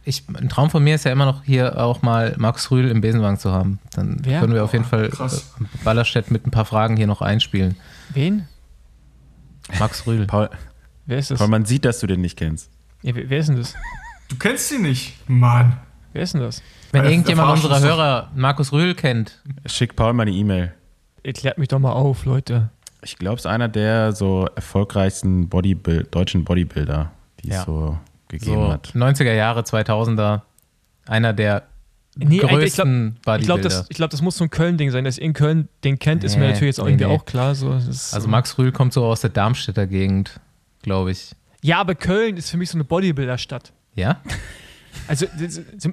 Ich, ein Traum von mir ist ja immer noch hier auch mal Max Rühl im Besenwagen zu haben. Dann Wer? können wir auf jeden Fall krass. äh, Ballerstedt mit ein paar Fragen hier noch einspielen. Wen? Max Rühl. Paul, Wer ist das? Paul, man sieht, dass du den nicht kennst. Ja, wer, ist denn das? Du kennst ihn nicht. Mann. Wer ist denn das? Wenn Äh, irgendjemand unserer. Hörer Markus Rühl kennt, Schick Paul mal eine E-Mail. Erklärt mich doch mal auf, Leute. Ich glaube, es ist einer der so erfolgreichsten Bodybuild, deutschen Bodybuilder, die Ja. so gegeben so hat. 90er Jahre, 2000er, einer der Nee, Alter, ich glaub- größten Ich glaube, Bodybuilder. das, glaub, das muss so ein Köln-Ding sein. Dass ihr in Köln den kennt, ist mir Nee, natürlich jetzt auch nee, irgendwie nee. auch klar. So, also so. Max Rühl kommt so aus der Darmstädter Gegend, glaube ich. Ja, aber Köln ist für mich so eine Bodybuilder-Stadt. Ja? Also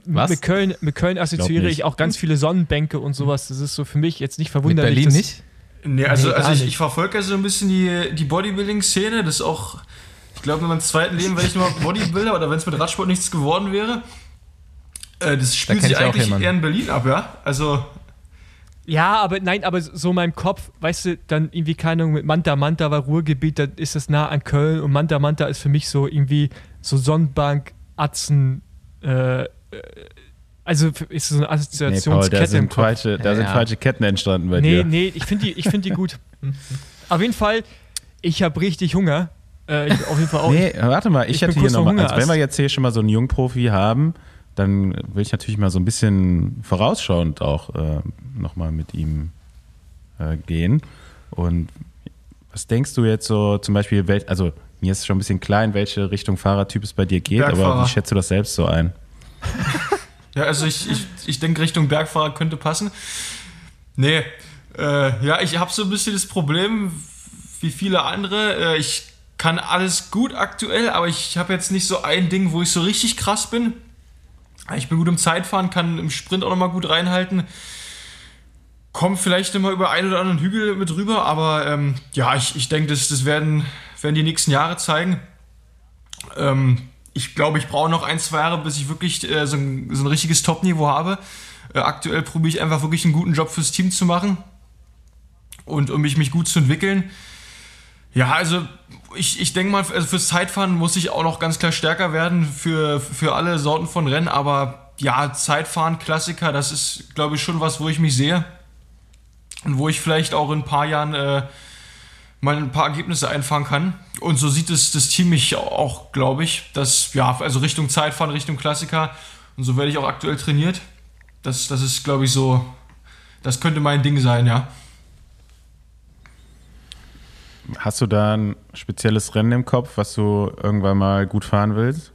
Was? mit Köln, mit Köln assoziiere ich auch ganz viele Sonnenbänke und sowas. Das ist so für mich jetzt nicht Mit verwunderlich. Berlin dass- nicht? Nee, also, Nee, also ich, ich verfolge ja so ein bisschen die, die Bodybuilding-Szene. Das ist auch, glaube, in meinem zweiten Leben wäre ich nur Bodybuilder oder wenn es mit Radsport nichts geworden wäre. Äh, das spielt kenn sich eigentlich eher in Berlin ab, ja? Also, Ja, aber nein, aber so in meinem Kopf, weißt du, dann irgendwie keine Ahnung, mit Manta Manta war Ruhrgebiet, dann ist das nah an Köln und Manta Manta ist für mich so irgendwie so Sonnenbank, Atzen, äh, äh, also ist so eine Nee, Paul, da Assoziationskette im sind, Kopf. falsche, da sind Ja. falsche Ketten entstanden bei Nee, dir. nee, ich finde die, ich find die gut. Auf jeden Fall, ich habe richtig Hunger. Äh, ich, auf jeden Fall auch. Nee, warte mal, ich, ich bin hätte hier nochmal, also wenn wir jetzt hier schon mal so einen Jungprofi haben, dann will ich natürlich mal so ein bisschen vorausschauend auch äh, nochmal mit ihm äh, gehen. Und was denkst du jetzt so zum Beispiel, wel, also mir ist schon ein bisschen klar, in welche Richtung Fahrertyp es bei dir geht, aber wie schätzt du das selbst so ein? ja, also ich, ich, ich denke, Richtung Bergfahrer könnte passen. Nee, äh, ja, ich habe so ein bisschen das Problem, wie viele andere. Äh, ich kann alles gut aktuell, aber ich habe jetzt nicht so ein Ding, wo ich so richtig krass bin. Ich bin gut im Zeitfahren, kann im Sprint auch nochmal gut reinhalten. Komm vielleicht immer über einen oder anderen Hügel mit rüber, aber ähm, ja, ich, ich denke, das, das werden, werden die nächsten Jahre zeigen. Ähm, ich glaube, ich brauche noch ein, zwei Jahre, bis ich wirklich äh, so, ein, so ein richtiges Top-Niveau habe. Äh, aktuell probiere ich einfach wirklich einen guten Job fürs Team zu machen und um mich, mich gut zu entwickeln. Ja, also ich, ich denke mal, also fürs Zeitfahren muss ich auch noch ganz klar stärker werden für, für alle Sorten von Rennen, aber ja, Zeitfahren, Klassiker, das ist, glaube ich, schon was, wo ich mich sehe und wo ich vielleicht auch in ein paar Jahren äh, mal ein paar Ergebnisse einfahren kann. Und so sieht es das Team mich auch, glaube ich, dass, ja, also Richtung Zeitfahren, Richtung Klassiker und so werde ich auch aktuell trainiert. Das, das ist, glaube ich, so, das könnte mein Ding sein, ja. Hast du da ein spezielles Rennen im Kopf, was du irgendwann mal gut fahren willst?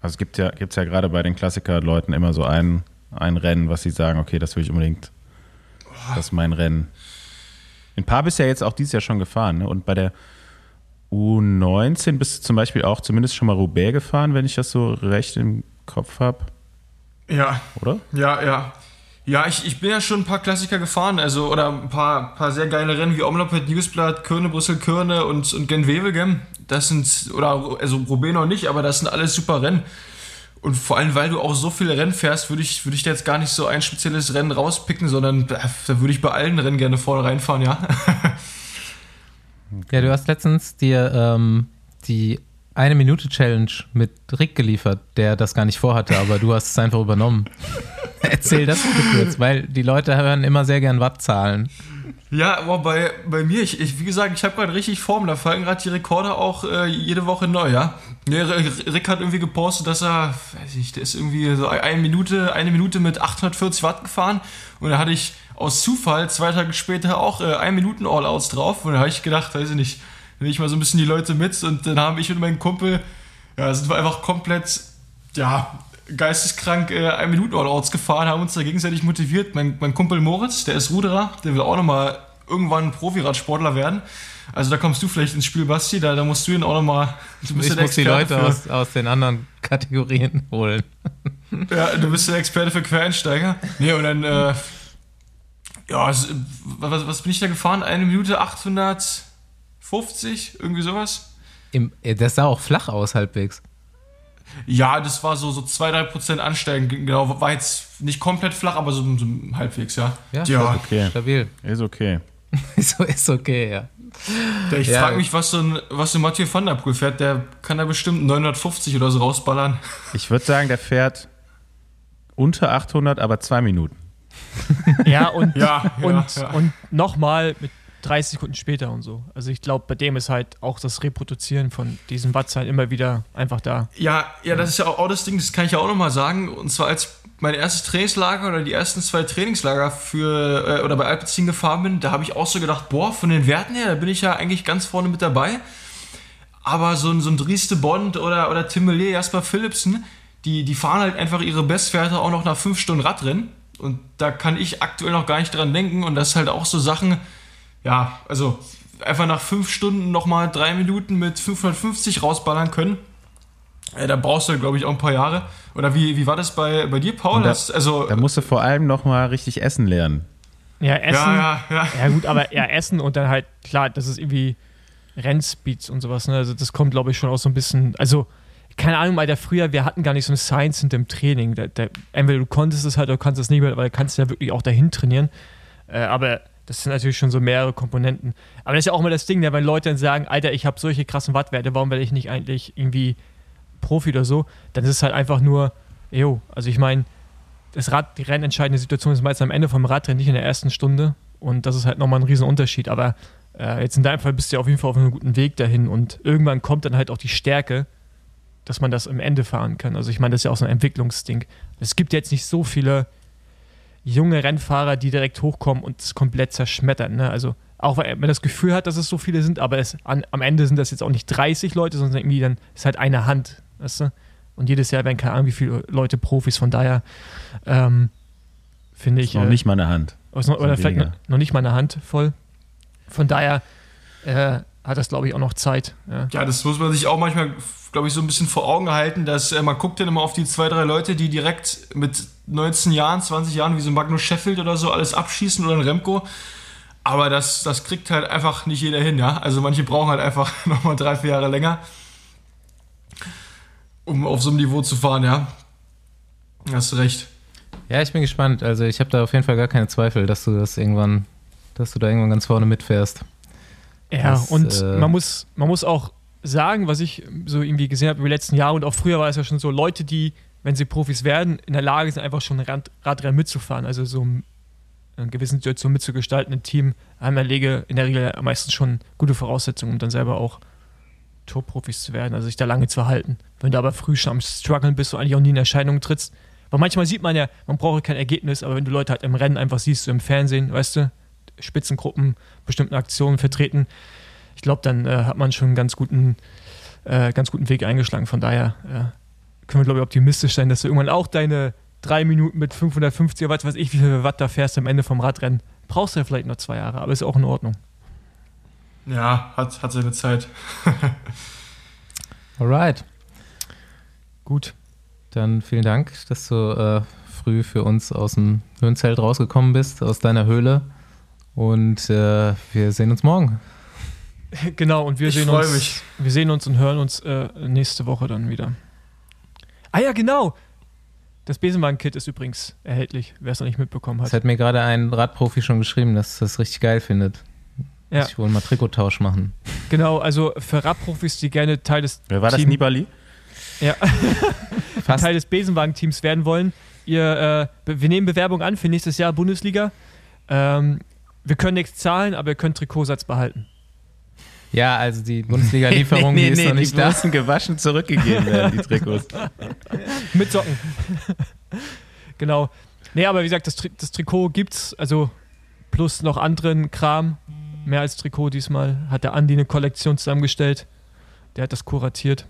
Also es gibt ja, gibt's ja gerade bei den Klassiker-Leuten immer so ein, ein Rennen, was sie sagen, okay, das will ich unbedingt, das ist mein Rennen. Ein paar bist ja jetzt auch dieses Jahr schon gefahren, ne? Und bei der U19 bist du zum Beispiel auch zumindest schon mal Roubaix gefahren, wenn ich das so recht im Kopf habe, Ja, oder? Ja, ja. Ja, ich, ich bin ja schon ein paar Klassiker gefahren, also oder ein paar, paar sehr geile Rennen wie Omlopet, Newsblatt, Körne, Brüssel, Körne und, und Gent-Wevelgem. Das sind, oder also Roubaix noch nicht, aber das sind alles super Rennen. Und vor allem, weil du auch so viele Rennen fährst, würde ich, würde ich da jetzt gar nicht so ein spezielles Rennen rauspicken, sondern da würde ich bei allen Rennen gerne vorne reinfahren, ja. Ja, du hast letztens dir ähm, die eine Minute Challenge mit Rick geliefert, der das gar nicht vorhatte, aber du hast es einfach übernommen. Erzähl das bitte kurz, weil die Leute hören immer sehr gern Wattzahlen. Ja, aber bei, bei mir, ich, ich, wie gesagt, ich habe gerade richtig Form. Da fallen gerade die Rekorde auch äh, jede Woche neu, ja. Rick hat irgendwie gepostet, dass er, weiß ich, der ist irgendwie so eine Minute, eine Minute mit 840 Watt gefahren. Und da hatte ich aus Zufall zwei Tage später auch äh, ein Minuten All-Outs drauf. Und da habe ich gedacht, weiß ich nicht, nehme ich mal so ein bisschen die Leute mit. Und dann haben ich und mein Kumpel, ja, sind wir einfach komplett, ja, geisteskrank äh, ein Minuten All-Outs gefahren, haben uns da gegenseitig motiviert. Mein, mein Kumpel Moritz, der ist Ruderer, der will auch nochmal irgendwann Profiradsportler werden. Also da kommst du vielleicht ins Spiel, Basti, da, da musst du ihn auch nochmal. Du bist Ich muss die Leute aus, aus den anderen Kategorien holen. Ja, du bist der Experte für Quereinsteiger. Nee, und dann, äh, Ja, was, was bin ich da gefahren? Eine Minute 850, irgendwie sowas? Im, äh, das sah auch flach aus, halbwegs. Ja, das war so, so 2-3% ansteigen, genau. War jetzt nicht komplett flach, aber so, so halbwegs, ja. Ja, ja. Okay. Stabil. Ist okay. so ist okay, ja. Ich Ja. frage mich, was so ein, was so ein Mathieu van der Poel fährt. Der kann da bestimmt 950 oder so rausballern. Ich würde sagen, der fährt unter 800, aber zwei Minuten. Ja, und, Ja, ja, und, ja. und nochmal mit 30 Sekunden später und so. Also ich glaube, bei dem ist halt auch das Reproduzieren von diesen Wattzahlen immer wieder einfach da. Ja, ja, das ist ja auch, das Ding, das kann ich ja auch nochmal sagen. Und zwar als mein erstes Trainingslager oder die ersten zwei Trainingslager für äh, oder bei Alpecin gefahren bin, da habe ich auch so gedacht, boah, von den Werten her, da bin ich ja eigentlich ganz vorne mit dabei. Aber so ein, so ein Drieste Bond oder, oder Tim Melier, Jasper Philipsen, die, die fahren halt einfach ihre Bestwerte auch noch nach fünf Stunden Radrennen. Und da kann ich aktuell noch gar nicht dran denken. Und das ist halt auch so Sachen, ja, also einfach nach fünf Stunden nochmal drei Minuten mit 550 rausballern können. Äh, da brauchst du, glaube ich, auch ein paar Jahre. Oder wie, wie war das bei, bei dir, Paul? Da- also, Da musst du vor allem noch mal richtig essen lernen. Ja, Essen. ja, ja, ja. Ja, gut, aber ja, Essen und dann halt, klar, das ist irgendwie Rennspeeds und sowas, ne? Also das kommt, glaube ich, schon auch so ein bisschen, also, keine Ahnung, Alter, früher, wir hatten gar nicht so eine Science hinter dem Training. Da, da, entweder du konntest es halt oder kannst es nicht mehr, weil du kannst ja wirklich auch dahin trainieren. Äh, aber das sind natürlich schon so mehrere Komponenten. Aber das ist ja auch immer das Ding, ne? wenn Leute dann sagen, Alter, ich habe solche krassen Wattwerte, warum werde ich nicht eigentlich irgendwie Profi oder so? Dann ist es halt einfach nur, jo, also ich meine, das Rad, die rennentscheidende Situation ist meist am Ende vom Radrennen, nicht in der ersten Stunde. Und das ist halt nochmal ein Riesenunterschied. Aber äh, jetzt in deinem Fall bist du ja auf jeden Fall auf einem guten Weg dahin. Und irgendwann kommt dann halt auch die Stärke, dass man das im Ende fahren kann. Also ich meine, das ist ja auch so ein Entwicklungsding. Es gibt jetzt nicht so viele junge Rennfahrer, die direkt hochkommen und es komplett zerschmettern. Ne? Also auch weil man das Gefühl hat, dass es so viele sind, aber es, an, am Ende sind das jetzt auch nicht 30 Leute, sondern irgendwie dann ist halt eine Hand. Weißt du? Und jedes Jahr werden keine Ahnung, wie viele Leute Profis. Von daher ähm, finde ich. Noch äh, nicht mal eine Hand. oder noch- oder Sind vielleicht weniger. noch, noch nicht mal eine Hand voll. Von daher äh, hat das, glaube ich, auch noch Zeit. Ja. Ja, das muss man sich auch manchmal, glaube ich, so ein bisschen vor Augen halten, dass äh, man guckt dann immer auf die zwei, drei Leute, die direkt mit 19 Jahren, 20 Jahren, wie so ein Magnus Sheffield oder so, alles abschießen oder ein Remco. Aber das, das kriegt halt einfach nicht jeder hin, ja. Also manche brauchen halt einfach nochmal drei, vier Jahre länger, um auf so einem Niveau zu fahren, ja. Hast du recht. Ja, ich bin gespannt. Also ich habe da auf jeden Fall gar keine Zweifel, dass du das irgendwann, dass du da irgendwann ganz vorne mitfährst. Ja, Das, und äh, man, muss, man muss auch sagen, was ich so irgendwie gesehen habe über die letzten Jahre und auch früher war es ja schon so, Leute, die, wenn sie Profis werden, in der Lage sind, einfach schon Rad, Radrennen mitzufahren, also so in einer gewissen Situation mitzugestalten, ein Team, haben in der Regel meistens schon gute Voraussetzungen, um dann selber auch Tourprofis zu werden, also sich da lange zu halten. Wenn du aber früh schon am Struggeln bist und eigentlich auch nie in Erscheinung trittst, weil manchmal sieht man ja, man braucht kein Ergebnis, aber wenn du Leute halt im Rennen einfach siehst, so im Fernsehen, weißt du, Spitzengruppen, bestimmten Aktionen vertreten, ich glaube, dann äh, hat man schon einen ganz guten, äh, ganz guten Weg eingeschlagen. Von daher äh, können wir, glaube ich, optimistisch sein, dass du irgendwann auch deine drei Minuten mit 550 Watt, weiß ich, wie viel Watt da fährst am Ende vom Radrennen. Brauchst du ja vielleicht noch zwei Jahre, aber ist auch in Ordnung. Ja, hat, hat seine Zeit. Alright. Gut. Dann vielen Dank, dass du äh, früh für uns aus dem Höhenzelt rausgekommen bist, aus deiner Höhle. Und äh, wir sehen uns morgen. Genau, und wir Ich sehen uns. mich. Wir sehen uns und hören uns äh, nächste Woche dann wieder. Ah ja, genau. Das Besenwagen-Kit ist übrigens erhältlich, wer es noch nicht mitbekommen Es hat. hat mir gerade ein Radprofi schon geschrieben, dass er das richtig geil findet. Ja. Dass ich wohl mal Trikottausch machen. Genau, also für Radprofis, die gerne Teil des Wer war das? Team- Nibali? Ja. Fast. Teil des Besenwagen-Teams werden wollen. Ihr, äh, wir nehmen Bewerbung an für nächstes Jahr Bundesliga. Ähm, wir können nichts zahlen, aber ihr könnt Trikotsatz behalten. Ja, also die Bundesliga-Lieferung, die ist noch nicht die da. müssen gewaschen zurückgegeben werden, die Trikots. Mit Socken. genau. Nee, aber wie gesagt, das, Tri das Trikot gibt's, also plus noch anderen Kram. Mehr als Trikot diesmal. Hat der Andi eine Kollektion zusammengestellt. Der hat das kuratiert.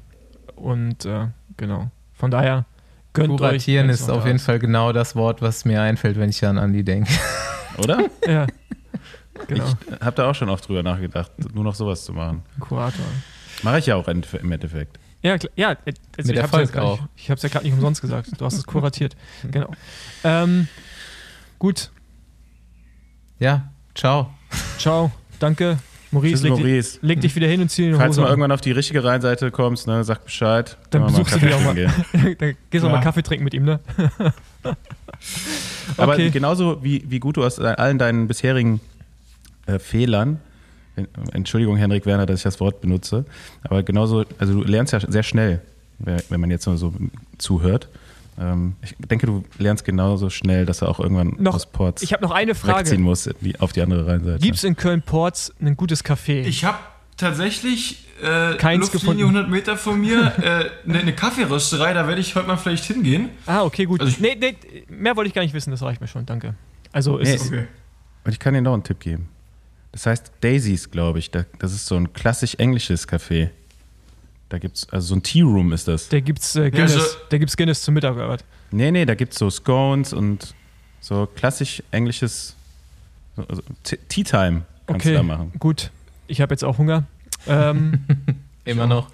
Und äh, genau. Von daher gönnt euch. Kuratieren wenn's ist noch auf da jeden Fall genau das Wort, was mir einfällt, wenn ich an Andi denke. Oder? Ja. Genau. Ich habe da auch schon oft drüber nachgedacht, nur noch sowas zu machen. Kurator. Mache ich ja auch im Endeffekt. Ja, klar, ja, äh, also Mit ich hab's ja Erfolg gar nicht- auch. Ich habe es ja gerade nicht umsonst gesagt. Du hast es kuratiert. genau. Ähm, gut. Ja, ciao. Ciao, danke. Maurice, Tschüss, leg, Maurice. Dich, leg dich wieder hin und zieh den Falls du mal an. irgendwann auf die richtige Rheinseite kommst, ne, sag Bescheid. Dann wir besuchst du die auch mal. Dann gehst du auch mal Ja. Kaffee trinken mit ihm, ne? Aber Okay. genauso wie, wie gut du aus allen deinen bisherigen äh, Fehlern, Entschuldigung, Henrik Werner, dass ich das Wort benutze, aber genauso, also du lernst ja sehr schnell, wenn man jetzt nur so zuhört. Ähm, ich denke, du lernst genauso schnell, dass du auch irgendwann Noch, aus Ports ich habe noch eine wegziehen Frage. musst in die, auf die andere Rheinseite. Gibt es in Köln-Ports ein gutes Café? Ich habe tatsächlich äh, Keins Luftlinie gefunden. 100 Meter von mir äh, eine, eine Kaffeerösterei, da werde ich heute mal vielleicht hingehen. ah, okay, gut. Also ich- nee, nee, mehr wollte ich gar nicht wissen, das reicht mir schon, danke. Also Nee, ist, Okay. Und ich kann dir noch einen Tipp geben. Das heißt Daisies, glaube ich. Da- Das ist so ein klassisch englisches Café. Da gibt's, also so ein Tea Room ist das. da gibt's äh, Guinness, so- da gibt's Guinness zum Mittag oder was? Nee, nee, da gibt's so Scones und so klassisch englisches so, also Tea Time kannst du Okay, da machen. gut. Ich habe jetzt auch Hunger. Ähm, Immer noch.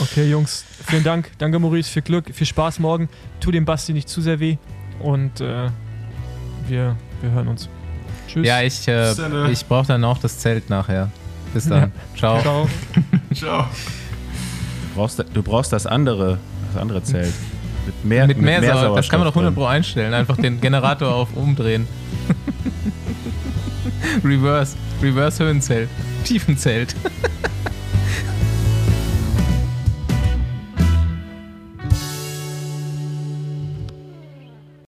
okay, Jungs, vielen Dank. Danke, Maurice, viel Glück, viel Spaß morgen. Tu dem Basti nicht zu sehr weh. Und äh, wir, wir hören uns. Tschüss. Ja, ich, äh, äh. ich brauche dann auch das Zelt nachher. Bis dann. Ciao. Ciao. Ciao. Du brauchst, du brauchst das andere, das andere Zelt. Mit mehr, Mit mehr, Sauerstoff. Das kann man doch 100 drin. Pro einstellen. Einfach den Generator auf umdrehen. Reverse. Reverse Höhenzelt. Tiefenzelt.